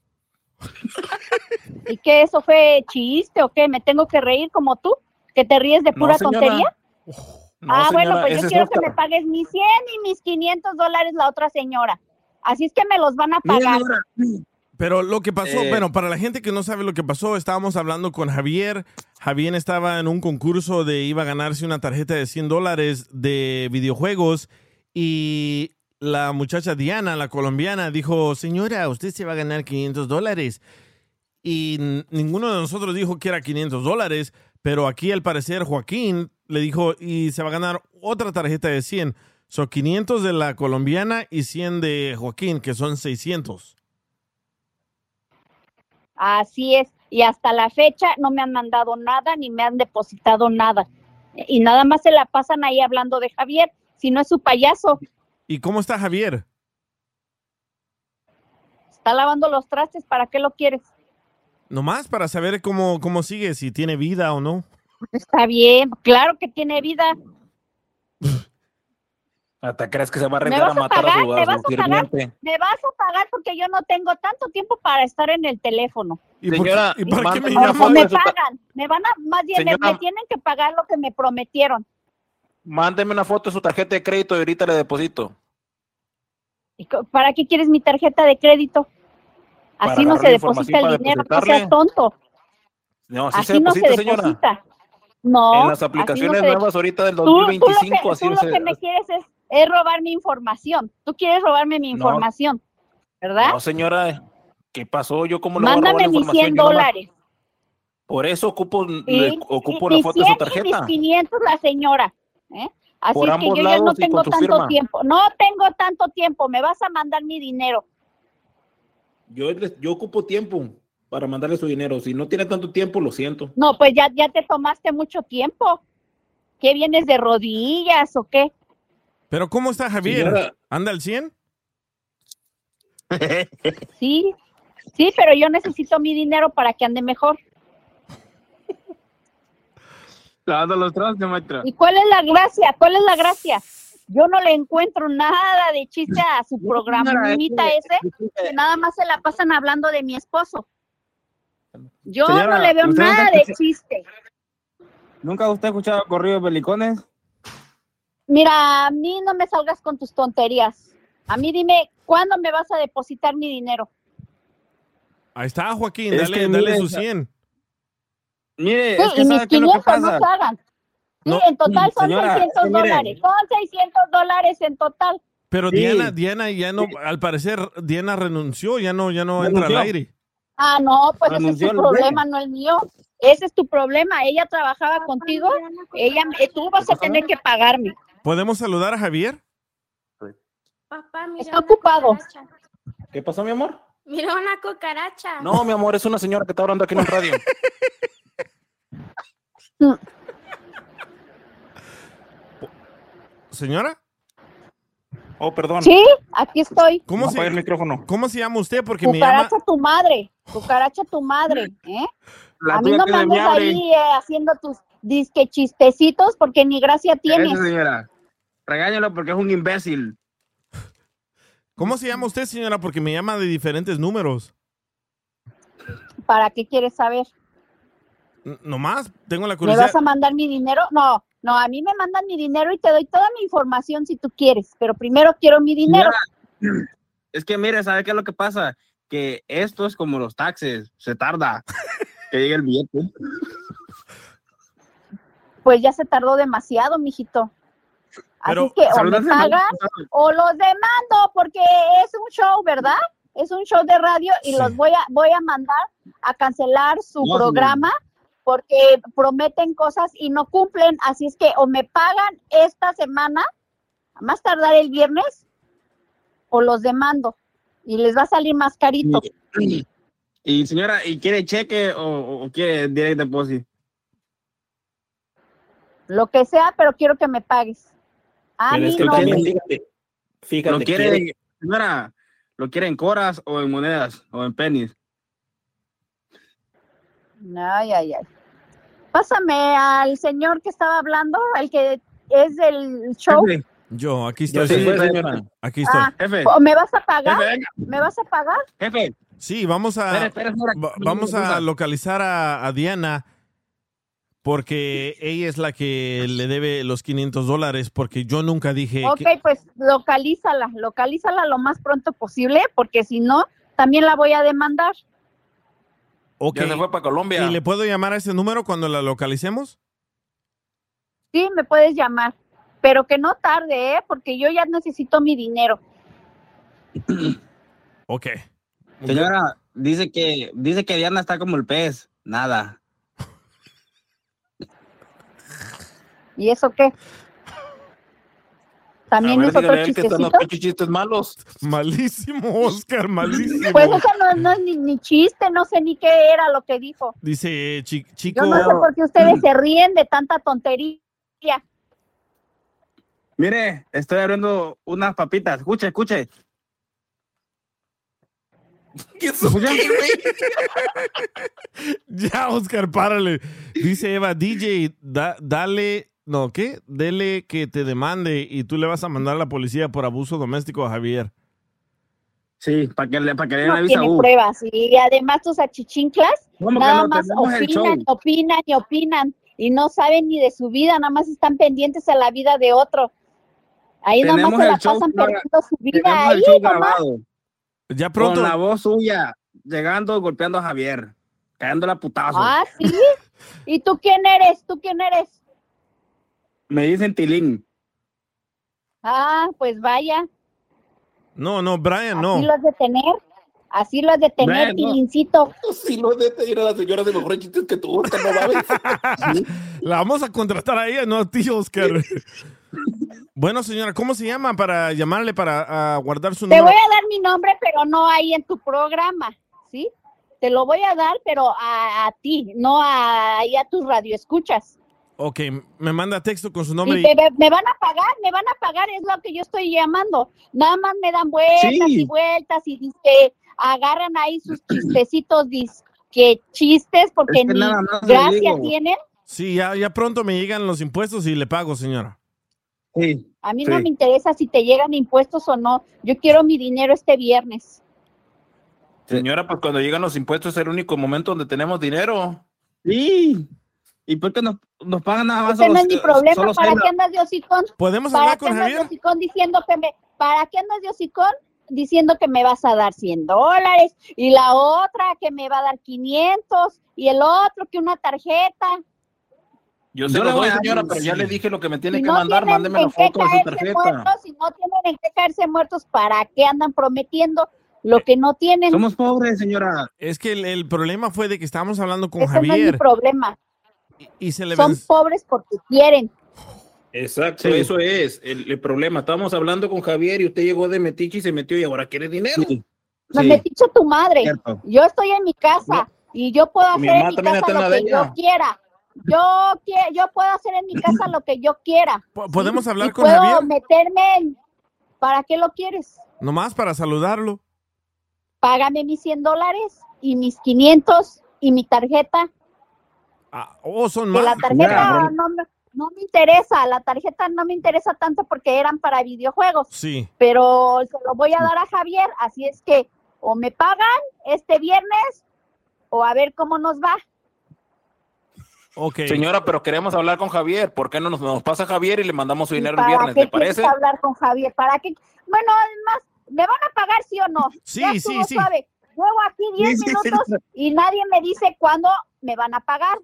Speaker 19: ¿Y qué eso fue chiste o qué? ¿Me tengo que reír como tú? ¿Que te ríes de pura tontería?
Speaker 5: No,
Speaker 19: ah, bueno, pues yo quiero que me pagues mis 100 y mis 500 dólares la otra señora. Así es que me los van a pagar.
Speaker 2: Pero lo que pasó,
Speaker 19: Eh.
Speaker 2: bueno, para la gente que no sabe lo que pasó, estábamos hablando con Javier Javier estaba en un concurso de iba a ganarse una tarjeta de 100 dólares de videojuegos y la muchacha Diana, la colombiana, dijo, señora, usted se va a ganar 500 dólares. Y ninguno de nosotros dijo que era 500 dólares, pero aquí al parecer Joaquín le dijo, y se va a ganar otra tarjeta de 100. Son 500 de la colombiana y 100 de Joaquín, que son 600.
Speaker 19: Así es. Y hasta la fecha no me han mandado nada ni me han depositado nada. Y nada más se la pasan ahí hablando de Javier, si no es su payaso.
Speaker 2: ¿Y cómo está Javier?
Speaker 19: Está lavando los trastes, ¿para qué lo quieres?
Speaker 2: Nomás para saber cómo, cómo sigue, si tiene vida o no.
Speaker 19: Está bien, claro que tiene vida.
Speaker 5: ¿Hasta crees que se va a
Speaker 19: ¿Me
Speaker 5: arriesgar a
Speaker 19: vas a
Speaker 5: matar a
Speaker 19: pagar?
Speaker 5: su,
Speaker 19: ¿Me
Speaker 5: a
Speaker 19: vas
Speaker 5: su
Speaker 19: a pagar?
Speaker 5: sirviente?
Speaker 19: Me vas a pagar porque yo no tengo tanto tiempo para estar en el teléfono.
Speaker 2: ¿Y por,
Speaker 5: Señora,
Speaker 2: qué- y por qué me
Speaker 19: me
Speaker 5: su
Speaker 19: pagan, me van a, más bien me tienen que pagar lo que me prometieron.
Speaker 5: Mándeme una foto de su tarjeta de crédito y ahorita le deposito.
Speaker 19: ¿Y ¿Para qué quieres mi tarjeta de crédito? Así no se deposita el dinero, no seas tonto.
Speaker 5: No, así
Speaker 19: Así
Speaker 5: se
Speaker 19: no se
Speaker 5: deposita, señora.
Speaker 19: deposita. No.
Speaker 5: en las
Speaker 19: no
Speaker 5: aplicaciones
Speaker 19: se-
Speaker 5: nuevas ahorita del
Speaker 19: Tú- tú lo que-
Speaker 5: 2025, así
Speaker 19: tú
Speaker 5: no
Speaker 19: lo
Speaker 5: se...
Speaker 19: que me quieres es, es robar mi información. Tú quieres robarme mi
Speaker 5: No.
Speaker 19: información, ¿verdad?
Speaker 5: No, señora, ¿qué pasó? ¿Yo a robar
Speaker 19: Mándame mis
Speaker 5: información?
Speaker 19: 100
Speaker 5: Yo nomás-
Speaker 19: dólares.
Speaker 5: Por eso ocupo,
Speaker 19: ¿sí?
Speaker 5: le ocupo
Speaker 19: Y
Speaker 5: la foto de su
Speaker 19: 100 y mis
Speaker 5: tarjeta.
Speaker 19: 500 la señora. ¿Eh? Así
Speaker 5: Por
Speaker 19: es que yo ya no tengo tanto
Speaker 5: firma.
Speaker 19: tiempo. No tengo tanto tiempo. Me vas a mandar mi dinero.
Speaker 5: Yo, yo ocupo tiempo para mandarle su dinero. Si no tiene tanto tiempo, lo siento.
Speaker 19: No, pues ya, ya te tomaste mucho tiempo. ¿Qué vienes de rodillas o qué?
Speaker 2: Pero ¿cómo está Javier?
Speaker 5: Señora.
Speaker 2: ¿Anda al 100?
Speaker 19: Sí, sí, pero yo necesito mi dinero para que ande mejor.
Speaker 13: Lavando los trastes, maestra.
Speaker 19: ¿Y cuál es la gracia? ¿Cuál es la gracia? Yo no le encuentro nada de chiste a su programita
Speaker 13: es
Speaker 19: ese, que nada más se la pasan hablando de mi esposo. Yo
Speaker 13: Señora,
Speaker 19: no le veo
Speaker 13: ¿usted nunca
Speaker 19: nada de chiste.
Speaker 13: ¿Nunca usted ha escuchado corridos belicones?
Speaker 19: Mira, a mí no me salgas con tus tonterías. A mí dime, ¿cuándo me vas a depositar mi dinero?
Speaker 2: Ahí está, Joaquín,
Speaker 13: Es
Speaker 2: dale, dale
Speaker 13: mire,
Speaker 2: su
Speaker 13: esa-
Speaker 2: 100.
Speaker 13: Mire,
Speaker 19: Sí,
Speaker 13: es que
Speaker 19: y mis
Speaker 13: ¿sabe qué es lo que
Speaker 19: 500 no. Sí,
Speaker 2: No,
Speaker 19: en total son
Speaker 13: señora,
Speaker 19: 600
Speaker 13: es que mire.
Speaker 19: dólares. Son 600 dólares en total.
Speaker 2: Pero
Speaker 13: Sí.
Speaker 2: Diana, Diana ya no, al parecer, Diana renunció, ya no, ya no entra al
Speaker 13: Renunció.
Speaker 2: aire.
Speaker 19: Ah, no, pues ese es
Speaker 13: Renunció
Speaker 19: tu problema, no el mío. Ese es tu problema. Ella trabajaba contigo, ella, eh, tú vas a tener que pagarme.
Speaker 2: ¿Podemos saludar a Javier?
Speaker 20: Papá, mira
Speaker 19: Está ocupado.
Speaker 20: cucaracha.
Speaker 5: ¿Qué pasó, mi amor?
Speaker 20: Mira una cucaracha.
Speaker 5: No, mi amor, es una señora que está hablando aquí en el radio.
Speaker 2: ¿Señora?
Speaker 5: Oh, perdón.
Speaker 19: Sí, aquí estoy.
Speaker 2: ¿Cómo
Speaker 5: el
Speaker 2: se,
Speaker 5: micrófono.
Speaker 2: ¿Cómo se llama usted? Porque me llama...
Speaker 19: Cucaracha tu madre, cucaracha tu madre, ¿eh?
Speaker 13: La
Speaker 19: a mí no me andes ahí eh, haciendo tus disque chistecitos porque ni gracia tienes.
Speaker 13: Señora. Regáñalo porque es un imbécil.
Speaker 2: ¿Cómo se llama usted, señora? Porque me llama de diferentes números.
Speaker 19: ¿Para qué quieres saber?
Speaker 2: Nomás, tengo la
Speaker 19: ¿Me
Speaker 2: curiosidad.
Speaker 19: vas a mandar mi dinero? No, no, a mí me mandan mi dinero y te doy toda mi información si tú quieres, pero primero quiero mi dinero.
Speaker 13: Es que mire, ¿sabe qué es lo que pasa? Que esto es como los taxes, se tarda que llegue el billete.
Speaker 19: Pues ya se tardó demasiado, mijito. Así
Speaker 2: Pero-
Speaker 19: es que o me pagan o los demando porque es un show, ¿verdad? Es un show de radio y
Speaker 2: Sí.
Speaker 19: los voy a voy a mandar a cancelar su
Speaker 13: No,
Speaker 19: programa porque prometen cosas y no cumplen, así es que o me pagan esta semana, a más tardar el viernes, o los demando y les va a salir más carito.
Speaker 13: Y, y, señora, ¿y quiere cheque o, o quiere direct deposit?
Speaker 19: Lo que sea, pero quiero que me pagues. A
Speaker 5: Pero
Speaker 19: mí
Speaker 5: es que
Speaker 19: no me-
Speaker 5: fíjate, fíjate,
Speaker 13: ¿Lo quiere,
Speaker 5: quiere-
Speaker 13: señora, lo quiere en coras o en monedas o en pennies?
Speaker 19: Ay, ay, ay. Pásame al señor que estaba hablando, el que es del show.
Speaker 13: Jefe,
Speaker 2: Yo, aquí estoy.
Speaker 13: Sí,
Speaker 5: señora.
Speaker 2: Aquí estoy.
Speaker 19: Ah,
Speaker 13: jefe,
Speaker 19: ¿o ¿Me vas a pagar?
Speaker 13: jefe, venga,
Speaker 19: ¿Me vas a pagar?
Speaker 13: jefe.
Speaker 2: Sí, vamos a,
Speaker 13: Espera, espera,
Speaker 2: vamos a localizar a, a Diana porque ella es la que le debe los 500 dólares porque yo nunca dije
Speaker 19: Ok,
Speaker 2: que...
Speaker 19: pues localízala, localízala lo más pronto posible, porque si no, también la voy a demandar.
Speaker 2: Ok.
Speaker 5: Ya se fue para Colombia.
Speaker 2: ¿Y le puedo llamar a ese número cuando la localicemos?
Speaker 19: Sí, me puedes llamar, pero que no tarde, ¿eh? Porque yo ya necesito mi dinero.
Speaker 2: Ok.
Speaker 13: Señora, dice que, dice que Diana está como el pez. Nada.
Speaker 19: ¿Y eso qué? También
Speaker 5: A ver,
Speaker 19: es otro
Speaker 5: que están los chistes malos.
Speaker 2: Malísimo, Oscar, malísimo.
Speaker 19: Pues eso no, no es ni, ni chiste, no sé ni qué era lo que dijo.
Speaker 2: Dice chi- chico.
Speaker 19: Yo no sé por qué ustedes se ríen de tanta tontería.
Speaker 13: Mire, estoy abriendo unas papitas. Escuche, escuche.
Speaker 2: Ya, Oscar, párale. Dice Eva, DJ, da- dale, no, ¿qué? Dele que te demande y tú le vas a mandar a la policía por abuso doméstico a Javier.
Speaker 13: Sí, para que le, para que le den
Speaker 19: No
Speaker 13: la visa
Speaker 19: tiene
Speaker 13: U.
Speaker 19: pruebas. Y además tus achichinclas
Speaker 13: ¿Cómo que
Speaker 19: nada
Speaker 13: no?
Speaker 19: más opinan, opinan y opinan. Y no saben ni de su vida, nada más están pendientes a la vida de otro. Ahí nada más se la
Speaker 13: show
Speaker 19: pasan perdiendo su vida ahí.
Speaker 2: Ya
Speaker 13: Con la voz suya, llegando, golpeando a Javier, cayéndole a putazos.
Speaker 19: Ah, sí. ¿Y tú quién eres? ¿Tú quién eres?
Speaker 13: Me dicen Tilín.
Speaker 19: Ah, pues vaya.
Speaker 2: No, no, Brian,
Speaker 19: Así
Speaker 2: no.
Speaker 19: lo has de tener. Así lo has de tener,
Speaker 2: Brian, no.
Speaker 19: Tilincito.
Speaker 5: Sí, lo de ir a la señora de mejores chistes que tú, Oscar, no mames.
Speaker 2: La vamos a contratar a ella, no a ti, Oscar. bueno, señora, ¿cómo se llama para llamarle para ah, guardar su
Speaker 19: Te
Speaker 2: número?
Speaker 19: voy a dar mi nombre, pero no ahí en tu programa, ¿sí? Te lo voy a dar, pero a, a ti, no a, ahí a tus radioescuchas.
Speaker 2: Ok, me manda texto con su
Speaker 19: Y
Speaker 2: nombre.
Speaker 19: me, me van a pagar, me van a pagar, es lo que yo estoy llamando. Nada más me dan vueltas
Speaker 2: Sí.
Speaker 19: y vueltas y dice, agarran ahí sus chistecitos, que chistes, porque
Speaker 2: Es que
Speaker 19: ni
Speaker 2: nada más le
Speaker 19: gracia
Speaker 2: digo.
Speaker 19: tienen.
Speaker 2: Sí, ya, ya pronto me llegan los impuestos y le pago, señora.
Speaker 13: Sí.
Speaker 19: A mí no me interesa si te llegan impuestos o no. Yo quiero mi dinero este viernes.
Speaker 5: Señora, pues cuando llegan los impuestos es el único momento donde tenemos dinero.
Speaker 13: Sí. ¿Y por qué nos, nos pagan nada más?
Speaker 19: Ese no
Speaker 13: solo-
Speaker 19: es mi problema. ¿Para qué andas de hocicón?
Speaker 2: ¿Podemos
Speaker 19: ¿Para
Speaker 2: hablar con Javier?
Speaker 19: diciendo que me... ¿Para qué andas de hocicón diciendo que me vas a dar 100 dólares? Y la otra que me va a dar 500 y el otro que una tarjeta.
Speaker 5: Yo se lo doy, señora, pero ya le dije lo que me tiene
Speaker 19: Si
Speaker 5: que
Speaker 19: no
Speaker 5: mandar. Mándeme la foto de su tarjeta.
Speaker 19: muertos, si no tienen en qué caerse muertos, ¿para qué andan prometiendo lo que no tienen?
Speaker 13: Somos pobres, señora.
Speaker 2: Es que el, el problema fue de que estábamos hablando con
Speaker 19: Ese no es mi
Speaker 2: Javier
Speaker 19: problema.
Speaker 2: Y se le
Speaker 19: Son pobres porque quieren.
Speaker 5: Exacto,
Speaker 13: Sí.
Speaker 5: eso es el, el problema. Estábamos hablando con Javier y usted llegó de metiche y se metió y ahora quiere dinero.
Speaker 19: Me metiste tu madre.
Speaker 5: Cierto.
Speaker 19: Yo estoy en mi casa y yo puedo
Speaker 5: Mi
Speaker 19: hacer en
Speaker 5: mamá
Speaker 19: mi casa
Speaker 5: está en
Speaker 19: lo que yo quiera. Yo, yo puedo hacer en mi casa lo que yo quiera.
Speaker 2: ¿Podemos
Speaker 19: ¿sí?
Speaker 2: hablar
Speaker 19: Y
Speaker 2: con
Speaker 19: puedo
Speaker 2: Javier?
Speaker 19: meterme en... ¿Para qué lo quieres?
Speaker 2: Nomás para saludarlo.
Speaker 19: Págame mis 100 dólares y mis 500 y mi tarjeta.
Speaker 2: Oh, son
Speaker 19: Que la
Speaker 2: más.
Speaker 19: tarjeta no, me- no me interesa. La tarjeta no me interesa tanto porque eran para videojuegos.
Speaker 2: Sí.
Speaker 19: pero se lo voy a dar a Javier, así es que o me pagan este viernes o a ver cómo nos va.
Speaker 2: Ok.
Speaker 5: Señora, pero queremos hablar con Javier. ¿Por qué no nos, nos pasa Javier y le mandamos su dinero el
Speaker 19: ¿Para
Speaker 5: viernes? ¿Le parece?
Speaker 19: hablar con Javier? ¿Para qué? Bueno, además, ¿me van a pagar sí o no?
Speaker 2: Sí,
Speaker 19: Ya
Speaker 2: sí, sí.
Speaker 19: suave. Llevo aquí 10
Speaker 2: Sí, sí, sí.
Speaker 19: minutos y nadie me dice cuándo me van a pagar.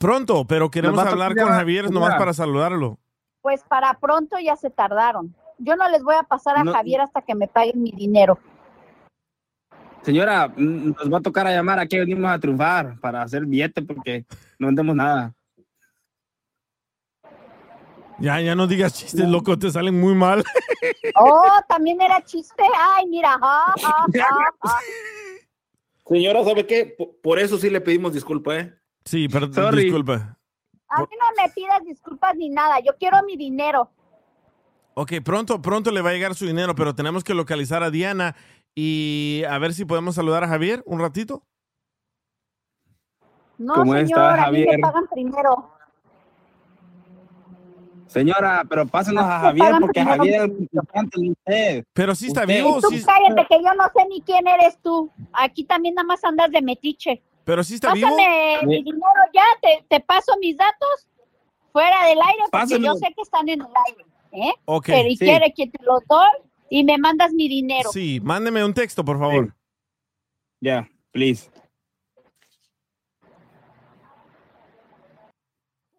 Speaker 2: Pronto, pero queremos hablar con Javier
Speaker 19: ya.
Speaker 2: nomás para saludarlo.
Speaker 19: Pues para pronto ya se tardaron. Yo no les voy a pasar a
Speaker 13: No.
Speaker 19: Javier hasta que me paguen mi dinero.
Speaker 13: Señora, mm, nos va a tocar a llamar. Aquí venimos a triunfar para hacer billete porque no vendemos nada.
Speaker 2: Ya, ya no digas chistes, loco, te salen muy mal.
Speaker 19: Oh, también era chiste. Ay, mira. ja, ja, ja.
Speaker 5: Señora, ¿sabe qué? Por, por eso sí le pedimos disculpa, ¿eh?
Speaker 2: Sí, pero
Speaker 5: Sorry.
Speaker 2: disculpa.
Speaker 19: A mí no me pidas disculpas ni nada. Yo quiero mi dinero.
Speaker 2: Ok, pronto, pronto le va a llegar su dinero, pero tenemos que localizar a Diana y a ver si podemos saludar a Javier un ratito.
Speaker 19: No,
Speaker 13: ¿Cómo
Speaker 19: señor,
Speaker 13: está,
Speaker 19: a mí me
Speaker 13: Javier?
Speaker 19: pagan primero.
Speaker 13: Señora, pero pásenos a Javier porque. Javier es el importante de usted.
Speaker 2: Pero sí está
Speaker 13: Usted-
Speaker 2: vivo,
Speaker 19: Tú
Speaker 2: sí,
Speaker 19: cállate que yo no sé ni quién eres tú. Aquí también nada más andas de metiche.
Speaker 2: Pero sí está
Speaker 19: Pásame vivo.
Speaker 13: mi
Speaker 19: dinero ya, te, paso mis datos fuera del aire porque yo sé que están en el aire. ¿eh?
Speaker 2: Okay,
Speaker 19: Pero y quiere que te lo doy y me mandas mi dinero.
Speaker 2: Sí, mándeme un texto, por favor.
Speaker 13: Ya, yeah, please.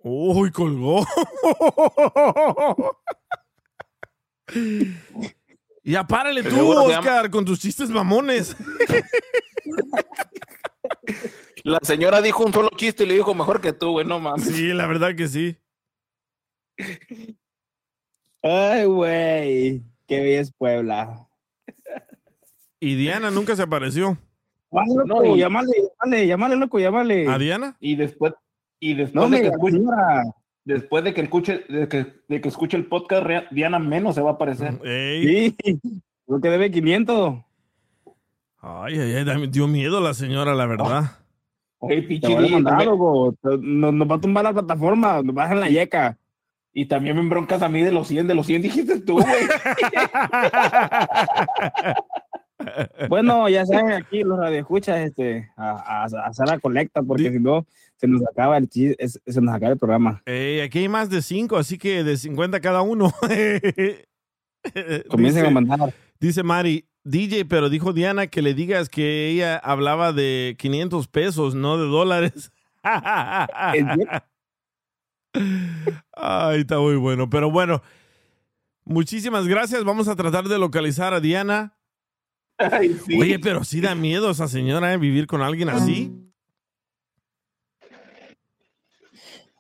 Speaker 2: Uy, colgó. ya párale tú, Oscar, con tus chistes mamones.
Speaker 5: La señora dijo un solo chiste y le dijo mejor que tú, güey, no mames.
Speaker 2: Sí, la verdad que sí.
Speaker 13: Ay, güey. Qué bella es Puebla.
Speaker 2: Y Diana nunca se apareció.
Speaker 13: Llámale,
Speaker 5: No,
Speaker 13: loco,
Speaker 5: y-
Speaker 13: llámale, llámale, llámale, loco, llámale.
Speaker 2: ¿A Diana?
Speaker 5: Y después, y después
Speaker 13: No,
Speaker 5: de que escuche,
Speaker 13: señora.
Speaker 5: después de que escuche, de que, de que escuche el podcast, Diana menos se va a aparecer.
Speaker 2: Ey.
Speaker 13: Sí, lo que debe 500.
Speaker 2: Ay, ay, ay, me dio miedo la señora, la verdad.
Speaker 5: Oye,
Speaker 13: Te
Speaker 5: pinche
Speaker 13: voy a
Speaker 5: Di,
Speaker 13: mandar,
Speaker 5: también-
Speaker 13: loco. Te- Nos, nos va a tumbar la plataforma, nos bajan la yeca.
Speaker 5: Y también me broncas a mí de los 100, de los 100 dijiste tú, güey.
Speaker 13: Bueno, ya saben, aquí los radioescuchas, este, a, a- a hacer la colecta, porque si no, se nos acaba el chis- es- se nos acaba el programa.
Speaker 2: Ey, aquí hay más de cinco, así que de 50 cada uno.
Speaker 13: Comiencen
Speaker 2: Dice-
Speaker 13: a mandar.
Speaker 2: Dice Mari, DJ, pero dijo Diana que le digas que ella hablaba de 500 pesos, no de dólares. Ay, está muy bueno. Pero bueno, muchísimas gracias. Vamos a tratar de localizar a Diana.
Speaker 5: Ay, sí.
Speaker 2: Oye, pero sí da miedo esa señora, ¿eh? Vivir con alguien así.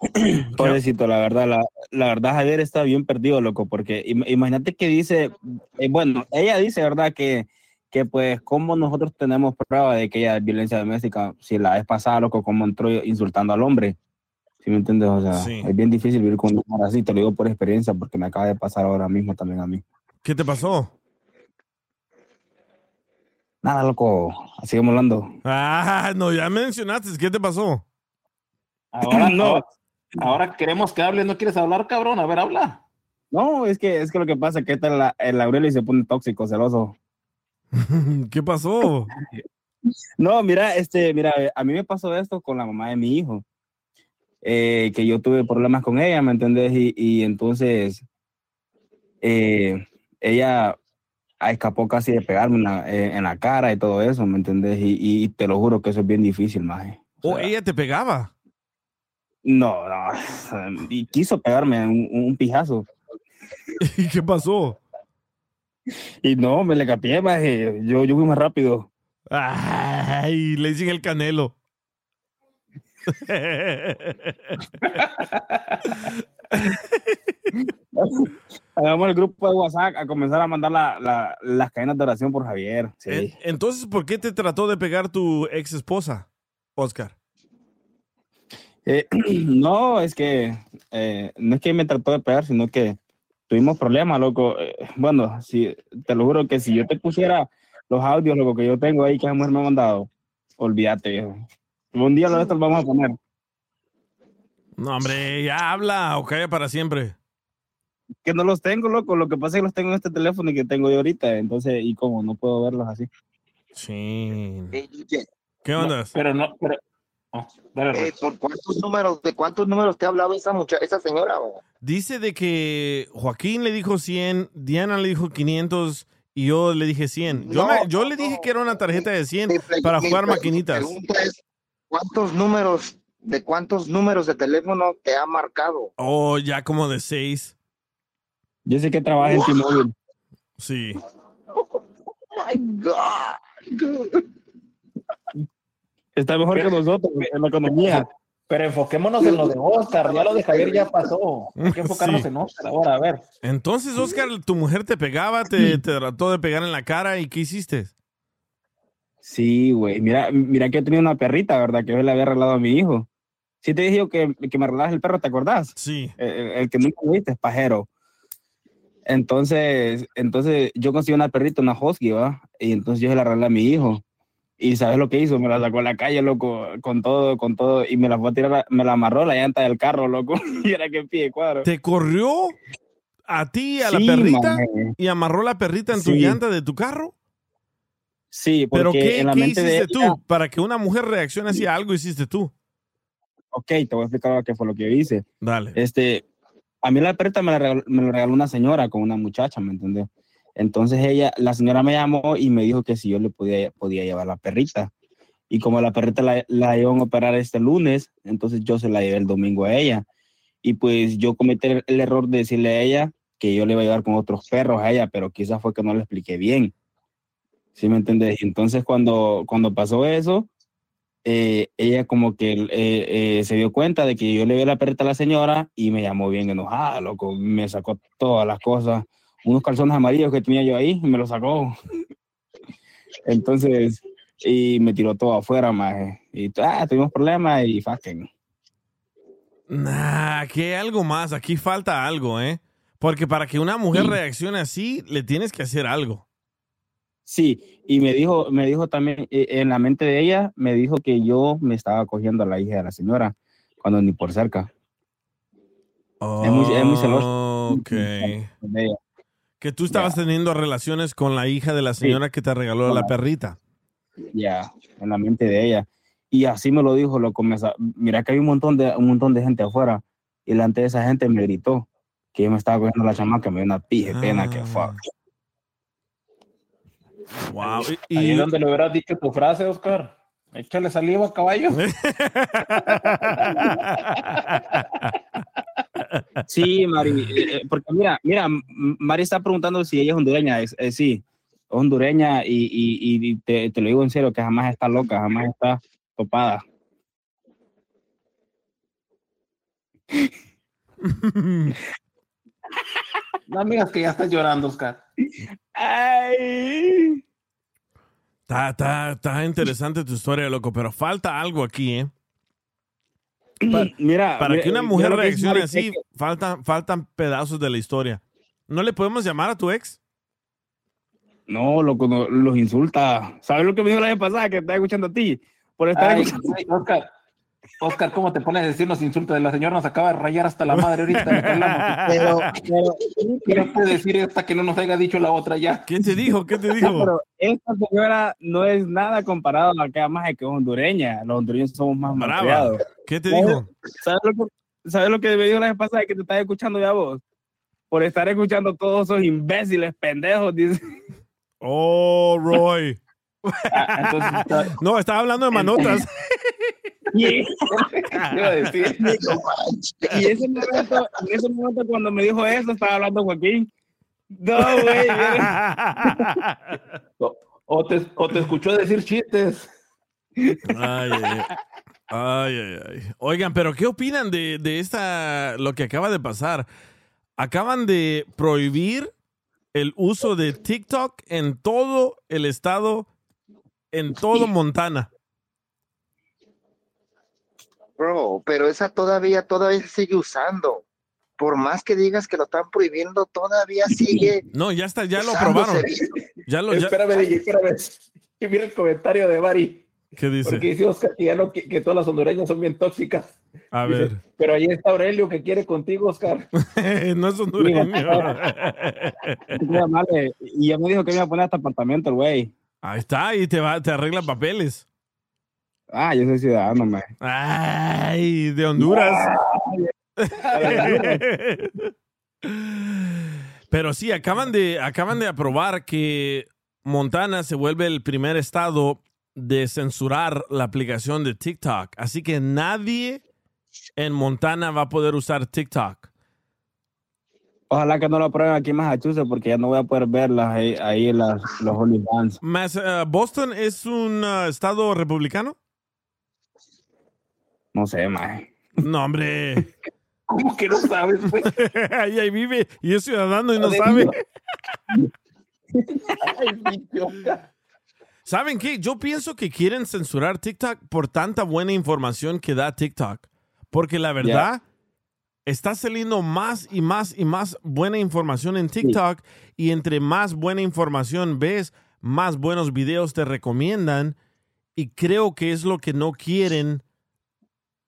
Speaker 13: Pobrecito, la verdad, la, la verdad Javier está bien perdido, loco, porque im- imagínate que dice, eh, bueno, ella dice, ¿verdad? Que, que pues como nosotros tenemos prueba de que ella es violencia doméstica, si la vez pasada, loco, como entró insultando al hombre, ¿sí me entiendes? O sea,
Speaker 2: Sí.
Speaker 13: es bien difícil vivir con una así, te lo digo por experiencia, porque me acaba de pasar ahora mismo también a mí.
Speaker 2: ¿Qué te pasó?
Speaker 13: Nada, loco, sigamos hablando.
Speaker 2: Ah, no, ya mencionaste. ¿Qué te pasó?
Speaker 5: Ahora,
Speaker 13: No.
Speaker 5: Ahora, queremos que hables, ¿no quieres hablar, cabrón? A ver, habla.
Speaker 13: No, es que, es que lo que pasa es que está la, el Aurelio y se pone tóxico, celoso.
Speaker 2: ¿Qué pasó?
Speaker 13: No, mira, este, mira, a mí me pasó esto con la mamá de mi hijo, eh, que yo tuve problemas con ella, ¿me entendés? Y, y entonces eh, ella escapó casi de pegarme en la, eh, en la cara y todo eso, ¿me entendés? Y, y te lo juro que eso es bien difícil, maje.
Speaker 2: ¿O ella te pegaba?
Speaker 13: No, no, y quiso pegarme un, un pijazo.
Speaker 2: ¿Y qué pasó?
Speaker 13: Y no, me le capié, maje, yo, yo fui más rápido.
Speaker 2: Ay, le dicen el canelo.
Speaker 13: Hagamos el grupo de WhatsApp a comenzar a mandar la- la- las cadenas de oración por Javier. Sí.
Speaker 2: En- Entonces, ¿por qué te trató de pegar tu ex esposa, Oscar?
Speaker 13: Eh, no, es que eh, no es que me trató de pegar, sino que tuvimos problemas, loco. Eh, bueno, si, te lo juro que si yo te pusiera los audios, loco, que yo tengo ahí que esa mujer me ha mandado, olvídate, viejo. Un día lo estos vamos a poner.
Speaker 2: No, hombre, ya habla o calla para siempre.
Speaker 13: Que no los tengo, loco. Lo que pasa es que los tengo en este teléfono y que tengo yo ahorita. Entonces, y como no puedo verlos así.
Speaker 2: Sí. ¿Qué onda?
Speaker 5: pero no, pero.
Speaker 9: Eh, ¿Por cuántos números, de cuántos números te ha hablado esa mucha, esa señora?
Speaker 2: Dice de que Joaquín le dijo 100, Diana le dijo 500 y yo le dije 100. Yo,
Speaker 9: No,
Speaker 2: me- yo le dije que era una tarjeta de 100
Speaker 9: pre-
Speaker 2: para
Speaker 9: mi
Speaker 2: jugar maquinitas.
Speaker 9: Mi pregunta es, ¿cuántos números, de cuántos números de teléfono te ha marcado?
Speaker 2: Oh, ya como de 6.
Speaker 13: Yo sé que trabaja en T-Mobile.
Speaker 2: Sí.
Speaker 9: Oh my God.
Speaker 13: Está mejor que nosotros en la economía.
Speaker 5: Pero enfoquémonos en lo de Oscar, ya lo de Javier ya pasó. Hay que enfocarnos
Speaker 2: Sí.
Speaker 5: en Oscar ahora, a ver.
Speaker 2: Entonces, Oscar, tu mujer te pegaba, te, te trató de pegar en la cara y ¿qué hiciste?
Speaker 13: Sí, güey. Mira, mira que yo tenía una perrita, ¿verdad? Que yo le había arreglado a mi hijo. Sí te dije yo que, que me arreglas el perro, ¿te acordás?
Speaker 2: Sí.
Speaker 13: El, el- que nunca viste, es pajero. Entonces, entonces yo conseguí una perrita, una husky, ¿va? Y entonces yo se la arreglé a mi hijo. Y ¿sabes lo que hizo? Me la sacó a la calle, loco, con todo, con todo. Y me la fue a tirar, me la amarró la llanta del carro, loco. y era que pie cuadro.
Speaker 2: ¿Te corrió a ti, a
Speaker 13: Sí,
Speaker 2: la perrita, y amarró la perrita en tu
Speaker 13: Sí.
Speaker 2: llanta de tu carro?
Speaker 13: Sí, porque
Speaker 2: ¿Pero qué,
Speaker 13: en la
Speaker 2: qué
Speaker 13: mente de
Speaker 2: hiciste
Speaker 13: ella-
Speaker 2: tú? Para que una mujer reaccione así a algo, hiciste tú.
Speaker 13: Ok, te voy a explicar qué fue lo que yo hice.
Speaker 2: Dale.
Speaker 13: Este, a mí la perrita me la regaló, me la regaló una señora con una muchacha, ¿me entiendes? Entonces ella, la señora me llamó y me dijo que si yo le podía, podía llevar la perrita. Y como la perrita la, la iban a operar este lunes, entonces yo se la llevé el domingo a ella. y pues yo cometí el, error de decirle a ella que yo le iba a llevar con otros perros a ella, pero quizás fue que no le expliqué bien. ¿Sí me entiendes? Y Entonces cuando, cuando pasó eso, eh, ella como que eh, eh, se dio cuenta de que yo le di la perrita a la señora y me llamó bien enojada, loco, me sacó todas las cosas, unos calzones amarillos que tenía yo ahí, y me los sacó. Entonces, y me tiró todo afuera, más Y ah, tuvimos problemas y fucking.
Speaker 2: Nah, que algo más. Aquí falta algo, ¿eh? Porque para que una mujer reaccione así, le tienes que hacer algo.
Speaker 13: Sí, y me dijo, me dijo también, eh, en la mente de ella, me dijo que yo me estaba cogiendo a la hija de la señora, cuando ni por cerca. Es muy, es muy celoso.
Speaker 2: Ok. Que tú estabas teniendo relaciones con la hija de la señora que te regaló la perrita.
Speaker 13: Ya, en la mente de ella. Y así me lo dijo, lo comenzó. Mira que hay un montón de, un montón de gente afuera. Y delante de esa gente me gritó que yo me estaba cogiendo la chamaca, me dio una pije pena que fuck.
Speaker 2: Wow.
Speaker 5: Ahí es donde le hubieras dicho tu frase, Oscar. Échale saliva, caballo.
Speaker 13: Sí, Mari, eh, eh, porque mira, mira, Mari está preguntando si ella es hondureña. Es, eh, sí, es hondureña y, y- y te, te lo digo en serio, que jamás está loca, jamás está topada.
Speaker 5: No amigas que ya estás llorando, Oscar.
Speaker 13: Ay.
Speaker 2: Está, está, está interesante tu historia, loco, pero falta algo aquí, ¿eh?
Speaker 13: Mira,
Speaker 2: Para
Speaker 13: mira,
Speaker 2: que una mujer
Speaker 13: que
Speaker 2: reaccione así,
Speaker 13: que-
Speaker 2: faltan, faltan pedazos de la historia. ¿No le podemos llamar a tu ex?
Speaker 13: No, loco, no, los insulta. ¿Sabes lo que me dijo la vez pasada que estaba escuchando a ti? Por estar
Speaker 5: Ay,
Speaker 13: escuchando.
Speaker 5: ay, Oscar, Oscar, ¿cómo te pones a decir los insultos de la señora? Nos acaba de rayar hasta la madre ahorita.
Speaker 13: Pero, pero,
Speaker 5: ¿Qué nos puede decir hasta que no nos haya dicho la otra ya?
Speaker 2: ¿Quién te dijo? ¿Qué te
Speaker 13: No, pero esta señora no es nada comparado a la que más que es hondureña. Los hondureños somos más malcriados.
Speaker 2: ¿Qué te
Speaker 13: ¿Sabes-
Speaker 2: dijo?
Speaker 13: ¿Sabes lo que, sabes lo que me dijo la vez pasada que te estás escuchando ya vos? Por estar escuchando todos esos imbéciles pendejos, dice.
Speaker 2: Oh, Roy.
Speaker 13: Entonces,
Speaker 2: No, estaba hablando de manotas.
Speaker 13: y,
Speaker 5: Iba a decir.
Speaker 13: y ese momento, en ese momento cuando me dijo eso, estaba hablando Joaquín. No, güey.
Speaker 5: O, o te, o te escuchó decir chistes.
Speaker 2: Ay, ay, ay. Ay, ay, ay. Oigan, pero ¿qué opinan de, de esta, lo que acaba de pasar? Acaban de prohibir el uso de TikTok en todo el estado, en todo Montana.
Speaker 9: Bro, pero esa todavía, todavía se sigue usando. Por más que digas que lo están prohibiendo, todavía sigue.
Speaker 2: No, ya está, ya lo probaron. Ya lo, ya-
Speaker 5: Espérame, DJ, espérame. Y mira el comentario de Bari.
Speaker 2: ¿Qué dice?
Speaker 5: Porque dice Oscar que, ya no, que, que todas las hondureñas son bien tóxicas.
Speaker 2: A
Speaker 5: Dice,
Speaker 2: ver.
Speaker 5: Pero ahí está Aurelio que quiere contigo, Oscar.
Speaker 2: no es hondureño.
Speaker 13: Y ya me dijo que me iba a poner hasta apartamento el güey.
Speaker 2: Ahí está, y te, va, te arregla papeles.
Speaker 13: Ah, yo soy ciudadano, man.
Speaker 2: Ay, de Honduras. Pero sí, acaban de, acaban de aprobar que Montana se vuelve el primer estado de censurar la aplicación de TikTok. Así que nadie en Montana va a poder usar TikTok.
Speaker 13: Ojalá que no lo aprueben aquí en Massachusetts porque ya no voy a poder verlas ahí, ahí en las, los OnlyFans.
Speaker 2: Eh, ¿Boston es un uh, estado republicano?
Speaker 13: No sé, man.
Speaker 2: No, hombre.
Speaker 5: ¿Cómo que no sabes, pues?
Speaker 2: ahí, ahí vive y es ciudadano y no sabe.
Speaker 5: Ay.
Speaker 2: ¿Saben qué? Yo pienso que quieren censurar TikTok por tanta buena información que da TikTok. Porque la verdad, está saliendo más y más y más buena información en TikTok. Y entre más buena información ves, más buenos videos te recomiendan. Y creo que es lo que no quieren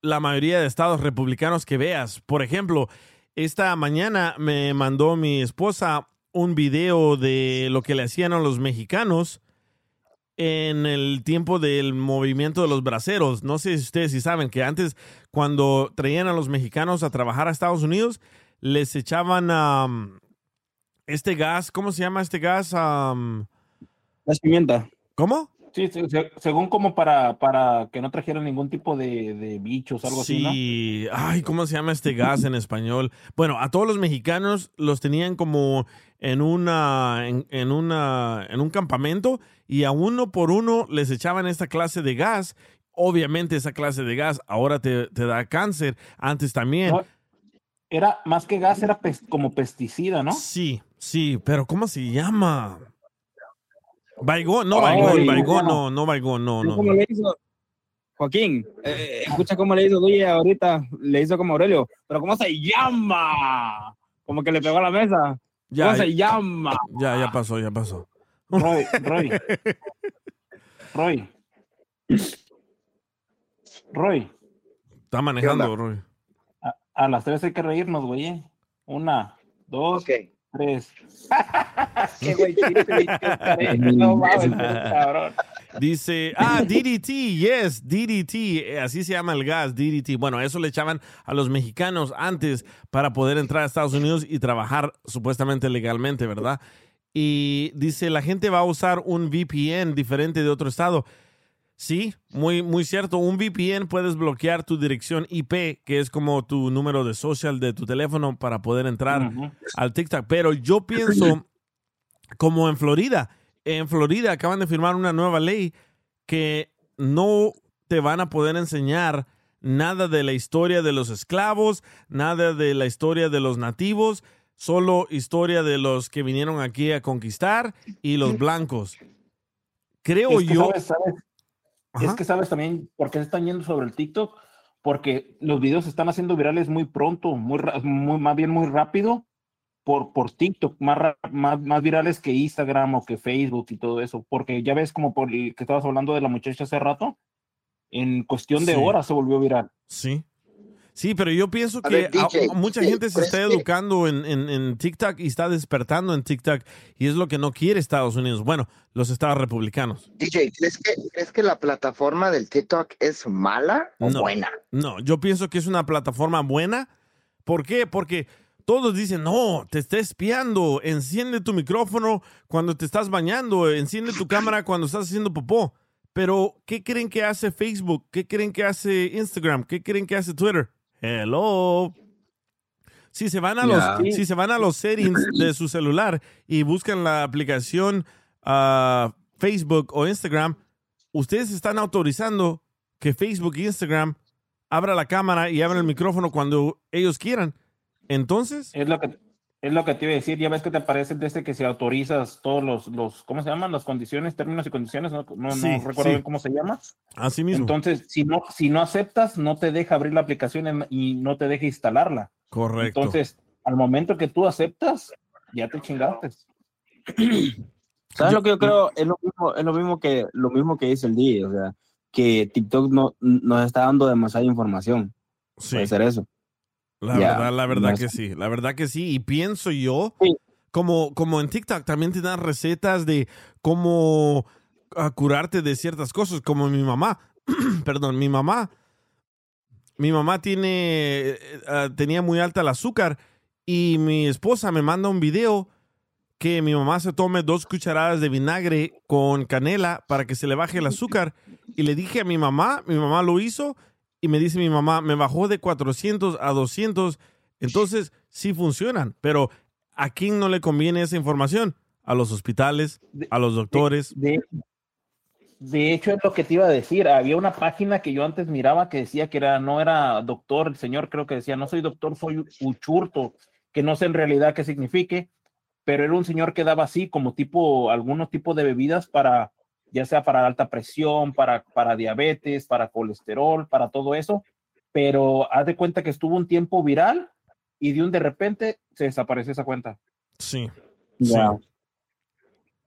Speaker 2: la mayoría de estados republicanos que veas. Por ejemplo, esta mañana me mandó mi esposa un video de lo que le hacían a los mexicanos en el tiempo del movimiento de los braceros. No sé si ustedes sí saben que antes, cuando traían a los mexicanos a trabajar a Estados Unidos, les echaban um, este gas, ¿cómo se llama este gas? Um,
Speaker 13: Gas pimienta.
Speaker 2: ¿Cómo?
Speaker 5: Sí, se- se- según como para, para que no trajeran ningún tipo de, de bichos, algo así, ¿no?
Speaker 2: Sí, ay, ¿cómo se llama este gas en español? Bueno, a todos los mexicanos los tenían como en una, en, en una, en un campamento y a uno por uno les echaban esta clase de gas. Obviamente esa clase de gas ahora te, te da cáncer, antes también.
Speaker 5: No, era más que gas, era pes- como pesticida, ¿no?
Speaker 2: Sí, sí, pero ¿cómo se llama? Baigón, no Baigón, Baigón,
Speaker 13: no.
Speaker 2: no, no Baigón, no, no.
Speaker 13: ¿Cómo le hizo? Joaquín, eh, escucha cómo le hizo Duye ahorita, le hizo como Aurelio, pero ¿cómo se llama? Como que le pegó a la mesa.
Speaker 2: Ya,
Speaker 13: ¿Cómo se llama?
Speaker 2: Ya, ya pasó, ya pasó.
Speaker 5: Roy, Roy. Roy. Roy.
Speaker 2: Está manejando? Roy.
Speaker 5: A, a las tres hay que reírnos, güey. ¿eh? Una, dos, tres. Qué güey, no mames, cabrón.
Speaker 2: Dice, ah, DDT, yes, DDT, eh, así se llama el gas, DDT. Bueno, eso le echaban a los mexicanos antes para poder entrar a Estados Unidos y trabajar supuestamente legalmente, ¿verdad? Y dice, la gente va a usar un VPN diferente de otro estado. Sí, muy, muy cierto. Un VPN puedes bloquear tu dirección IP, que es como tu número de social de tu teléfono para poder entrar al TikTok. Pero yo pienso como en Florida. En Florida acaban de firmar una nueva ley que no te van a poder enseñar nada de la historia de los esclavos, nada de la historia de los nativos, solo historia de los que vinieron aquí a conquistar y los blancos. Creo
Speaker 5: Es que
Speaker 2: yo.
Speaker 5: sabes, sabes- es que sabes también por qué se están yendo sobre el TikTok, porque los videos se están haciendo virales muy pronto, muy, más bien muy rápido por, por TikTok, más, más, más virales que Instagram o que Facebook y todo eso, porque ya ves como por el que estabas hablando de la muchacha hace rato, en cuestión de
Speaker 2: Sí.
Speaker 5: horas se volvió viral.
Speaker 2: Sí. Sí, pero yo pienso que
Speaker 5: ver, DJ,
Speaker 2: a- mucha
Speaker 5: DJ,
Speaker 2: gente se
Speaker 5: ¿crees
Speaker 2: está educando en, en- en TikTok y está despertando en TikTok y es lo que no quiere Estados Unidos. Bueno, los estados republicanos.
Speaker 9: DJ, ¿crees que, ¿crees que la plataforma del TikTok es mala o
Speaker 2: No,
Speaker 9: buena?
Speaker 2: No, yo pienso que es una plataforma buena. ¿Por qué? Porque todos dicen, no, te está espiando, enciende tu micrófono cuando te estás bañando, enciende tu cámara cuando estás haciendo popó. Pero, ¿qué creen que hace Facebook? ¿Qué creen que hace Instagram? ¿Qué creen que hace Twitter? Hello. Si se van a los, si se van a los settings de su celular y buscan la aplicación ah, Facebook o Instagram, ustedes están autorizando que Facebook e Instagram abra la cámara y abra el micrófono cuando ellos quieran. Entonces,
Speaker 5: Es lo que, es lo que te iba a decir, ya ves que te parece desde que se autorizas todos los, los, ¿cómo se llaman? Las condiciones, términos y condiciones, no, no, no
Speaker 2: Sí,
Speaker 5: recuerdo
Speaker 2: sí.
Speaker 5: bien cómo se llama.
Speaker 2: así mismo.
Speaker 5: Entonces, si no, si no aceptas, no te deja abrir la aplicación en- y no te deja instalarla.
Speaker 2: Correcto.
Speaker 5: Entonces, al momento que tú aceptas, ya te chingaste.
Speaker 13: ¿Sabes lo que yo creo? Es lo mismo, es lo mismo que lo mismo que dice el día, o sea, que TikTok no nos está dando demasiada información.
Speaker 2: Sí.
Speaker 13: Puede ser eso.
Speaker 2: La verdad, la verdad
Speaker 13: no
Speaker 2: que sí, la verdad que sí. Y pienso yo, como, como en TikTok también te dan recetas de cómo ah, curarte de ciertas cosas, como mi mamá. Perdón, mi mamá. Mi mamá tiene, eh, ah, tenía muy alta el azúcar y mi esposa me manda un video que mi mamá se tome dos cucharadas de vinagre con canela para que se le baje el azúcar. Y le dije a mi mamá, mi mamá lo hizo y me dice mi mamá, me bajó de 400 a 200. Entonces, sí funcionan, pero ¿a quién no le conviene esa información? A los hospitales, a los doctores.
Speaker 5: De, de hecho, es lo que te iba a decir. Había una página que yo antes miraba que decía que era, no era doctor, el señor creo que decía, no soy doctor, soy uchurto, que no sé en realidad qué signifique, pero era un señor que daba así como tipo, algunos tipos de bebidas para, ya sea para alta presión, para, para diabetes, para colesterol, para todo eso, pero haz de cuenta que estuvo un tiempo viral y de un de repente se desapareció esa cuenta.
Speaker 2: Sí. Sí.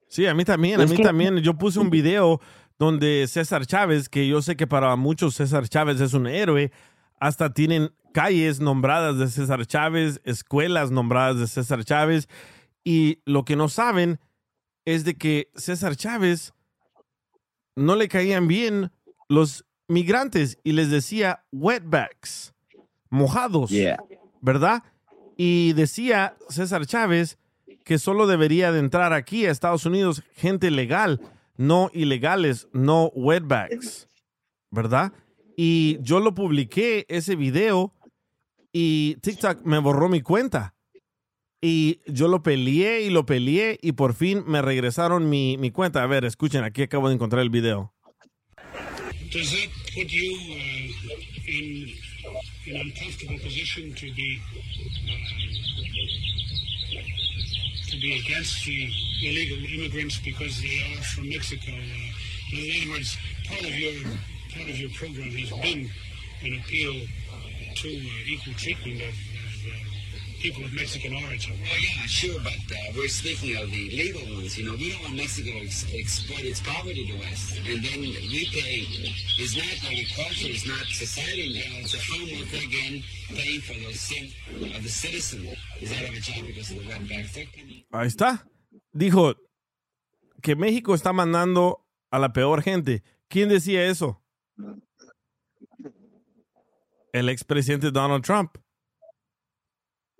Speaker 2: Sí, a mí también, a
Speaker 5: Es
Speaker 2: mí
Speaker 5: que-
Speaker 2: también. Yo puse un video donde César Chávez, que yo sé que para muchos César Chávez es un héroe, hasta tienen calles nombradas de César Chávez, escuelas nombradas de César Chávez, y lo que no saben es de que César Chávez no le caían bien los migrantes y les decía wetbacks, mojados, ¿verdad? Y decía César Chávez que solo debería de entrar aquí a Estados Unidos gente legal, no ilegales, no wetbacks, ¿verdad? Y yo lo publiqué, ese video, y TikTok me borró mi cuenta. Y yo lo peleé y lo peleé y por fin me regresaron mi, mi cuenta. A ver, escuchen, aquí acabo de encontrar el video.
Speaker 21: Does that put you uh, in an uncomfortable position to be uh, to be against the illegal immigrants because they are from Mexico? Uh, in other words, part of your part of your program has been an appeal to uh, equal treatment of, people of Mexican origin.
Speaker 22: Oh yeah, sure, but uh, we're speaking of the legal ones. You know, we don't want Mexico to ex- exploit its poverty to us, and then we pay. It's not agriculture, it's not society now. It's a farm worker again paying for the sin of the citizen. Is of a job because of the. They're coming.
Speaker 2: Ahí está. Dijo que México está mandando a la peor gente. ¿Quién decía eso? El expresidente Donald Trump.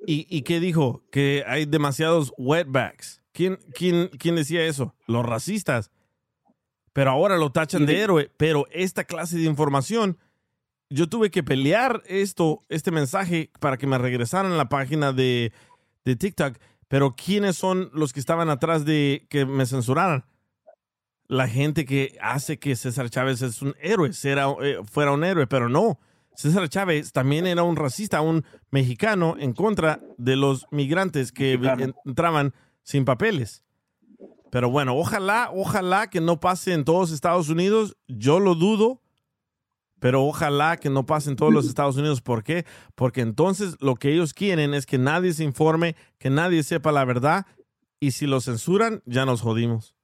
Speaker 2: ¿Y, y qué dijo? Que hay demasiados wetbacks. ¿Quién, quién, ¿Quién decía eso? Los racistas. Pero ahora lo tachan de héroe. Pero esta clase de información, yo tuve que pelear esto, este mensaje para que me regresaran a la página de, de TikTok. Pero ¿quiénes son los que estaban atrás de que me censuraran? La gente que hace que César Chávez es un héroe, será, eh, fuera un héroe, pero no. César Chávez también era un racista, un mexicano en contra de los migrantes que entraban sin papeles. Pero bueno, ojalá, ojalá que no pase en todos Estados Unidos. Yo lo dudo, pero ojalá que no pase en todos los Estados Unidos. ¿Por qué? Porque entonces lo que ellos quieren es que nadie se informe, que nadie sepa la verdad. Y si lo censuran, ya nos jodimos.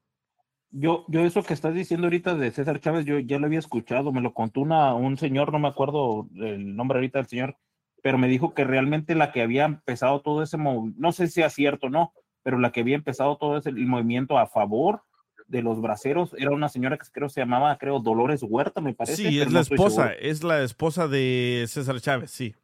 Speaker 5: Yo, yo eso que estás diciendo ahorita de César Chávez, yo ya lo había escuchado, me lo contó una, un señor, no me acuerdo el nombre ahorita del señor, pero me dijo que realmente la que había empezado todo ese movimiento, no sé si sea cierto o no, pero la que había empezado todo ese el movimiento a favor de los braceros era una señora que creo se llamaba, creo, Dolores Huerta, me parece.
Speaker 2: Sí, es la esposa, es la esposa de César Chávez, sí.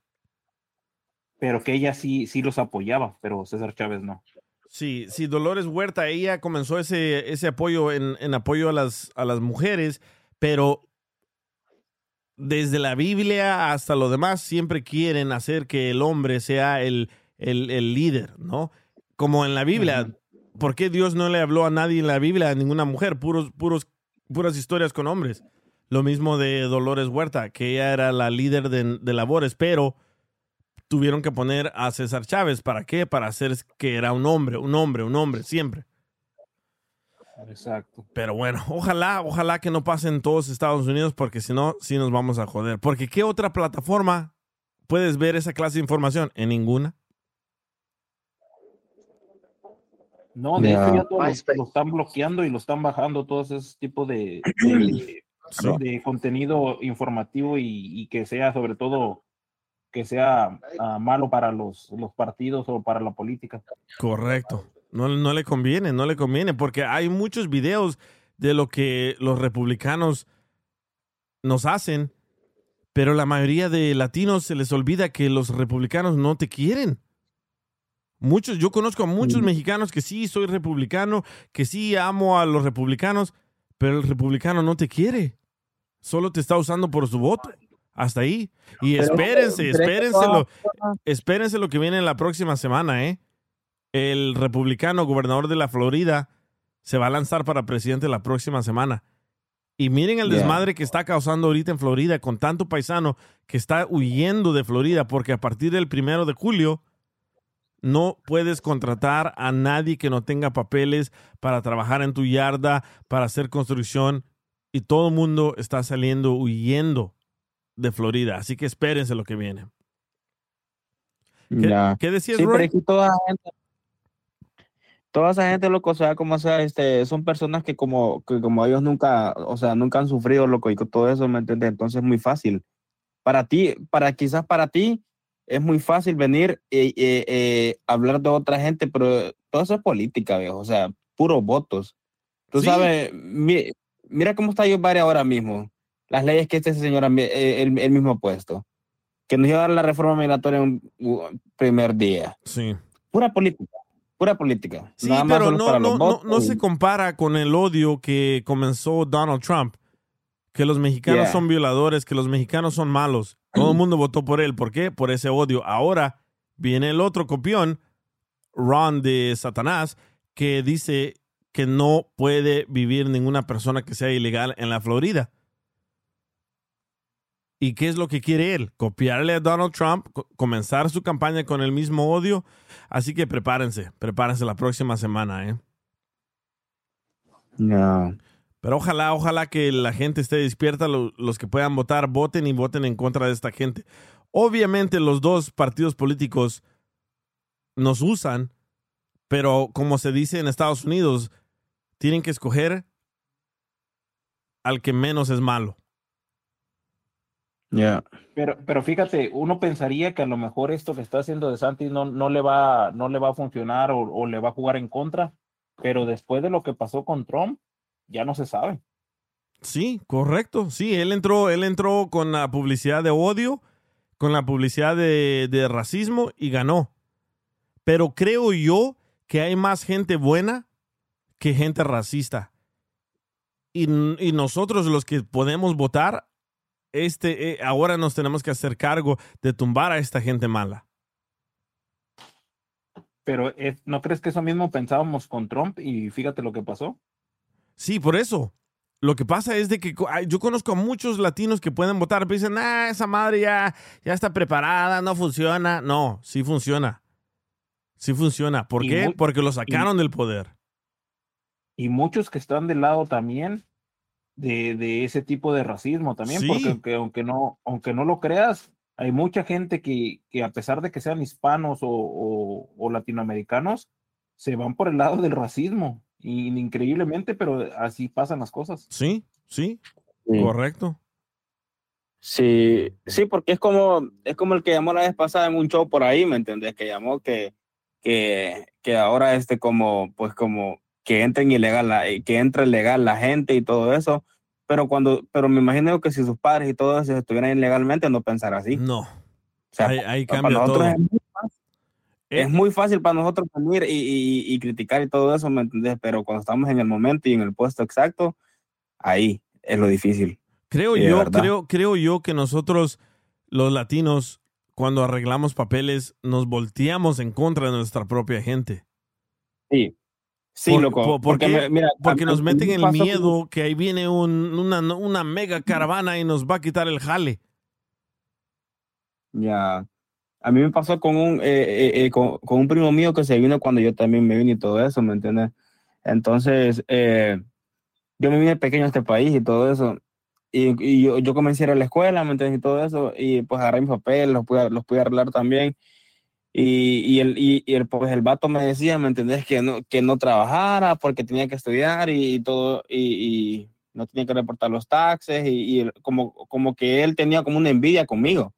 Speaker 5: Pero que ella sí, sí los apoyaba, pero César Chávez no.
Speaker 2: Sí, sí, Dolores Huerta, ella comenzó ese, ese apoyo en, en apoyo a las, a las mujeres, pero desde la Biblia hasta lo demás siempre quieren hacer que el hombre sea el, el, el líder, ¿no? Como en la Biblia, ¿por qué Dios no le habló a nadie en la Biblia, a ninguna mujer? Puros, puros, puras historias con hombres. Lo mismo de Dolores Huerta, que ella era la líder de, de labores, pero tuvieron que poner a César Chávez. ¿Para qué? Para hacer que era un hombre, un hombre, un hombre, siempre.
Speaker 5: Exacto.
Speaker 2: Pero bueno, ojalá, ojalá que no pase en todos Estados Unidos, porque si no, sí nos vamos a joder. Porque ¿qué otra plataforma puedes ver esa clase de información? En ninguna.
Speaker 5: No, de hecho ya todo lo, lo están bloqueando y lo están bajando todos esos tipos de, de,
Speaker 2: Sí.
Speaker 5: de contenido informativo y, y que sea sobre todo que sea ah, malo para los, los partidos o para la política.
Speaker 2: Correcto. No, no le conviene, no le conviene, porque hay muchos videos de lo que los republicanos nos hacen, pero la mayoría de latinos se les olvida que los republicanos no te quieren. Muchos, yo conozco a muchos mexicanos que sí soy republicano, que sí amo a los republicanos, pero el republicano no te quiere. Solo te está usando por su voto. Hasta ahí. Y
Speaker 23: Pero-
Speaker 2: espérense,
Speaker 23: pero
Speaker 2: espérense lo, espérense lo que viene la próxima semana, ¿eh? El republicano gobernador de la Florida se va a lanzar para presidente la próxima semana. Y miren el
Speaker 23: Yeah.
Speaker 2: desmadre que está causando ahorita en Florida con tanto paisano que está huyendo de Florida porque a partir del primero de julio no puedes contratar a nadie que no tenga papeles para trabajar en tu yarda, para hacer construcción y todo el mundo está saliendo huyendo de Florida. Así que espérense lo que viene. ¿Qué,
Speaker 23: Ya.
Speaker 2: qué decías,
Speaker 23: Sí,
Speaker 2: Roy?
Speaker 23: pero es que toda esa gente, toda esa gente, loco, o sea, como sea, este, son personas que como, que como ellos nunca, o sea, nunca han sufrido, loco, y todo eso, ¿me entiendes? Entonces es muy fácil. Para ti, para quizás para ti, es muy fácil venir y y hablar de otra gente, pero todo eso es política, viejo, o sea, puros votos. Tú
Speaker 2: Sí.
Speaker 23: sabes, mi- mira cómo está Joe Biden ahora mismo, las leyes que este señor, eh, él, él mismo ha puesto, que nos iba a dar la reforma migratoria un un primer día.
Speaker 2: Sí.
Speaker 23: Pura política.
Speaker 13: pura política.
Speaker 2: Sí,
Speaker 13: Nada
Speaker 2: pero no, no, no, no se compara con el odio que comenzó Donald Trump. Que los mexicanos
Speaker 13: Yeah.
Speaker 2: son violadores, que los mexicanos son malos. Todo el mundo votó por él. ¿Por qué? Por ese odio. Ahora viene el otro copión, Ron de Satanás, que dice que no puede vivir ninguna persona que sea ilegal en la Florida. ¿Y qué es lo que quiere él? Copiarle a Donald Trump, co- comenzar su campaña con el mismo odio. Así que prepárense, prepárense la próxima semana, ¿eh?
Speaker 13: No.
Speaker 2: Pero ojalá, ojalá que la gente esté despierta, lo- los que puedan votar, voten y voten en contra de esta gente. Obviamente los dos partidos políticos nos usan, pero como se dice en Estados Unidos, tienen que escoger al que menos es malo.
Speaker 13: Ya.
Speaker 5: Pero, pero fíjate, uno pensaría que a lo mejor esto que está haciendo De Santis no, no, le, va, no le va a funcionar o, o le va a jugar en contra, pero después de lo que pasó con Trump, ya no se sabe.
Speaker 2: Sí, correcto. Sí, él entró, él entró con la publicidad de odio, con la publicidad de, de racismo y ganó. Pero creo yo que hay más gente buena que gente racista. Y, y nosotros los que podemos votar, este, eh, ahora nos tenemos que hacer cargo de tumbar a esta gente mala.
Speaker 5: Pero es- ¿no crees que eso mismo pensábamos con Trump y fíjate lo que pasó?
Speaker 2: Sí, por eso. Lo que pasa es de que yo conozco a muchos latinos que pueden votar, pero dicen, ah, esa madre ya, ya está preparada, no funciona. No, sí funciona. Sí funciona. ¿Por
Speaker 5: Y
Speaker 2: qué? Porque lo
Speaker 5: y-
Speaker 2: sacaron del poder.
Speaker 5: Y muchos que están del lado también de, de ese tipo de racismo también,
Speaker 2: Sí.
Speaker 5: porque aunque, aunque, no, aunque no lo creas, hay mucha gente que, que a pesar de que sean hispanos o, o- o latinoamericanos, se van por el lado del racismo. Y increíblemente, pero así pasan las cosas.
Speaker 2: Sí, sí,
Speaker 13: Sí.
Speaker 2: correcto.
Speaker 13: Sí, sí, porque es como, es como el que llamó la vez pasada en un show por ahí, ¿me entendés? Que llamó que, que, que ahora este como, pues como que entren ilegal, la- eh, que entre legal la gente y todo eso. Pero cuando, pero me imagino que si sus padres y todo eso estuvieran ilegalmente, no pensar así.
Speaker 2: No.
Speaker 13: O sea,
Speaker 2: Ahí, ahí
Speaker 13: para
Speaker 2: cambia
Speaker 13: nosotros
Speaker 2: todo.
Speaker 13: es muy fácil. Es muy fácil para nosotros venir y, y- y criticar y todo eso, ¿me entendés? Pero cuando estamos en el momento y en el puesto exacto, ahí es lo difícil.
Speaker 2: Creo
Speaker 13: Sí,
Speaker 2: yo, creo, creo yo que nosotros, los latinos, cuando arreglamos papeles, nos volteamos en contra de nuestra propia gente.
Speaker 13: Sí. Sí,
Speaker 2: Por-
Speaker 13: loco.
Speaker 2: por-
Speaker 13: porque
Speaker 2: porque
Speaker 13: mira,
Speaker 2: porque
Speaker 13: a-
Speaker 2: nos meten
Speaker 13: me
Speaker 2: el miedo que ahí viene un- una, una mega caravana y nos va a quitar el jale.
Speaker 13: Ya. A mí me pasó con un, eh, eh, eh, con, con un primo mío que se vino cuando yo también me vine y todo eso, ¿me entiendes? Entonces, eh, yo me vine pequeño a este país y todo eso. Y, y yo, yo comencé a ir a la escuela, ¿me entiendes? Y todo eso. Y pues agarré mis papeles, los pude, los pude arreglar también. Y, y, el, y, y el, pues el vato me decía, ¿me entendés? Que no, que no trabajara porque tenía que estudiar y, todo, y, no tenía que reportar los taxes, y, el- como, como que él tenía como una envidia conmigo.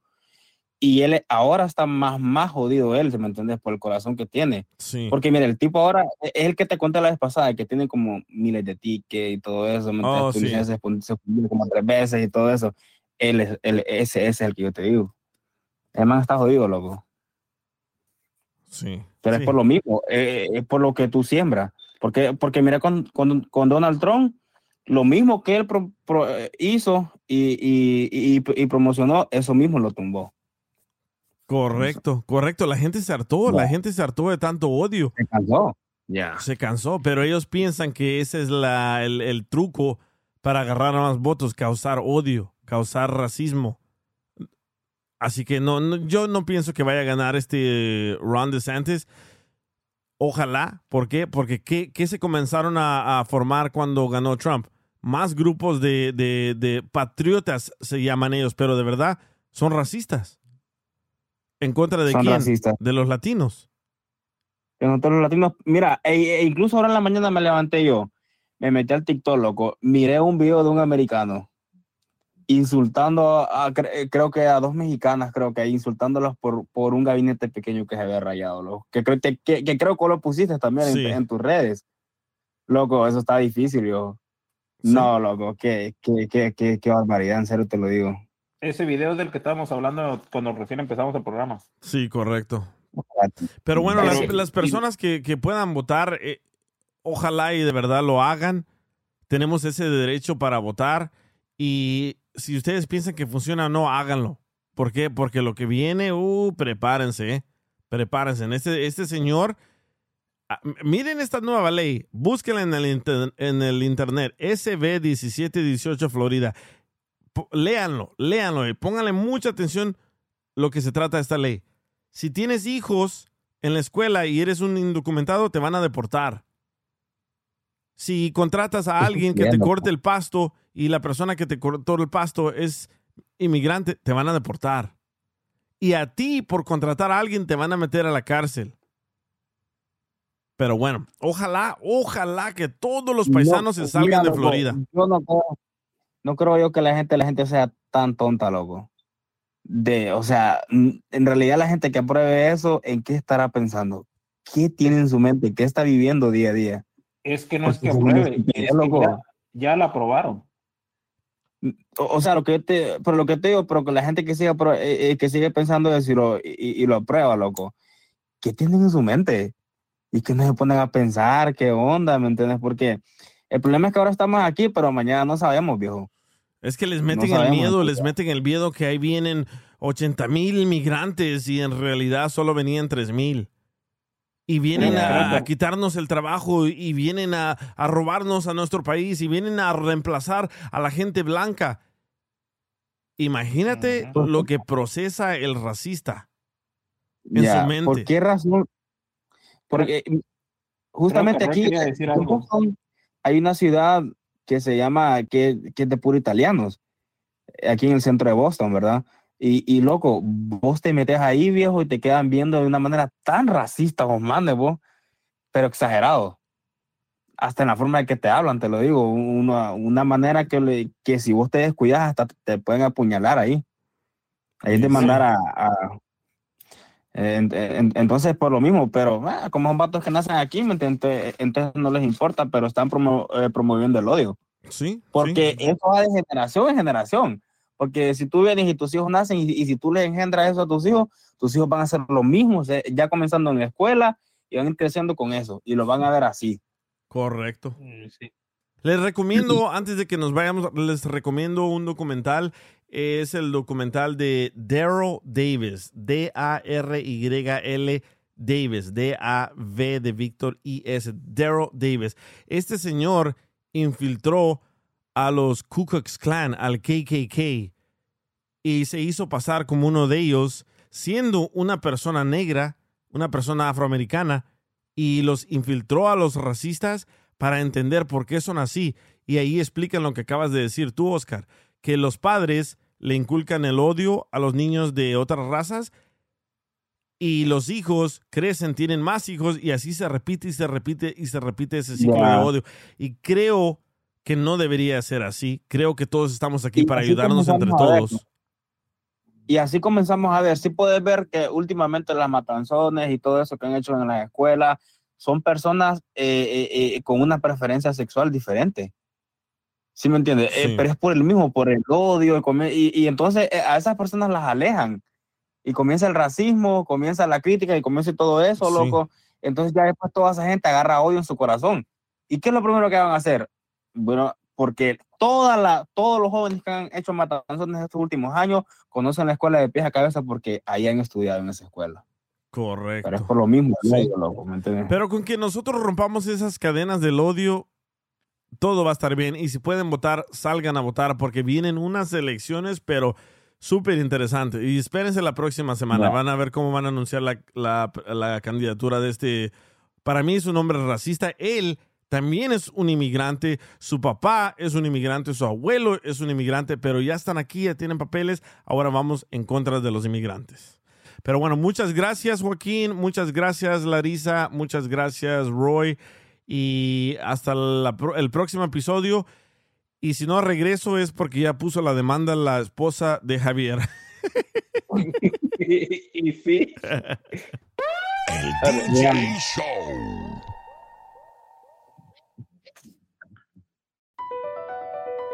Speaker 13: Y él ahora está más, más jodido él, ¿me entendés? Por el corazón que tiene.
Speaker 2: Sí.
Speaker 13: Porque mira, el tipo ahora e, es el que te conté la vez pasada, que tiene como miles de tickets y todo eso, ¿me?
Speaker 2: Oh, sí.
Speaker 13: se se como tres veces y todo eso. Él es, él, ese, ese es el que yo te digo. El man está jodido, loco.
Speaker 2: Sí.
Speaker 13: Pero
Speaker 2: sí.
Speaker 13: es por lo mismo, eh, es por lo que tú siembras. Porque, porque mira con, con, con Donald Trump, lo mismo que él pro- pro- eh, hizo y, y, y, y promocionó, eso mismo lo tumbó.
Speaker 2: Correcto, correcto. La gente se hartó, la gente se hartó de tanto odio.
Speaker 13: Se cansó. Ya.
Speaker 2: Se cansó, pero ellos piensan que ese es la, el, el truco para agarrar más votos, causar odio, causar racismo. Así que no, no, yo no pienso que vaya a ganar este Ron DeSantis. Ojalá. ¿Por qué? Porque ¿qué, qué se comenzaron a, a formar cuando ganó Trump? Más grupos de, de- de patriotas se llaman ellos, pero de verdad son racistas. ¿En contra de
Speaker 13: Son
Speaker 2: quién?
Speaker 13: racistas.
Speaker 2: De los latinos.
Speaker 13: Que nosotros los latinos, mira, e- e incluso ahora en la mañana me levanté yo, me metí al TikTok, loco, miré un video de un americano insultando, a, a- cre- creo que a dos mexicanas, creo que insultándolas por, por un gabinete pequeño que se había rayado, loco. Que, creo que, que, que creo que lo pusiste también en-
Speaker 2: Sí.
Speaker 13: en, tus redes. Loco, eso está difícil, yo. No, loco, qué, qué, qué, qué, qué barbaridad, en serio te lo digo.
Speaker 5: Ese video es del que estábamos hablando cuando recién empezamos el programa.
Speaker 2: Sí, correcto. Pero bueno, las, las personas que, que puedan votar, eh, ojalá y de verdad lo hagan. Tenemos ese derecho para votar. Y si ustedes piensan que funciona o no, háganlo. ¿Por qué? Porque lo que viene, uh, prepárense, eh. Prepárense. Este, este señor, ah, miren esta nueva ley. Búsquenla en el, inter- en el internet. SB 1718 Florida. P- léanlo, léanlo y pónganle mucha atención lo que se trata de esta ley. Si tienes hijos en la escuela y eres un indocumentado, te van a deportar. Si contratas a alguien que te corte el pasto y la persona que te cortó el pasto es inmigrante, te van a deportar. Y a ti, por contratar a alguien, te van a meter a la cárcel. Pero bueno, ojalá, ojalá que todos los paisanos
Speaker 13: No,
Speaker 2: se salgan
Speaker 13: mira,
Speaker 2: de Florida.
Speaker 13: Yo no creo, no creo yo que la gente, la gente sea tan tonta, loco. De, o sea, en realidad la gente que apruebe eso, ¿en qué estará pensando? ¿Qué tiene en su mente? ¿Qué está viviendo día a día?
Speaker 5: Es que no es
Speaker 13: Porque
Speaker 5: que
Speaker 13: es una
Speaker 5: apruebe, es que
Speaker 13: loco.
Speaker 5: ya, ya la aprobaron.
Speaker 13: O, o sea, lo que te, pero lo que te digo, pero que la gente que sigue, eh, eh, que sigue pensando eso y lo, y, y lo aprueba, loco, ¿qué tienen en su mente? Y que no se ponen a pensar, qué onda, ¿me entiendes? Porque el problema es que ahora estamos aquí, pero mañana no sabemos, viejo.
Speaker 2: Es que les meten el
Speaker 13: sabemos,
Speaker 2: miedo,
Speaker 13: ¿no?
Speaker 2: les meten el miedo que ahí vienen 80 mil migrantes y en realidad solo venían 3 mil. Y vienen a, a quitarnos el trabajo y vienen a, a robarnos a nuestro país y vienen a reemplazar a la gente blanca. Imagínate lo que procesa el racista en
Speaker 13: Ya,
Speaker 2: su mente.
Speaker 13: ¿Por qué razón? Porque justamente aquí hay una ciudad que se llama, que, que es de puro italianos, aquí en el centro de Boston, ¿verdad? Y, y loco, vos te metes ahí, viejo, y te quedan viendo de una manera tan racista, vos mandes vos, pero exagerado. Hasta en la forma de que te hablan, te lo digo, una, una manera que, le- que si vos te descuidas, hasta te pueden apuñalar ahí. Ahí te
Speaker 2: Sí.
Speaker 13: mandar a, a- en- en- entonces, por lo mismo, pero ah, como son vatos que nacen aquí, ¿me entiendes? entonces no les importa, pero están promo- eh, promoviendo el odio.
Speaker 2: Sí.
Speaker 13: Porque eso va de generación en generación. Porque si tú vienes y tus hijos nacen y, y si tú les engendras eso a tus hijos, tus hijos van a hacer lo mismo, o sea, ya comenzando en la escuela y van a ir creciendo con eso y lo van a ver así.
Speaker 2: Correcto. Les recomiendo, antes de que nos vayamos, les recomiendo un documental. Es el documental de Daryl Davis. D-A-R-Y-L Davis. D-A-V de Víctor I-S. Daryl Davis. Este señor infiltró a los Ku Klux Klan, al KKK, y se hizo pasar como uno de ellos, siendo una persona negra, una persona afroamericana, y los infiltró a los racistas para entender por qué son así. Y ahí explican lo que acabas de decir tú, Oscar, que los padres le inculcan el odio a los niños de otras razas y los hijos crecen, tienen más hijos y así se repite y se repite y se repite ese ciclo de odio. Y creo que no debería ser así. Creo que todos estamos aquí
Speaker 13: Y
Speaker 2: para ayudarnos entre todos.
Speaker 13: Y así comenzamos a ver, sí puedes ver que últimamente las matanzones y todo eso que han hecho en las escuelas son personas eh, eh, eh, con una preferencia sexual diferente. ¿Sí me entiendes? Eh,
Speaker 2: Sí.
Speaker 13: pero es por el mismo, por el odio. Y- y entonces eh, a esas personas las alejan. Y comienza el racismo, comienza la crítica y comienza todo eso,
Speaker 2: Sí.
Speaker 13: loco. Entonces ya después toda esa gente agarra odio en su corazón. ¿Y qué es lo primero que van a hacer? Bueno, porque toda la, todos los jóvenes que han hecho matanzones en estos últimos años conocen la escuela de pies a cabeza porque ahí han estudiado en esa escuela.
Speaker 2: Correcto.
Speaker 13: Pero es por lo mismo,
Speaker 2: Sí.
Speaker 13: odio, loco.
Speaker 2: Pero con que nosotros rompamos esas cadenas del odio, todo va a estar bien. Y si pueden votar, salgan a votar porque vienen unas elecciones, pero súper interesantes. Y espérense la próxima semana.
Speaker 13: Ya.
Speaker 2: Van a ver cómo van a anunciar la, la- la candidatura de este. Para mí es un hombre racista. Él también es un inmigrante. Su papá es un inmigrante. Su abuelo es un inmigrante. Pero ya están aquí, ya tienen papeles. Ahora vamos en contra de los inmigrantes. Pero bueno, muchas gracias Joaquín, muchas gracias Larisa, muchas gracias Roy y hasta la el próximo episodio. Y si no regreso es porque ya puso la demanda la esposa de Javier.
Speaker 5: y sí.
Speaker 1: El DJ Show.